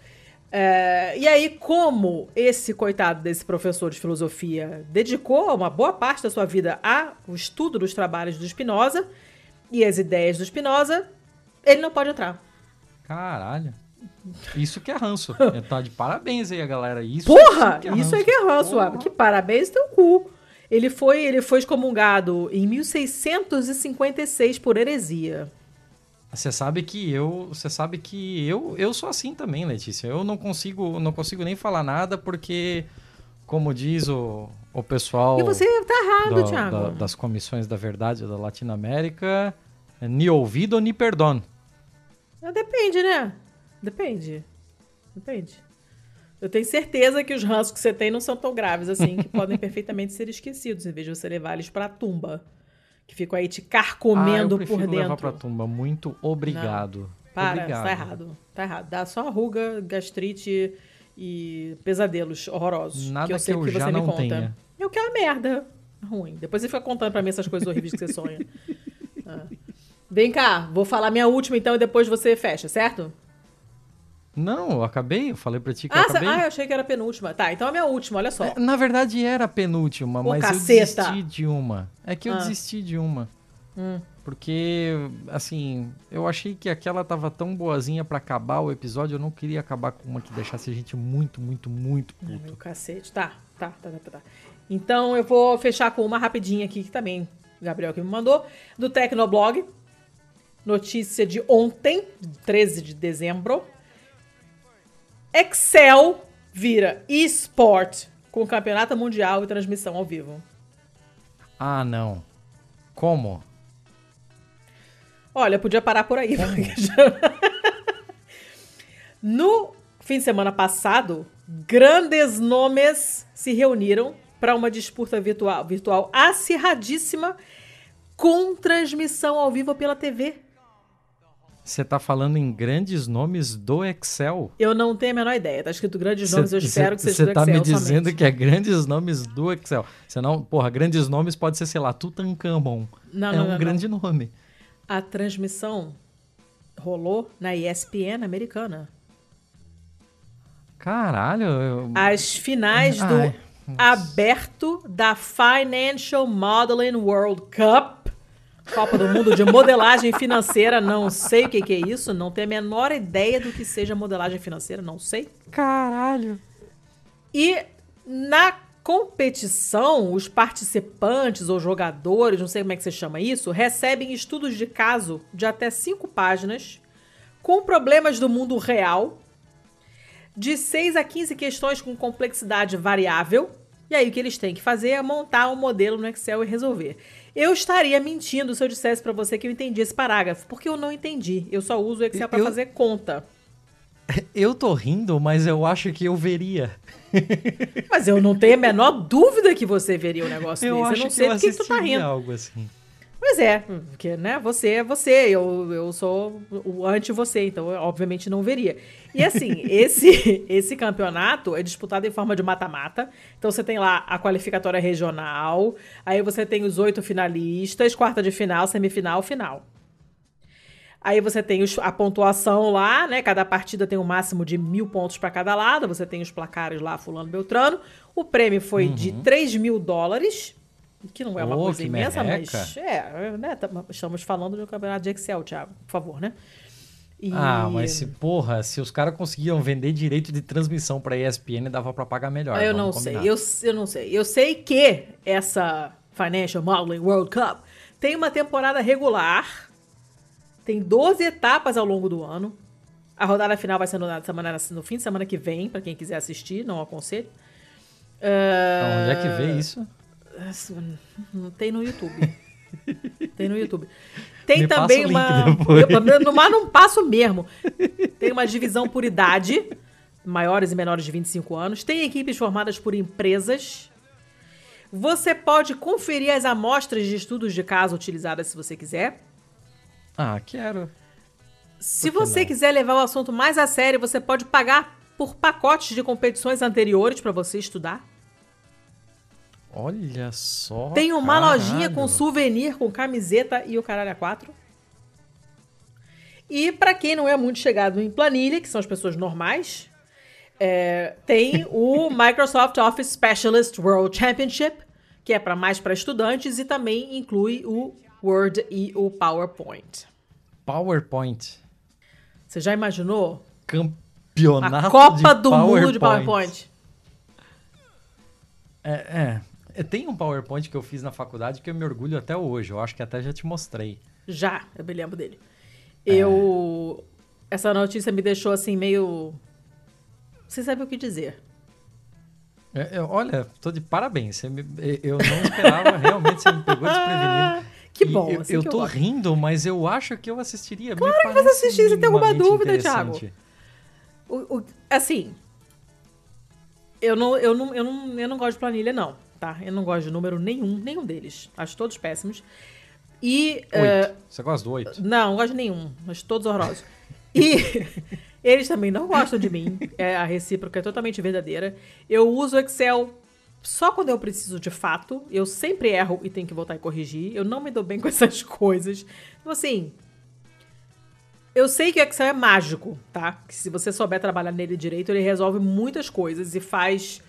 É, e aí, como esse coitado desse professor de filosofia dedicou uma boa parte da sua vida ao estudo dos trabalhos do Spinoza e as ideias do Spinoza, ele não pode entrar. Caralho. Isso que é ranço. Tá de parabéns aí, a galera. Isso, Porra! que Isso é que é ranço, Porra. Que parabéns teu cu. Ele foi, ele foi excomungado em 1656 por heresia. Você sabe que eu, você sabe que eu, eu sou assim também, Letícia. Eu não consigo, não consigo nem falar nada porque, como diz o, o pessoal E você tá errado, da- Thiago. da- das comissões da verdade da Latinoamérica, é ni ouvido ni perdón. Ah, Depende, né? Depende. Depende. Eu tenho certeza que os ranços que você tem não são tão graves assim, que podem perfeitamente ser esquecidos, em vez de você levar eles pra tumba. Que ficam aí te ah, eu carcomendo por levar dentro. pra tumba. Muito obrigado. Para, obrigado. tá errado. Tá errado. Dá só ruga, gastrite e pesadelos horrorosos. Nada que eu que sei eu que já você me não conta. tenha. É o que é uma merda. Ruim. Depois você fica contando pra mim essas coisas horríveis que você sonha. Ah. Vem cá, vou falar minha última então e depois você fecha, certo? Não, eu acabei, eu falei pra ti que eu Ah, cê- acabei. ah, eu achei que era a penúltima. Tá, então é a minha última, olha só. É, Na verdade era a penúltima, Ô, mas eu caceta. desisti de uma. É que eu Ah. desisti de uma. Hum. Porque, assim, eu achei que aquela tava tão boazinha pra acabar o episódio, eu não queria acabar com uma que deixasse a gente muito, muito, muito Ai, puto. meu cacete. Tá, tá, tá, tá, tá. Então eu vou fechar com uma rapidinha aqui, que também o Gabriel que me mandou, do Tecnoblog. Notícia de ontem, 13 de dezembro. Excel vira eSport com campeonato mundial e transmissão ao vivo. Ah, não. Como? Olha, podia parar por aí. já- no fim de semana passado, grandes nomes se reuniram para uma disputa virtual, virtual acirradíssima com transmissão ao vivo pela TV. Você tá falando em grandes nomes do Excel? Eu não tenho a menor ideia. Tá escrito grandes nomes, eu Cê- espero que cê- seja do Você tá Excel me dizendo somente. que é grandes nomes do Excel. Senão, porra, grandes nomes pode ser, sei lá, Tutankhamon. Não, é não, um não, não. grande nome. A transmissão rolou na ESPN americana. Caralho, eu... as finais do Ai, aberto da Financial Modeling World Cup. Copa do Mundo de modelagem financeira, não sei o que, que é isso, não tenho a menor ideia do que seja modelagem financeira, não sei. caralho. E na competição, os participantes ou jogadores, não sei como é que você chama isso, recebem estudos de caso de até cinco páginas com problemas do mundo real de 6 a 15 questões com complexidade variável. E aí o que eles têm que fazer é montar um modelo no Excel e resolver. Eu estaria mentindo se eu dissesse para você que eu entendi esse parágrafo, porque eu não entendi. Eu só uso o Excel para Eu- fazer conta. Eu tô rindo, mas eu acho que eu veria. Mas eu não tenho a menor dúvida que você veria um negócio Eu desse. acho Eu não que sei eu por que tu tá rindo. algo assim. Pois é, porque, né, você é você, eu, eu sou o anti-você, então eu obviamente não veria. E assim, esse, esse campeonato é disputado em forma de mata-mata. Então você tem lá a qualificatória regional, aí você tem os oito finalistas, quarta de final, semifinal, final. Aí você tem os- a pontuação lá, né? Cada partida tem um máximo de mil pontos para cada lado. Você tem os placares lá, fulano Beltrano. O prêmio foi de 3 mil dólares, que não é uma Ô, coisa imensa, merreca. mas é, né? tam- Estamos falando do campeonato de Excel, Thiago, por favor, né? E- Ah, mas se, porra, se os caras conseguiam vender direito de transmissão pra ESPN, dava pra pagar melhor. Ah, eu não vamos sei, combinar. eu, eu não sei. Eu sei que essa Financial Modeling World Cup tem uma temporada regular, tem 12 etapas ao longo do ano. A rodada final vai ser no, na semana, no fim de semana que vem, pra quem quiser assistir, não aconselho. Ah, Onde é que vê isso? Não tem no YouTube. tem no YouTube. Tem Me também uma. Eu, no mar não passo mesmo. Tem uma divisão por idade, maiores e menores de 25 anos. Tem equipes formadas por empresas. Você pode conferir as amostras de estudos de caso utilizadas se você quiser. Ah, quero. Se que você não? quiser levar o assunto mais a sério, você pode pagar por pacotes de competições anteriores para você estudar. Olha só. Tem uma caralho. lojinha com souvenir, com camiseta e o caralho a quatro. E pra quem não é muito chegado em planilha, que são as pessoas normais, é, tem o Microsoft Office Specialist World Championship, que é para mais para estudantes e também inclui o Word e o PowerPoint. PowerPoint. Você já imaginou Campeonato a Copa de do Mundo de PowerPoint? É, é. É, Tem um PowerPoint que eu fiz na faculdade que eu me orgulho até hoje. Eu acho que até já te mostrei. Já, eu me lembro dele. Eu. Essa notícia me deixou assim meio. Você sabe o que dizer. É, eu- olha, tô de parabéns. Me- eu não esperava, realmente você me pegou desprevenido. Que E bom, Eu, assim eu eu tô gosto. rindo, mas eu acho que eu assistiria. Claro que você assistir, você tem alguma dúvida, Thiago? Thiago? O- o- assim. Eu não, eu, não, eu, não, eu não gosto de planilha, não, tá? Eu não gosto de número nenhum, nenhum deles. Acho todos péssimos. E. Oito. Você gosta do oito? Não, não gosto de nenhum. Acho todos horrorosos. E eles também não gostam de mim. É, a recíproca é totalmente verdadeira. Eu uso o Excel só quando eu preciso de fato. Eu sempre erro e tenho que voltar e corrigir. Eu não me dou bem com essas coisas. Então, assim. Eu sei que o Excel é mágico, tá? Que se você souber trabalhar nele direito, ele resolve muitas coisas e faz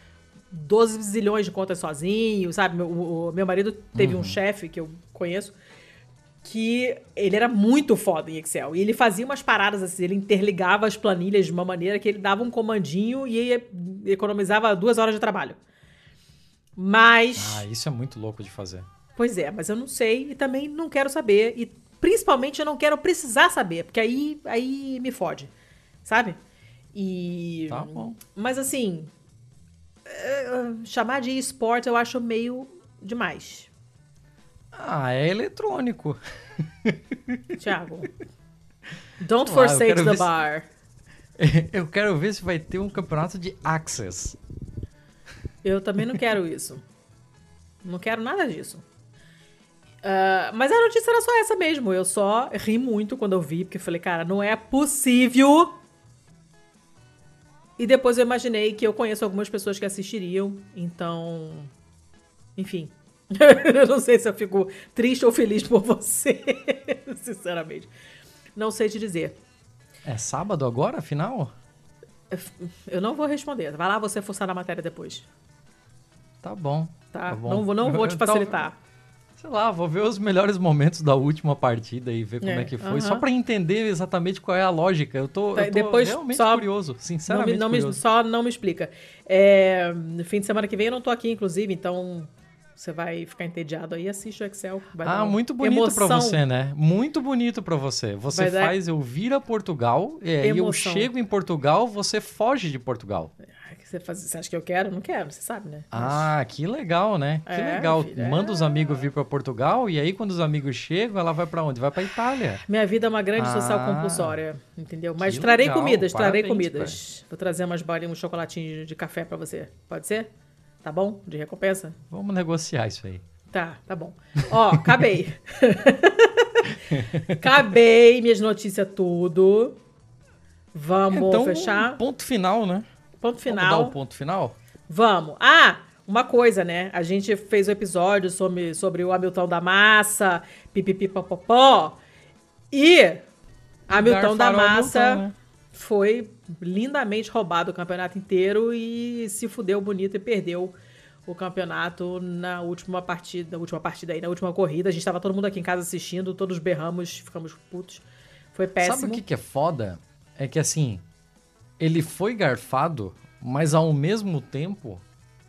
12 zilhões de contas sozinho, sabe? Meu, o, o meu marido teve um chefe que eu conheço que ele era muito foda em Excel. E ele fazia umas paradas assim, ele interligava as planilhas de uma maneira que ele dava um comandinho e economizava duas horas de trabalho. Mas. Ah, isso é muito louco de fazer. Pois é, mas eu não sei e também não quero saber. E principalmente eu não quero precisar saber, porque aí, aí me fode. Sabe? E. Tá bom. Mas assim. Eh, chamar de esporte eu acho meio demais. Ah, é eletrônico. Thiago. Don't eu forsake the ver se- bar. Eu quero ver se vai ter um campeonato de Access. Eu também não quero isso. Não quero nada disso. Ah, mas a notícia era só essa mesmo. Eu só ri muito quando eu vi, porque eu falei, cara, não é possível. E depois eu imaginei que eu conheço algumas pessoas que assistiriam, então. Enfim. eu não sei se eu fico triste ou feliz por você. Sinceramente. Não sei te dizer. É sábado agora, afinal? Eu não vou responder. Vai lá você forçar na matéria depois. Tá bom. Tá? bom. não, vou- não vou te Então, facilitar. Sei lá, vou ver os melhores momentos da última partida e ver como é, É, que foi. aham. Só pra entender exatamente qual é a lógica. Eu tô, Tá, eu tô depois realmente só- curioso, Não sinceramente me, não me- curioso. só não me explica. É, no fim de semana que vem eu não tô aqui, inclusive, então você vai ficar entediado aí, assiste o Excel. Ah, dar muito bonito pra emoção. você, né? Muito bonito pra você. Você Vai dar- faz eu vir a Portugal, e aí eu chego em Portugal, você foge de Portugal. Que Você, faz, você acha que eu quero? Não quero, você sabe, né? Ah, que legal, né? Que É, legal. filho, é. Manda os amigos vir pra Portugal e aí quando os amigos chegam, ela vai pra onde? Vai pra Itália. Minha vida é uma grande social Ah, compulsória, entendeu? Mas trarei legal, comidas, trarei parabéns, comidas. Vou trazer umas balinhas, um chocolatinho de, café pra você. Pode ser? Tá bom? De recompensa? Vamos negociar isso aí. Tá, tá bom. Ó, acabei. acabei minhas notícias tudo. Vamos então, fechar? ponto final, né? Ponto Vamos dar final. o ponto final? Vamos. Ah, uma coisa, né? A gente fez o episódio sobre, sobre o Hamilton da Massa, pipipipopopó. E Hamilton da Massa Hamilton, né? foi lindamente roubado o campeonato inteiro e se fudeu bonito e perdeu o campeonato na última partida, na última partida aí, na última corrida. A gente tava todo mundo aqui em casa assistindo, todos berramos, ficamos putos. Foi péssimo. Sabe o que, que é foda? É que assim, ele foi garfado, mas ao mesmo tempo,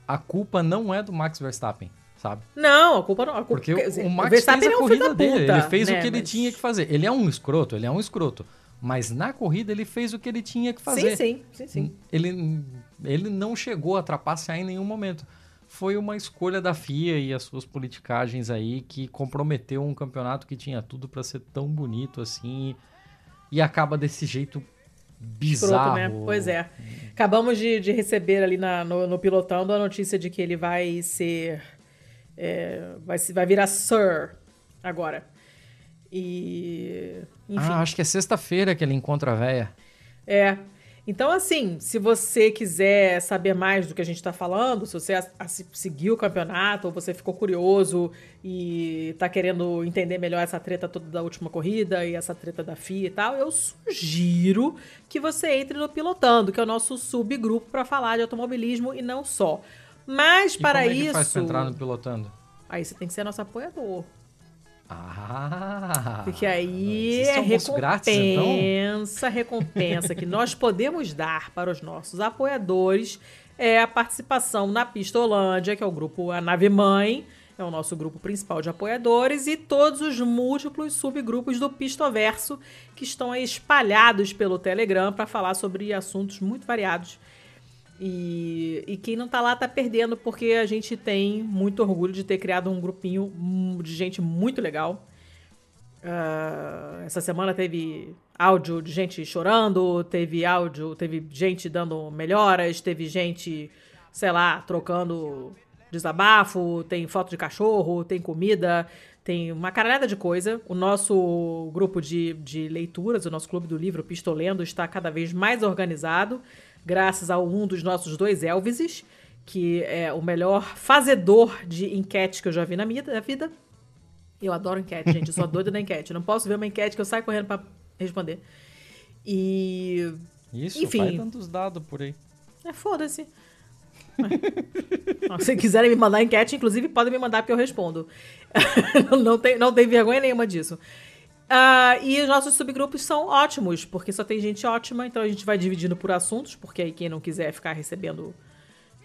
a culpa não é do Max Verstappen, sabe? Não, a culpa não. A culpa, Porque o, o Max Verstappen fez a corrida da dele, puta, ele fez né, o que ele mas- tinha que fazer. Ele é um escroto, ele é um escroto. Mas na corrida ele fez o que ele tinha que fazer. Sim, sim, sim, sim. Ele, ele não chegou a trapacear em nenhum momento. Foi uma escolha da FIA e as suas politicagens aí que comprometeu um campeonato que tinha tudo pra ser tão bonito assim e acaba desse jeito bizarro. Escroto, né? Pois é. Acabamos de, de receber ali na- no, no pilotando a notícia de que ele vai ser. é, vai, se- vai virar Sir agora. E. Enfim. Ah, acho que é sexta-feira que ele encontra a véia. É. Então, assim, se você quiser saber mais do que a gente tá falando, se você a- a- se- seguiu o campeonato, ou você ficou curioso e tá querendo entender melhor essa treta toda da última corrida e essa treta da FIA e tal, eu sugiro que você entre no Pilotando, que é o nosso subgrupo para falar de automobilismo e não só. Mas E para como é que isso. faz pra entrar no pilotando? Aí você tem que ser nosso apoiador. Ah! Porque aí é almoço grátis, então? recompensa, recompensa que nós podemos dar para os nossos apoiadores é a participação na Pistolândia, que é o grupo A Nave Mãe, é o nosso grupo principal de apoiadores, e todos os múltiplos subgrupos do Pistoverso que estão aí espalhados pelo Telegram para falar sobre assuntos muito variados. E, e quem não tá lá tá perdendo, porque a gente tem muito orgulho de ter criado um grupinho de gente muito legal. Ah, essa semana teve áudio de gente chorando, teve áudio, teve gente dando melhoras, teve gente, sei lá, trocando desabafo, tem foto de cachorro, tem comida, tem uma caralhada de coisa. O nosso grupo de, de leituras, o nosso clube do livro Pistolendo, está cada vez mais organizado, graças a um dos nossos dois Elvises, que é o melhor fazedor de enquete que eu já vi na minha na vida. Eu adoro enquete, gente. Eu sou doida da enquete. Eu não posso ver uma enquete que eu saio correndo pra responder. E. Isso, Enfim. vai dando os dados por aí. É, foda-se. Ué. Se quiserem me mandar enquete, inclusive, podem me mandar porque eu respondo. não, tem, não tem vergonha nenhuma disso. Ah, e os nossos subgrupos são ótimos, porque só tem gente ótima, então a gente vai dividindo por assuntos, porque aí quem não quiser ficar recebendo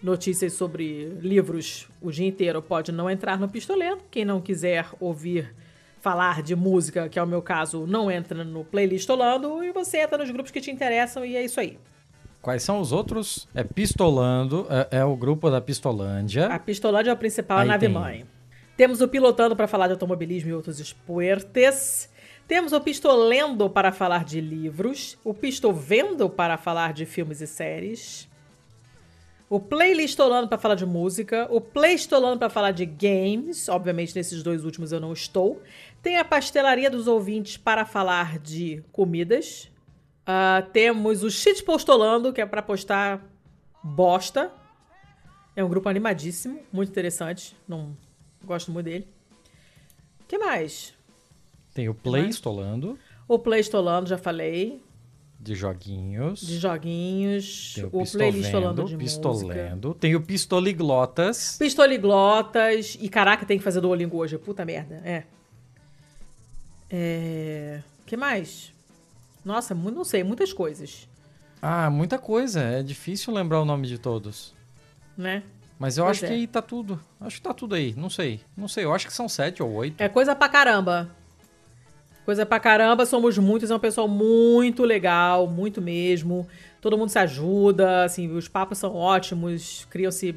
notícias sobre livros o dia inteiro pode não entrar no Pistolendo. Quem não quiser ouvir falar de música, que é o meu caso, não entra no Playlistolando, e você entra nos grupos que te interessam, e é isso aí. Quais são os outros? É Pistolando, é, é o grupo da Pistolândia. A Pistolândia é a principal Aí nave tem. mãe. Temos o Pilotando para falar de automobilismo e outros esportes. Temos o Pistolendo para falar de livros. O Pistovendo para falar de filmes e séries. O Playlistolando para falar de música. O Playstolando para falar de games. Obviamente, nesses dois últimos eu não estou. Tem a Pastelaria dos Ouvintes para falar de comidas. Ah, temos o Shitpostolando, que é para postar bosta. É um grupo animadíssimo, muito interessante. Não gosto muito dele. O que mais? Tem o Playstolando, O Playstolando, já falei. de joguinhos. De joguinhos. Tem o, o Pistovendo, de música. Pistolendo. Tem o Pistoliglotas. Pistoliglotas. E caraca, tem que fazer Duolingo hoje. Puta merda. É. É. O que mais? Nossa, não sei, muitas coisas. Ah, muita coisa. É difícil lembrar o nome de todos. Né? Mas eu Pois acho é. que aí tá tudo. Acho que tá tudo aí. Não sei. Não sei. Eu acho que são sete ou oito. É coisa pra caramba. Coisa pra caramba, somos muitos, é um pessoal muito legal, muito mesmo. Todo mundo se ajuda, assim, os papos são ótimos, criam-se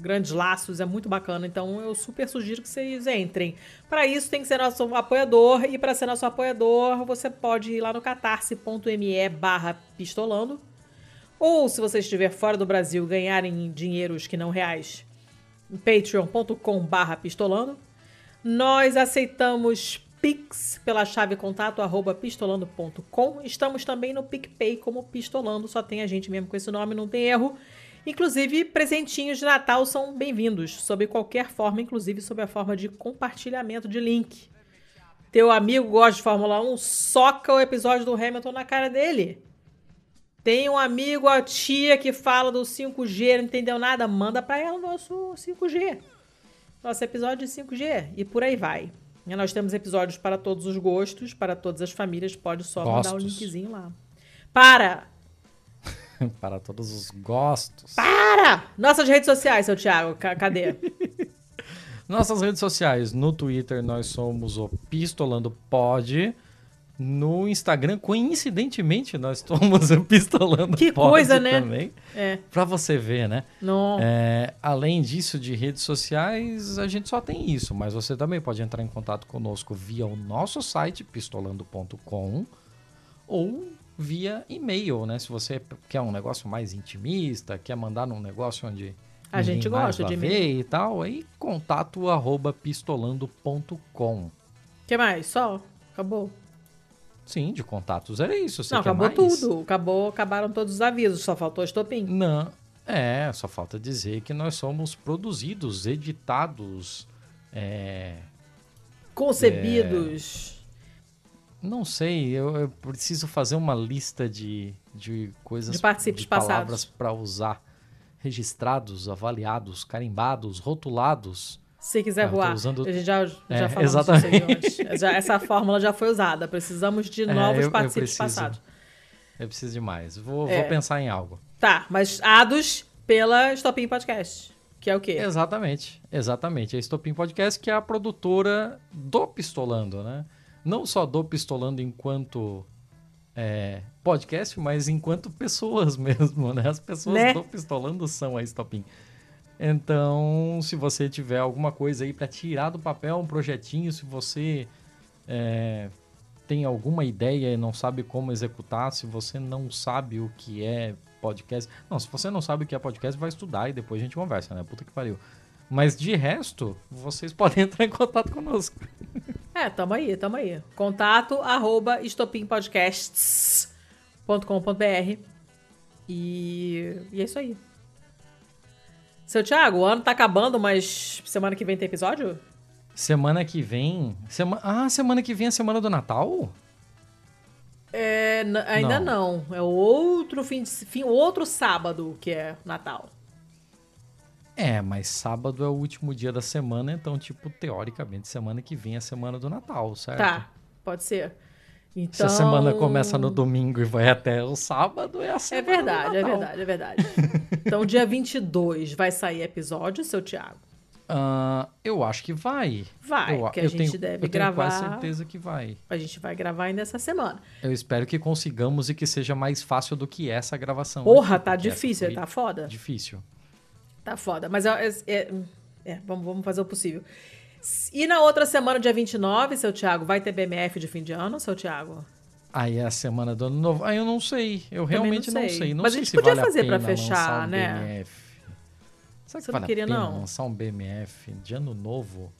grandes laços, é muito bacana. Então eu super sugiro que vocês entrem. Para isso tem que ser nosso apoiador e para ser nosso apoiador, você pode ir lá no catarse.me barra pistolando. Ou se você estiver fora do Brasil, ganhar em dinheiros que não reais, em patreon.com barra pistolando. Nós aceitamos Pix pela chave contato arroba pistolando.com. Estamos também no PicPay como Pistolando, só tem a gente mesmo com esse nome, não tem erro. Inclusive, presentinhos de Natal são bem-vindos, sob qualquer forma, inclusive sob a forma de compartilhamento de link. Teu amigo gosta de Fórmula 1, soca o episódio do Hamilton na cara dele. Tem um amigo, a tia que fala do 5G, não entendeu nada, manda pra ela o nosso 5G. Nosso episódio de 5G. E por aí vai. E nós temos episódios para todos os gostos, para todas as famílias. Pode só mandar o Gostos. linkzinho lá. Para! Para todos os gostos. Para! Nossas redes sociais, seu Thiago. ca- Cadê? Nossas redes sociais. No Twitter nós somos o Pistolando Pod. No Instagram, coincidentemente, nós o Pistolando Que coisa, né? também. É. Pra você ver, né? Não. É, além disso, de redes sociais, a gente só tem isso, mas você também pode entrar em contato conosco via o nosso site, pistolando.com, ou via e-mail, né? Se você quer um negócio mais intimista, quer mandar num negócio onde A gente gosta de ver e tal, aí contato arroba pistolando.com. O que mais? Só? Acabou? Sim, de contatos era isso. Você não, acabou mais? tudo. Acabou, acabaram todos os avisos. Só faltou estopim. Não, é, só falta dizer que nós somos produzidos, editados, é, Concebidos. Não sei, eu, eu preciso fazer uma lista de, de coisas, De participantes palavras passados. para usar. Registrados, avaliados, carimbados, rotulados. Se quiser Ah, voar. usando- A gente já, já É, falamos exatamente. Já- essa fórmula já foi usada. Precisamos de É, novos eu- eu participantes preciso. passados. Eu preciso de mais. Vou, É. vou pensar em algo. Tá, mas ados pela Stopim Podcast. Que é o quê? Exatamente, exatamente. A Estopim Podcast, que é a produtora do Pistolando, né? Não só do Pistolando enquanto é, podcast, mas enquanto pessoas mesmo, né? As pessoas Né? do Pistolando são a Estopim. Então, se você tiver alguma coisa aí para tirar do papel, um projetinho, se você é, tem alguma ideia e não sabe como executar, se você não sabe o que é podcast. Não, se você não sabe o que é podcast, vai estudar e depois a gente conversa, né? Puta que pariu. Mas de resto, vocês podem entrar em contato conosco. É, tamo aí, tamo aí. Contato arroba estopimpodcasts.com.br e, e é isso aí. Seu Thiago, o ano tá acabando, mas semana que vem tem episódio? Semana que vem. Sema... Ah, semana que vem é a semana do Natal? É, ainda não. É outro fim, de, fim, outro sábado que é Natal. É, mas sábado é o último dia da semana, então, tipo, teoricamente, semana que vem é a semana do Natal, certo? Tá, pode ser. Se Então... a semana começa no domingo e vai até o sábado, é a É semana verdade, é verdade, é verdade. Então, dia 22 vai sair episódio, seu Thiago? Ah, eu acho que vai. Vai, eu, que a eu gente tenho, deve eu tenho quase gravar. certeza que vai. A gente vai gravar ainda essa semana. Eu espero que consigamos e que seja mais fácil do que essa gravação. Porra, aqui, tá difícil, tá foda. Difícil. Tá foda. Mas é, é- é, vamos, vamos fazer o possível. E na outra semana, dia 29, seu Thiago, vai ter BMF de fim de ano, seu Thiago? Aí é a semana do ano novo. Aí eu não sei. Eu realmente não não sei. sei. Não Mas a sei gente se podia vale fazer a pra pena fechar, um né? BMF. Será que Você não vale queria, a pena não? lançar um BMF de ano novo?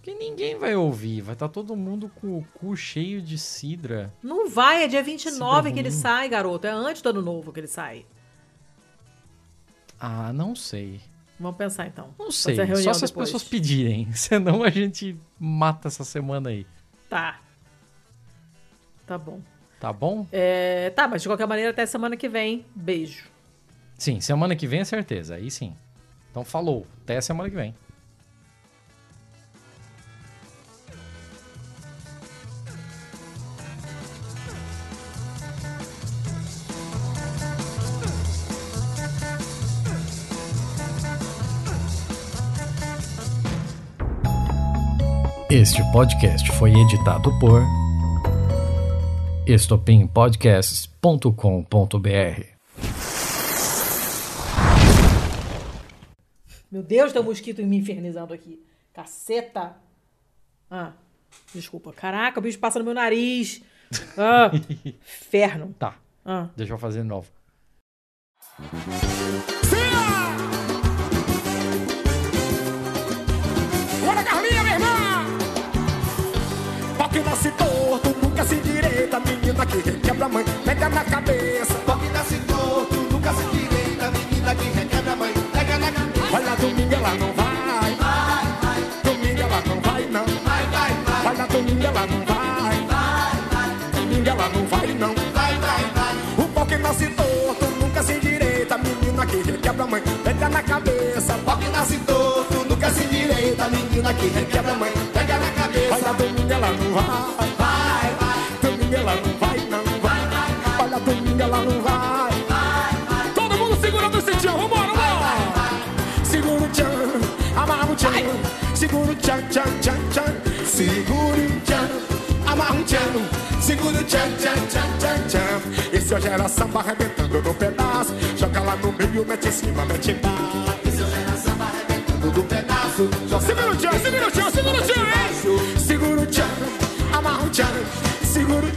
Que ninguém vai ouvir. Vai estar todo mundo com o cu cheio de sidra. Não vai, é dia 29 que ele sai, garoto. É antes do ano novo que ele sai. Ah, não sei. Vamos pensar então. Não sei. Só se as depois. pessoas pedirem. Senão a gente mata essa semana aí. Tá. Tá bom. Tá bom? É, tá, mas de qualquer maneira, até semana que vem. Beijo. Sim, semana que vem é certeza. Aí sim. Então falou. Até semana que vem. Este podcast foi editado por estopimpodcasts.com.br. Meu Deus, tem um mosquito me infernizando aqui. Caceta. Ah, desculpa. Caraca, o bicho passa no meu nariz. Ah, inferno. Tá, Ah. deixa eu fazer de novo. Nasce torto, nunca se direita. Menina que requebra a mãe, pega na cabeça. Pau que nasce torto, nunca se direita. Menina que requebra a mãe, pega na cabeça. Olha, domingo ela não vai. Vai, vai, Domingo ela não vai, não. vai, vai, vai. Olha, domingo ela não vai. Vai, vai, Domingo ela não vai, não. vai, vai, vai. O pau que nasce torto, nunca se direita. Menina que requebra a mãe, pega na cabeça. Pau que nasce torto, nunca se direita. Menina que requebra a mãe, Olha, domingo ela não vai. Vai, vai, Domingo ela não vai, não. vai, vai, vai. Olha, domingo ela não vai. Todo mundo segurando esse tchan, vambora, vambora! Segura o tchan, amarra o tchan. Segura o tchan, tchan, tchan, tchan. Segura o tchan, amarra o tchan. Segura o tchan, tchan, tchan, tchan, tchan. Esse hoje era samba arrebentando no pedaço. Joga lá no meio, mete em cima, mete embaixo. Esse hoje era samba arrebentando do pedaço. Segura o tchan, segura o tchan, segura o tchan, amarra o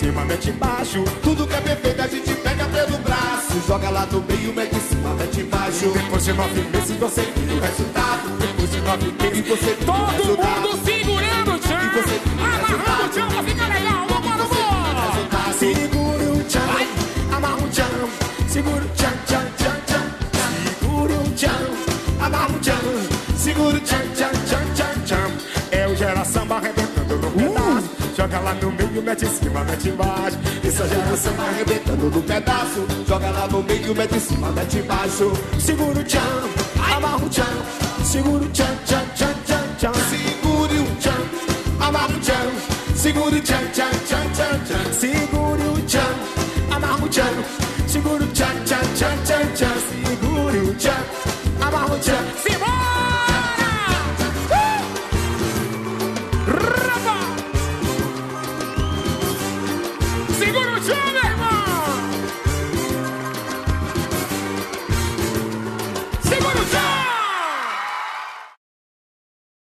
cima, mete embaixo. Tudo que é perfeito a gente pega pelo braço. Joga lá no meio, mete em cima, mete embaixo. Depois de nove meses você vira o resultado. Depois de nove meses você o Todo resultado. mundo segurando o tchan. E você vira o Amarrando o resultado. tchan pra ficar legal. Joga lá no meio, mete em cima, mete embaixo. Isso é gera samba Arrebentando no pedaço. Joga lá no meio, mete em cima, mete embaixo. Segura o tchan, amarra o tchan, segura o tchan, tchan, tchan, tchan, tchan. Segure o tchan, amarra o tchan. Segure o tchan, tchan, tchan, tchan, tchan. Segure o tchan, amarra o tchan, segura o tchan, tchan, tchan, tchan, tchan. O tchan, amarra o tchan.